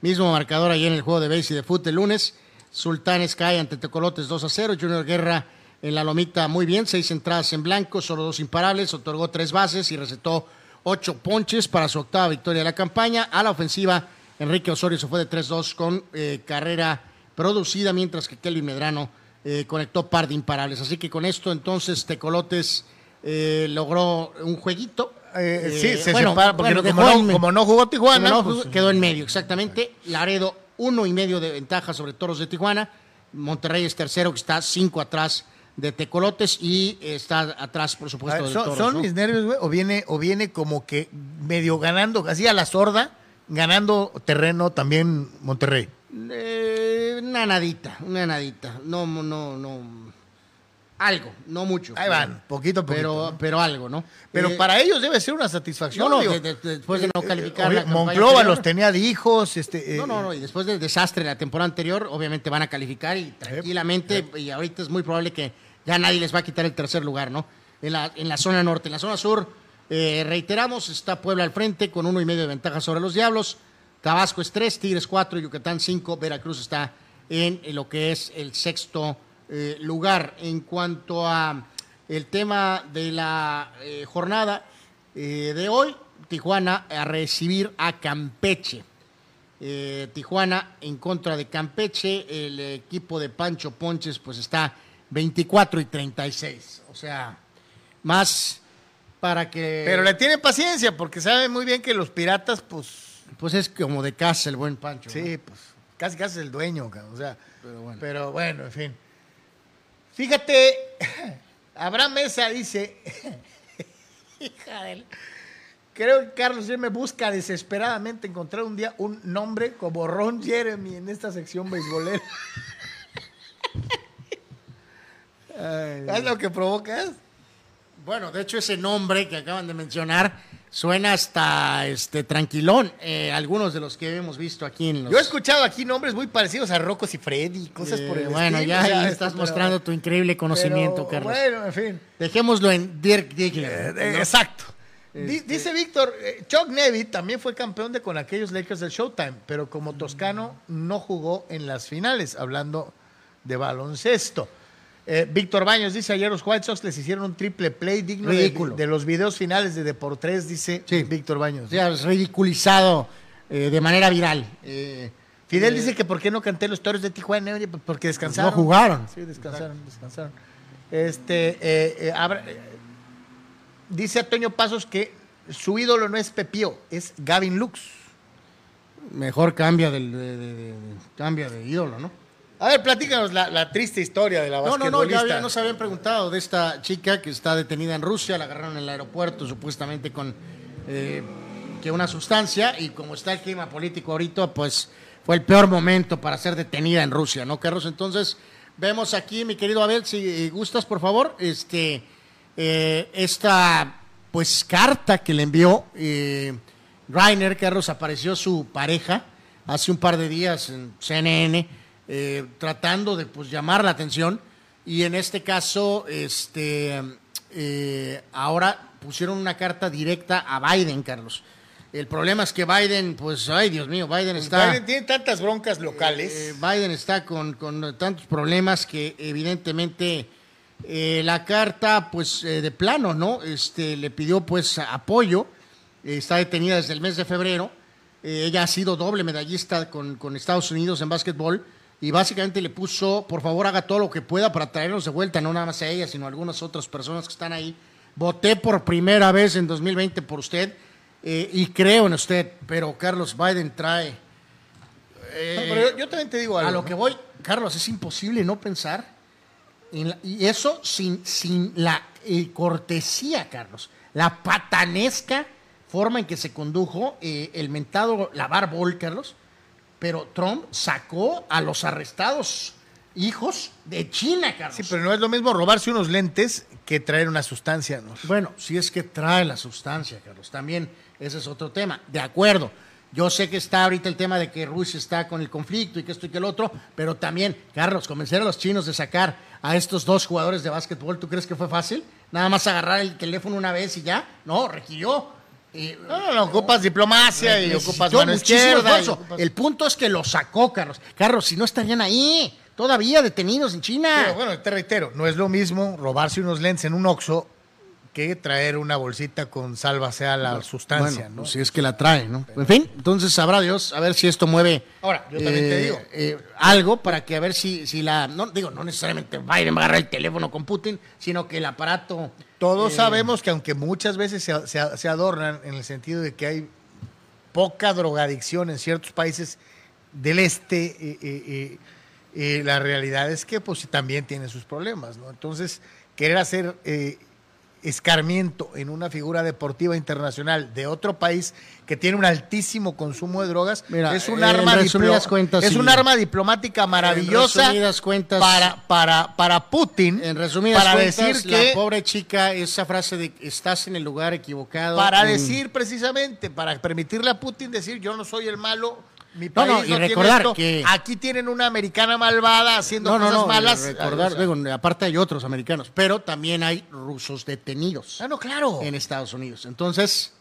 mismo marcador ahí en el juego de base y de fútbol el lunes. Sultanes cae ante Tecolotes 2 a 0. Junior Guerra en la lomita muy bien, seis entradas en blanco, solo dos imparables, otorgó tres bases y recetó ocho ponches para su octava victoria de la campaña. A la ofensiva, Enrique Osorio se fue de 3-2 con eh, carrera producida, mientras que Kelvin Medrano eh, conectó par de imparables. Así que con esto, entonces, Tecolotes eh, logró un jueguito. Sí, se bueno, separa, porque bueno, como, no, como no jugó Tijuana, pues, quedó en medio, exactamente. Laredo, uno y medio de ventaja sobre Toros de Tijuana. Monterrey es tercero, que está cinco atrás de Tecolotes y está atrás, por supuesto, ver, son, Toros. son ¿no? mis nervios, güey, o viene, o viene como que medio ganando, así a la sorda, ganando terreno también Monterrey. Eh, una nadita, una nadita. No, no, no. Algo, no mucho. Ahí van, poquito poquito, Pero, ¿no? pero algo, ¿no? Pero Eh, para ellos debe ser una satisfacción. No, no, digo. de- de- después de no Eh, calificar obvio, la Monclova anterior. los tenía de hijos. Este, eh, No, no, no, y después del desastre de la temporada anterior, obviamente van a calificar y tranquilamente, y ahorita es muy probable que ya nadie les va a quitar el tercer lugar, ¿no? En la, en la zona norte, en la zona sur, eh, reiteramos, está Puebla al frente con uno y medio de ventaja sobre los Diablos, Tabasco es tres, Tigres cuatro, Yucatán cinco, Veracruz está en lo que es el sexto eh, lugar. En cuanto a el tema de la eh, jornada eh, de hoy, Tijuana a recibir a Campeche. Eh, Tijuana en contra de Campeche, el equipo de Pancho Ponches pues está 24 y 36, o sea, más para que... Pero le tienen paciencia porque saben muy bien que los piratas, pues, Pues es como de casa el buen Pancho. ¿no? sí, pues, casi casi es el dueño, o sea. Pero bueno. en fin. Fíjate, Abraham Mesa dice, hija de la- Creo que Carlos me busca desesperadamente encontrar un día un nombre como Ron Jeremy en esta sección beisbolera. ¿Sabes lo que provocas? Bueno, de hecho ese nombre que acaban de mencionar suena hasta este tranquilón. Eh, algunos de los que hemos visto aquí en los... Yo he escuchado aquí nombres muy parecidos a Rocos y Freddy, cosas por el Eh, bueno, estilo, ya o sea, ahí estás pero- mostrando tu increíble conocimiento, pero, Carlos. Bueno, en fin. Dejémoslo en Dirk Diggler. Eh, ¿no? Exacto. Este- Dice Víctor, eh, Chuck Nevitt también fue campeón de con aquellos Lakers del Showtime, pero como toscano no jugó en las finales, hablando de baloncesto. Eh, Víctor Baños dice, ayer los White Sox les hicieron un triple play digno de, de los videos finales de Deportes, dice Sí. Víctor Baños. Es ridiculizado eh, de manera viral. Eh, Fidel dice que por qué no canté los toros de Tijuana, pues porque descansaron. No jugaron. Sí, descansaron, descansaron. Este, dice Antonio Pasos que su ídolo no es Pepío, es Gavin Lux. Mejor cambia, del, de, de- de- cambia de ídolo, ¿no? A ver, platícanos la, la triste historia de la No, no, no, ya basquetbolista. había- nos habían preguntado de esta chica que está detenida en Rusia, la agarraron en el aeropuerto supuestamente con eh, que una sustancia y como está el clima político ahorita, pues fue el peor momento para ser detenida en Rusia, ¿no, Carlos? Entonces, vemos aquí, mi querido Abel, si gustas, por favor, este, eh, esta, pues, carta que le envió eh, Rainer, Carlos, apareció su pareja hace un par de días en CNN, eh, tratando de, pues, llamar la atención y en este caso, este, eh, ahora pusieron una carta directa a Biden, Carlos. El problema es que Biden, pues, ay, Dios mío, Biden está... Biden tiene tantas broncas locales. Eh, Biden está con, con tantos problemas que evidentemente eh, la carta, pues eh, de plano, ¿no? Este, le pidió pues apoyo. Eh, está detenida desde el mes de febrero. Eh, ella ha sido doble medallista con, con Estados Unidos en básquetbol y básicamente le puso, por favor, haga todo lo que pueda para traernos de vuelta, no nada más a ella, sino a algunas otras personas que están ahí. Voté por primera vez en 2020 por usted eh, y creo en usted, pero Carlos Biden trae No, pero yo, yo también te digo algo. a lo que voy, Carlos, es imposible no pensar en la- y eso sin, sin la eh, cortesía, Carlos, la patanesca forma en que se condujo eh, el mentado lavar bol, Carlos, pero Trump sacó a los arrestados hijos de China, Carlos. Sí, pero no es lo mismo robarse unos lentes que traer una sustancia. ¿no? Bueno, si es que trae la sustancia, Carlos, también ese es otro tema. De acuerdo, yo sé que está ahorita el tema de que Rusia está con el conflicto y que esto y que el otro, pero también, Carlos, convencer a los chinos de sacar a estos dos jugadores de básquetbol, ¿tú crees que fue fácil? Nada más agarrar el teléfono una vez y ya. No, requirió. Eh, No, no, no, ocupas diplomacia y ocupas mano izquierda. y ocupas- El punto es que lo sacó, Carlos. Carlos, si no estarían ahí, todavía detenidos en China. Pero bueno, te reitero, no es lo mismo robarse unos lentes en un Oxxo que traer una bolsita con salva sea la sustancia, Bueno, ¿no? si es que la trae, ¿no? En fin, entonces sabrá Dios a ver si esto mueve. Ahora, yo también te digo. eh, algo para que a ver si, si la. No, digo, no necesariamente Biden va a agarrar el teléfono con Putin, sino que el aparato. Todos eh, sabemos que aunque muchas veces se, se- se adornan en el sentido de que hay poca drogadicción en ciertos países del este, eh, eh, eh, la realidad es que pues también tiene sus problemas, ¿no? Entonces, querer hacer escarmiento en una figura deportiva internacional de otro país que tiene un altísimo consumo de drogas Mira, es un arma cuentas, es sí. un arma diplomática maravillosa cuentas- para para para Putin En resumidas para cuentas, decir que la pobre chica, esa frase de estás en el lugar equivocado. para mm, decir precisamente, para permitirle a Putin decir yo no soy el malo, mi país no, no, y recordar esto, que- aquí tienen una americana malvada haciendo No, cosas no, malas. recordar, sea, digo, aparte hay otros americanos, pero también hay rusos detenidos. ah, no, claro. en Estados Unidos. Entonces,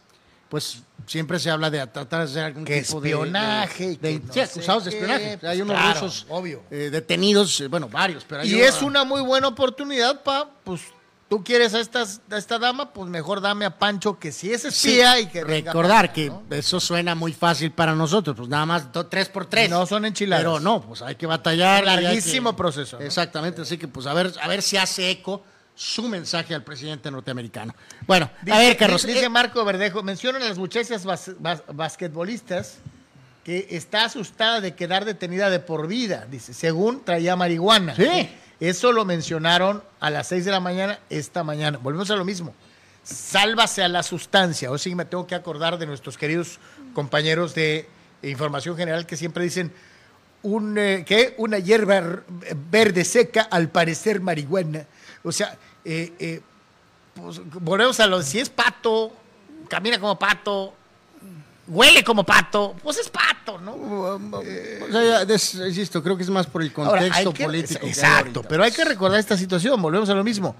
pues siempre se habla de tratar de hacer algún Que tipo de- espionaje de, de- no sí, acusados de espionaje. pues, hay unos claro, rusos obvio. eh, detenidos, eh, bueno, varios, pero hay Y es una muy buena oportunidad para, pues, tú quieres a, estas, a esta dama, pues mejor dame a Pancho que si es Sí, espía y que recordar que eso suena muy fácil para nosotros, pues nada más do- tres por tres. No son enchiladas. Pero no, pues hay que batallar. Larguísimo que- proceso, ¿no? Exactamente, así que pues a ver, a ver si hace eco su mensaje al presidente norteamericano. Bueno, Dice, a ver, Carlos. dice- dice eh, Marco Verdejo, mencionan a las muchachas bas- bas- basquetbolistas que está asustada de quedar detenida de por vida, dice, según traía marihuana. Sí. Eso lo mencionaron a las 6 de la mañana esta mañana. Volvemos a lo mismo. Sálvase a la sustancia. O sí me tengo que acordar de nuestros queridos compañeros de Información General que siempre dicen un, eh, ¿qué? una hierba verde seca, al parecer marihuana. O sea, eh, eh, pues, volvemos a lo, si es pato, camina como pato, huele como pato, pues es pato, ¿no? o sea, insisto, creo que es más por el Ahora, contexto que- político. Exacto, pero hay que recordar esta situación, volvemos a lo mismo.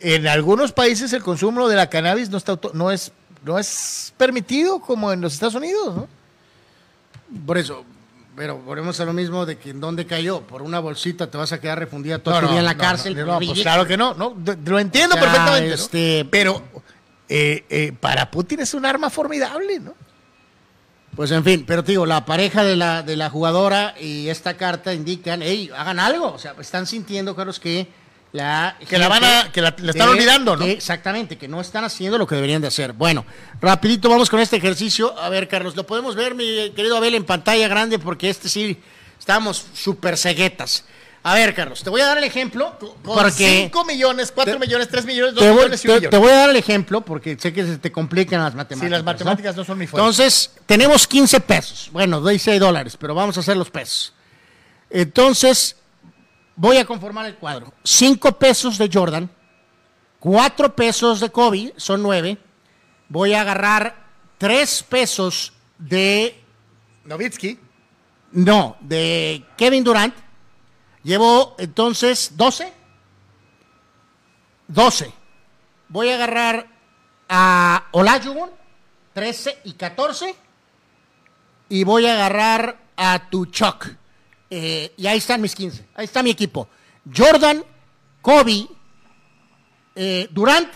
En algunos países el consumo de la cannabis no, está, no, es, no es permitido como en los Estados Unidos, ¿no? Por eso, pero volvemos a lo mismo de que en dónde cayó. Por una bolsita te vas a quedar refundida todo No, tu en la cárcel. no, pues claro que no, no, lo entiendo O sea, perfectamente. este- Pero eh, eh, para Putin es un arma formidable, ¿no? Pues en fin, pero te digo, la pareja de la, de la jugadora y esta carta indican, hey, hagan algo. O sea, están sintiendo, Carlos, que la Que la van a- que la- la están olvidando, ¿no? que- exactamente, que no están haciendo lo que deberían de hacer. Bueno, rapidito vamos con este ejercicio. A ver, Carlos, lo podemos ver, mi querido Abel, en pantalla grande, porque este sí, estamos súper ceguetas. A ver, Carlos, te voy a dar el ejemplo, Con porque 5 millones, 4 te- millones, 3 millones, 2 te voy, millones y un te- millón. te voy a dar el ejemplo, porque sé que se te complican las matemáticas. Sí, las matemáticas no son muy fuertes. Entonces, tenemos 15 pesos. Bueno, doy 6 dólares, pero vamos a hacer los pesos. Entonces, voy a conformar el cuadro. 5 pesos de Jordan, 4 pesos de Kobe, son 9. Voy a agarrar 3 pesos de, Novitsky, no, de Kevin Durant. Llevo entonces 12. 12. Voy a agarrar a Olajuwon, 13 y 14. Y voy a agarrar a Tuchok. Eh, y ahí están mis 15. Ahí está mi equipo. Jordan, Kobe, eh, Durant,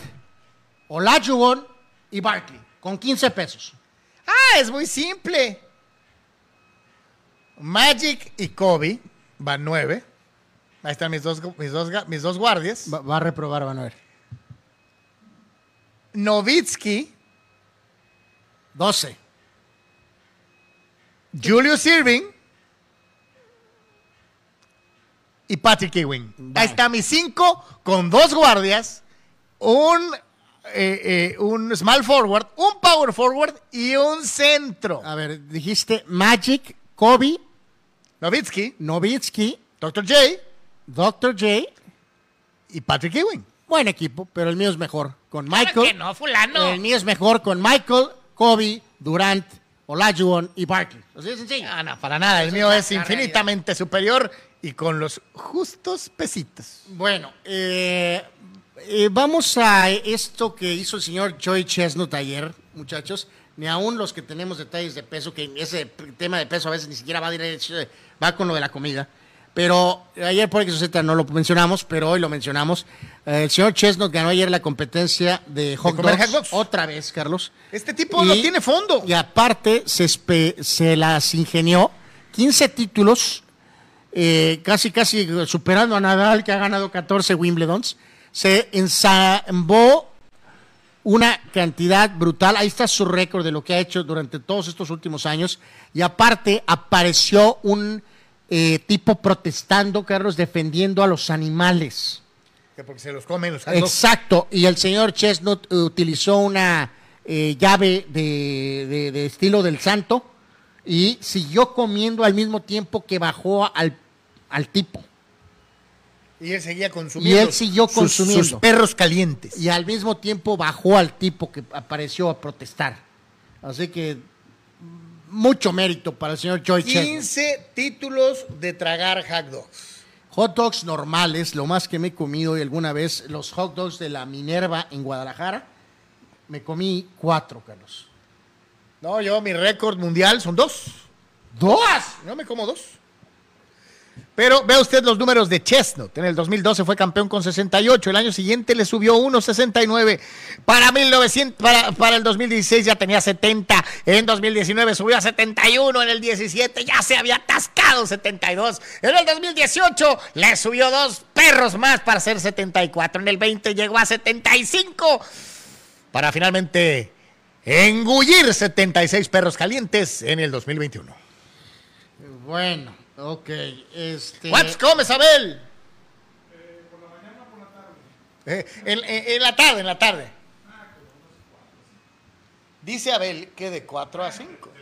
Olajuwon y Barkley. Con 15 pesos. Ah, es muy simple. Magic y Kobe van 9. Ahí están mis dos, mis dos, mis dos guardias. Va, va a reprobar, van a ver. Novitsky, 12. Julius Irving y Patrick Ewing. Vale. Ahí está mis 5 con dos guardias, un, eh, eh, un small forward, un power forward y un centro. A ver, dijiste Magic, Kobe, Novitsky, Novitsky, Dr. J Dr. J. y Patrick Ewing. Buen equipo, pero el mío es mejor. Con Michael. no, fulano. El mío es mejor con Michael, Kobe, Durant, Olajuwon y Barkley. Así de sencillo. No, no, para nada. El mío es infinitamente superior y con los justos pesitos. Bueno, eh, eh, vamos a esto que hizo el señor Joy Chestnut ayer, muchachos. Ni aún los que tenemos detalles de peso, que ese tema de peso a veces ni siquiera va, directo, va con lo de la comida. Pero ayer por X no lo mencionamos, pero hoy lo mencionamos. Eh, el señor Chestnut ganó ayer la competencia de hot, comer dogs, hot dogs. Otra vez, Carlos. Este tipo no tiene fondo. Y aparte se, se las ingenió 15 títulos, eh, casi casi superando a Nadal, que ha ganado 14 Wimbledons. Se ensambó una cantidad brutal. Ahí está su récord de lo que ha hecho durante todos estos últimos años. Y aparte apareció un eh, tipo protestando, Carlos, defendiendo a los animales. Que porque se los comen los dogs. Exacto, y el señor Chestnut eh, utilizó una eh, llave de, de- de estilo del santo y siguió comiendo al mismo tiempo que bajó al, al tipo. Y él seguía consumiendo. Y él siguió consumiendo. Sus, perros calientes. Y al mismo tiempo bajó al tipo que apareció a protestar. Así que mucho mérito para el señor Joy Chestnut. 15 títulos de tragar hot dogs. Hot dogs normales, lo más que me he comido y alguna vez, los hot dogs de la Minerva en Guadalajara, me comí cuatro, Carlos. No, yo mi récord mundial son dos. ¿Dos? No me como dos. Pero vea usted los números de Chestnut. En el 2012 fue campeón con 68. El año siguiente le subió 1.69. Para, 1900, para, para el 2016 ya tenía 70. En 2019 subió a 71. En el 17 ya se había atascado 72. En el 2018 le subió dos perros más para ser 74. En el 20 llegó a 75. Para finalmente engullir 76 perros calientes en el 2021. Bueno, ok. Este, ¿Cuántos comes, Abel? Eh, en, en- en la tarde, en la tarde. Dice Abel que de 4 a 5.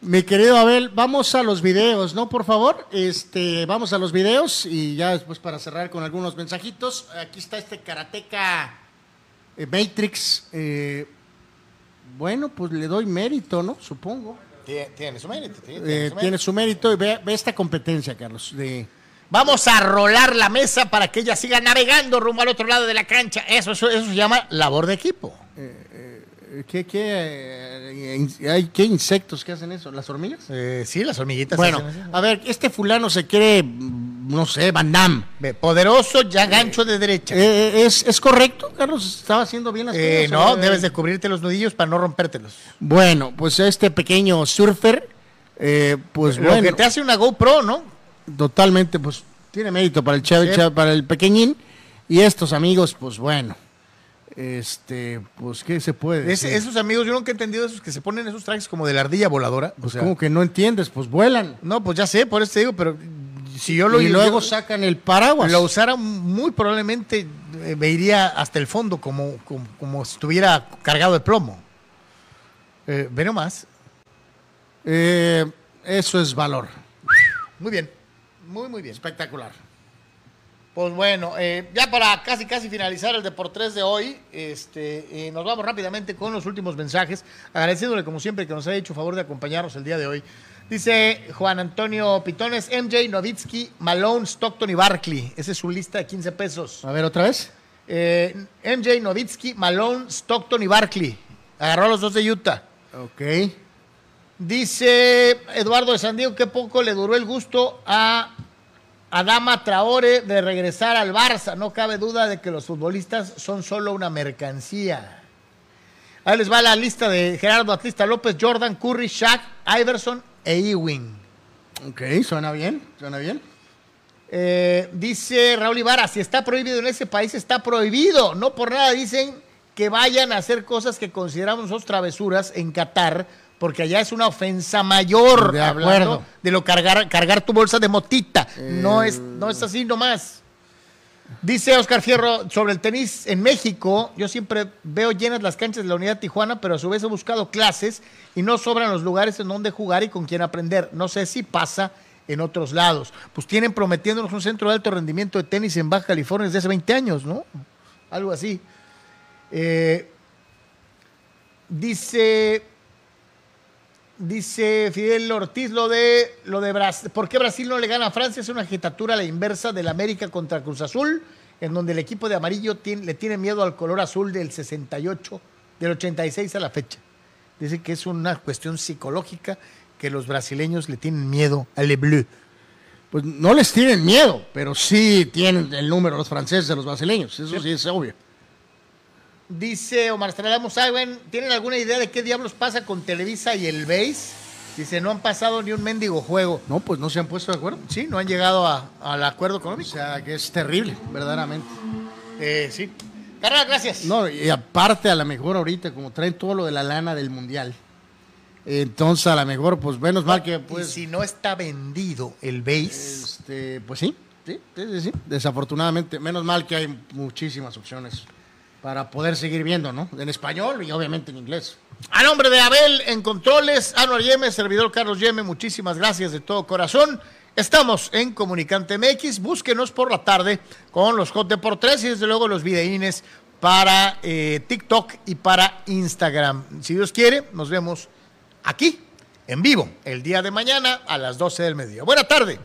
Mi querido Abel, vamos a los videos, ¿no? Por favor, este, vamos a los videos y ya después para cerrar con algunos mensajitos. Aquí está este karateca eh, Matrix. eh, bueno, pues le doy mérito, ¿no? Supongo. Tiene, tiene su mérito. tiene- tiene Eh, su mérito. tiene su mérito y ve, ve esta competencia, Carlos. De, Vamos a rolar la mesa para que ella siga navegando rumbo al otro lado de la cancha. Eso, eso, eso se llama labor de equipo. eh, ¿qué, qué, eh, hay, ¿Qué insectos que hacen eso? ¿Las hormigas? Eh, sí, las hormiguitas. Bueno, a ver, este fulano se quiere, mm, no sé, Van Damme. Poderoso ya gancho de derecha. Eh, ¿es, ¿Es correcto, Carlos? ¿Estaba haciendo bien las Eh, cosas? no, debes de cubrirte los nudillos para no rompértelos. Bueno, pues este pequeño surfer, eh, pues Lo bueno, que te hace una GoPro, ¿no? totalmente, pues Tiene mérito para el Chávez, Sí. para el pequeñín. Y estos amigos, pues bueno. Este, pues, ¿qué se puede Es- decir? esos amigos, yo nunca he entendido esos que se ponen esos trajes como de la ardilla voladora. Pues, o sea, como que no entiendes? Pues vuelan. No, pues ya sé, por eso te digo, pero si yo lo y luego yo sacan el paraguas. lo usara muy probablemente eh, me iría hasta el fondo como, como, como si estuviera cargado de plomo. Eh, ve nomás. Eh, eso es valor. Muy bien. Muy, muy bien. Espectacular. Pues bueno, eh, ya para casi casi finalizar el Deportes de hoy, este, eh, nos vamos rápidamente con los últimos mensajes, agradeciéndole como siempre que nos haya hecho favor de acompañarnos el día de hoy. Dice Juan Antonio Pitones, MJ, Novitsky, Malone, Stockton y Barkley. Esa es su lista de 15 pesos. A ver, otra vez. Eh, MJ, Novitsky, Malone, Stockton y Barkley. Agarró a los dos de Utah. Ok. Dice Eduardo de San Diego que poco le duró el gusto a Adama Traore de regresar al Barça. No cabe duda de que los futbolistas son solo una mercancía. Ahí les va la lista de Gerardo Atlista López, Jordan, Curry, Shaq, Iverson e Ewing. Ok, suena bien, suena bien. Eh, dice Raúl Ibarra, si está prohibido en ese país, está prohibido. No por nada dicen que vayan a hacer cosas que consideramos nosotros travesuras en Qatar, porque allá es una ofensa mayor. De acuerdo. De lo cargar, cargar tu bolsa de motita. No, es, no es así nomás. Dice Oscar Fierro sobre el tenis en México. Yo siempre veo llenas las canchas de la Unidad Tijuana, pero a su vez he buscado clases y no sobran los lugares en donde jugar y con quién aprender. No sé si pasa en otros lados. Pues tienen prometiéndonos un centro de alto rendimiento de tenis en Baja California desde hace 20 años, ¿no? Algo así. Eh, dice Dice Fidel Ortiz lo de lo de Brasil. ¿Por qué Brasil no le gana a Francia? Es una agitatura a la inversa del América contra Cruz Azul, en donde el equipo de amarillo tiene- le tiene miedo al color azul del 68, del 86 a la fecha. Dice que es una cuestión psicológica que los brasileños le tienen miedo al Le Bleu. Pues no les tienen miedo, pero sí tienen el número los franceses de los brasileños. Eso sí, es obvio. Dice Omar Estrada Saben, ¿tienen alguna idea de qué diablos pasa con Televisa y el BASE? Dice, no han pasado ni un mendigo juego. No, pues no se han puesto de acuerdo. Sí, no han llegado a- al acuerdo O económico. sea, que es terrible, verdaderamente. Eh, sí. Carnal, gracias. No, y aparte a lo mejor ahorita, como traen todo lo de la lana del mundial, entonces a lo mejor, pues menos mal que y pues, si no está vendido el base, este, pues sí, sí, sí, sí. Desafortunadamente, menos mal que hay muchísimas opciones para poder seguir viendo, ¿no? En español y obviamente en inglés. a nombre de Abel en controles, Anuar Yeme, servidor Carlos Yeme, muchísimas gracias de todo corazón. Estamos en Comunicante MX, búsquenos por la tarde con los Hot por tres y desde luego los videínes para eh, TikTok y para Instagram. Si Dios quiere, nos vemos aquí en vivo el día de mañana a las 12 del mediodía. Buena tarde.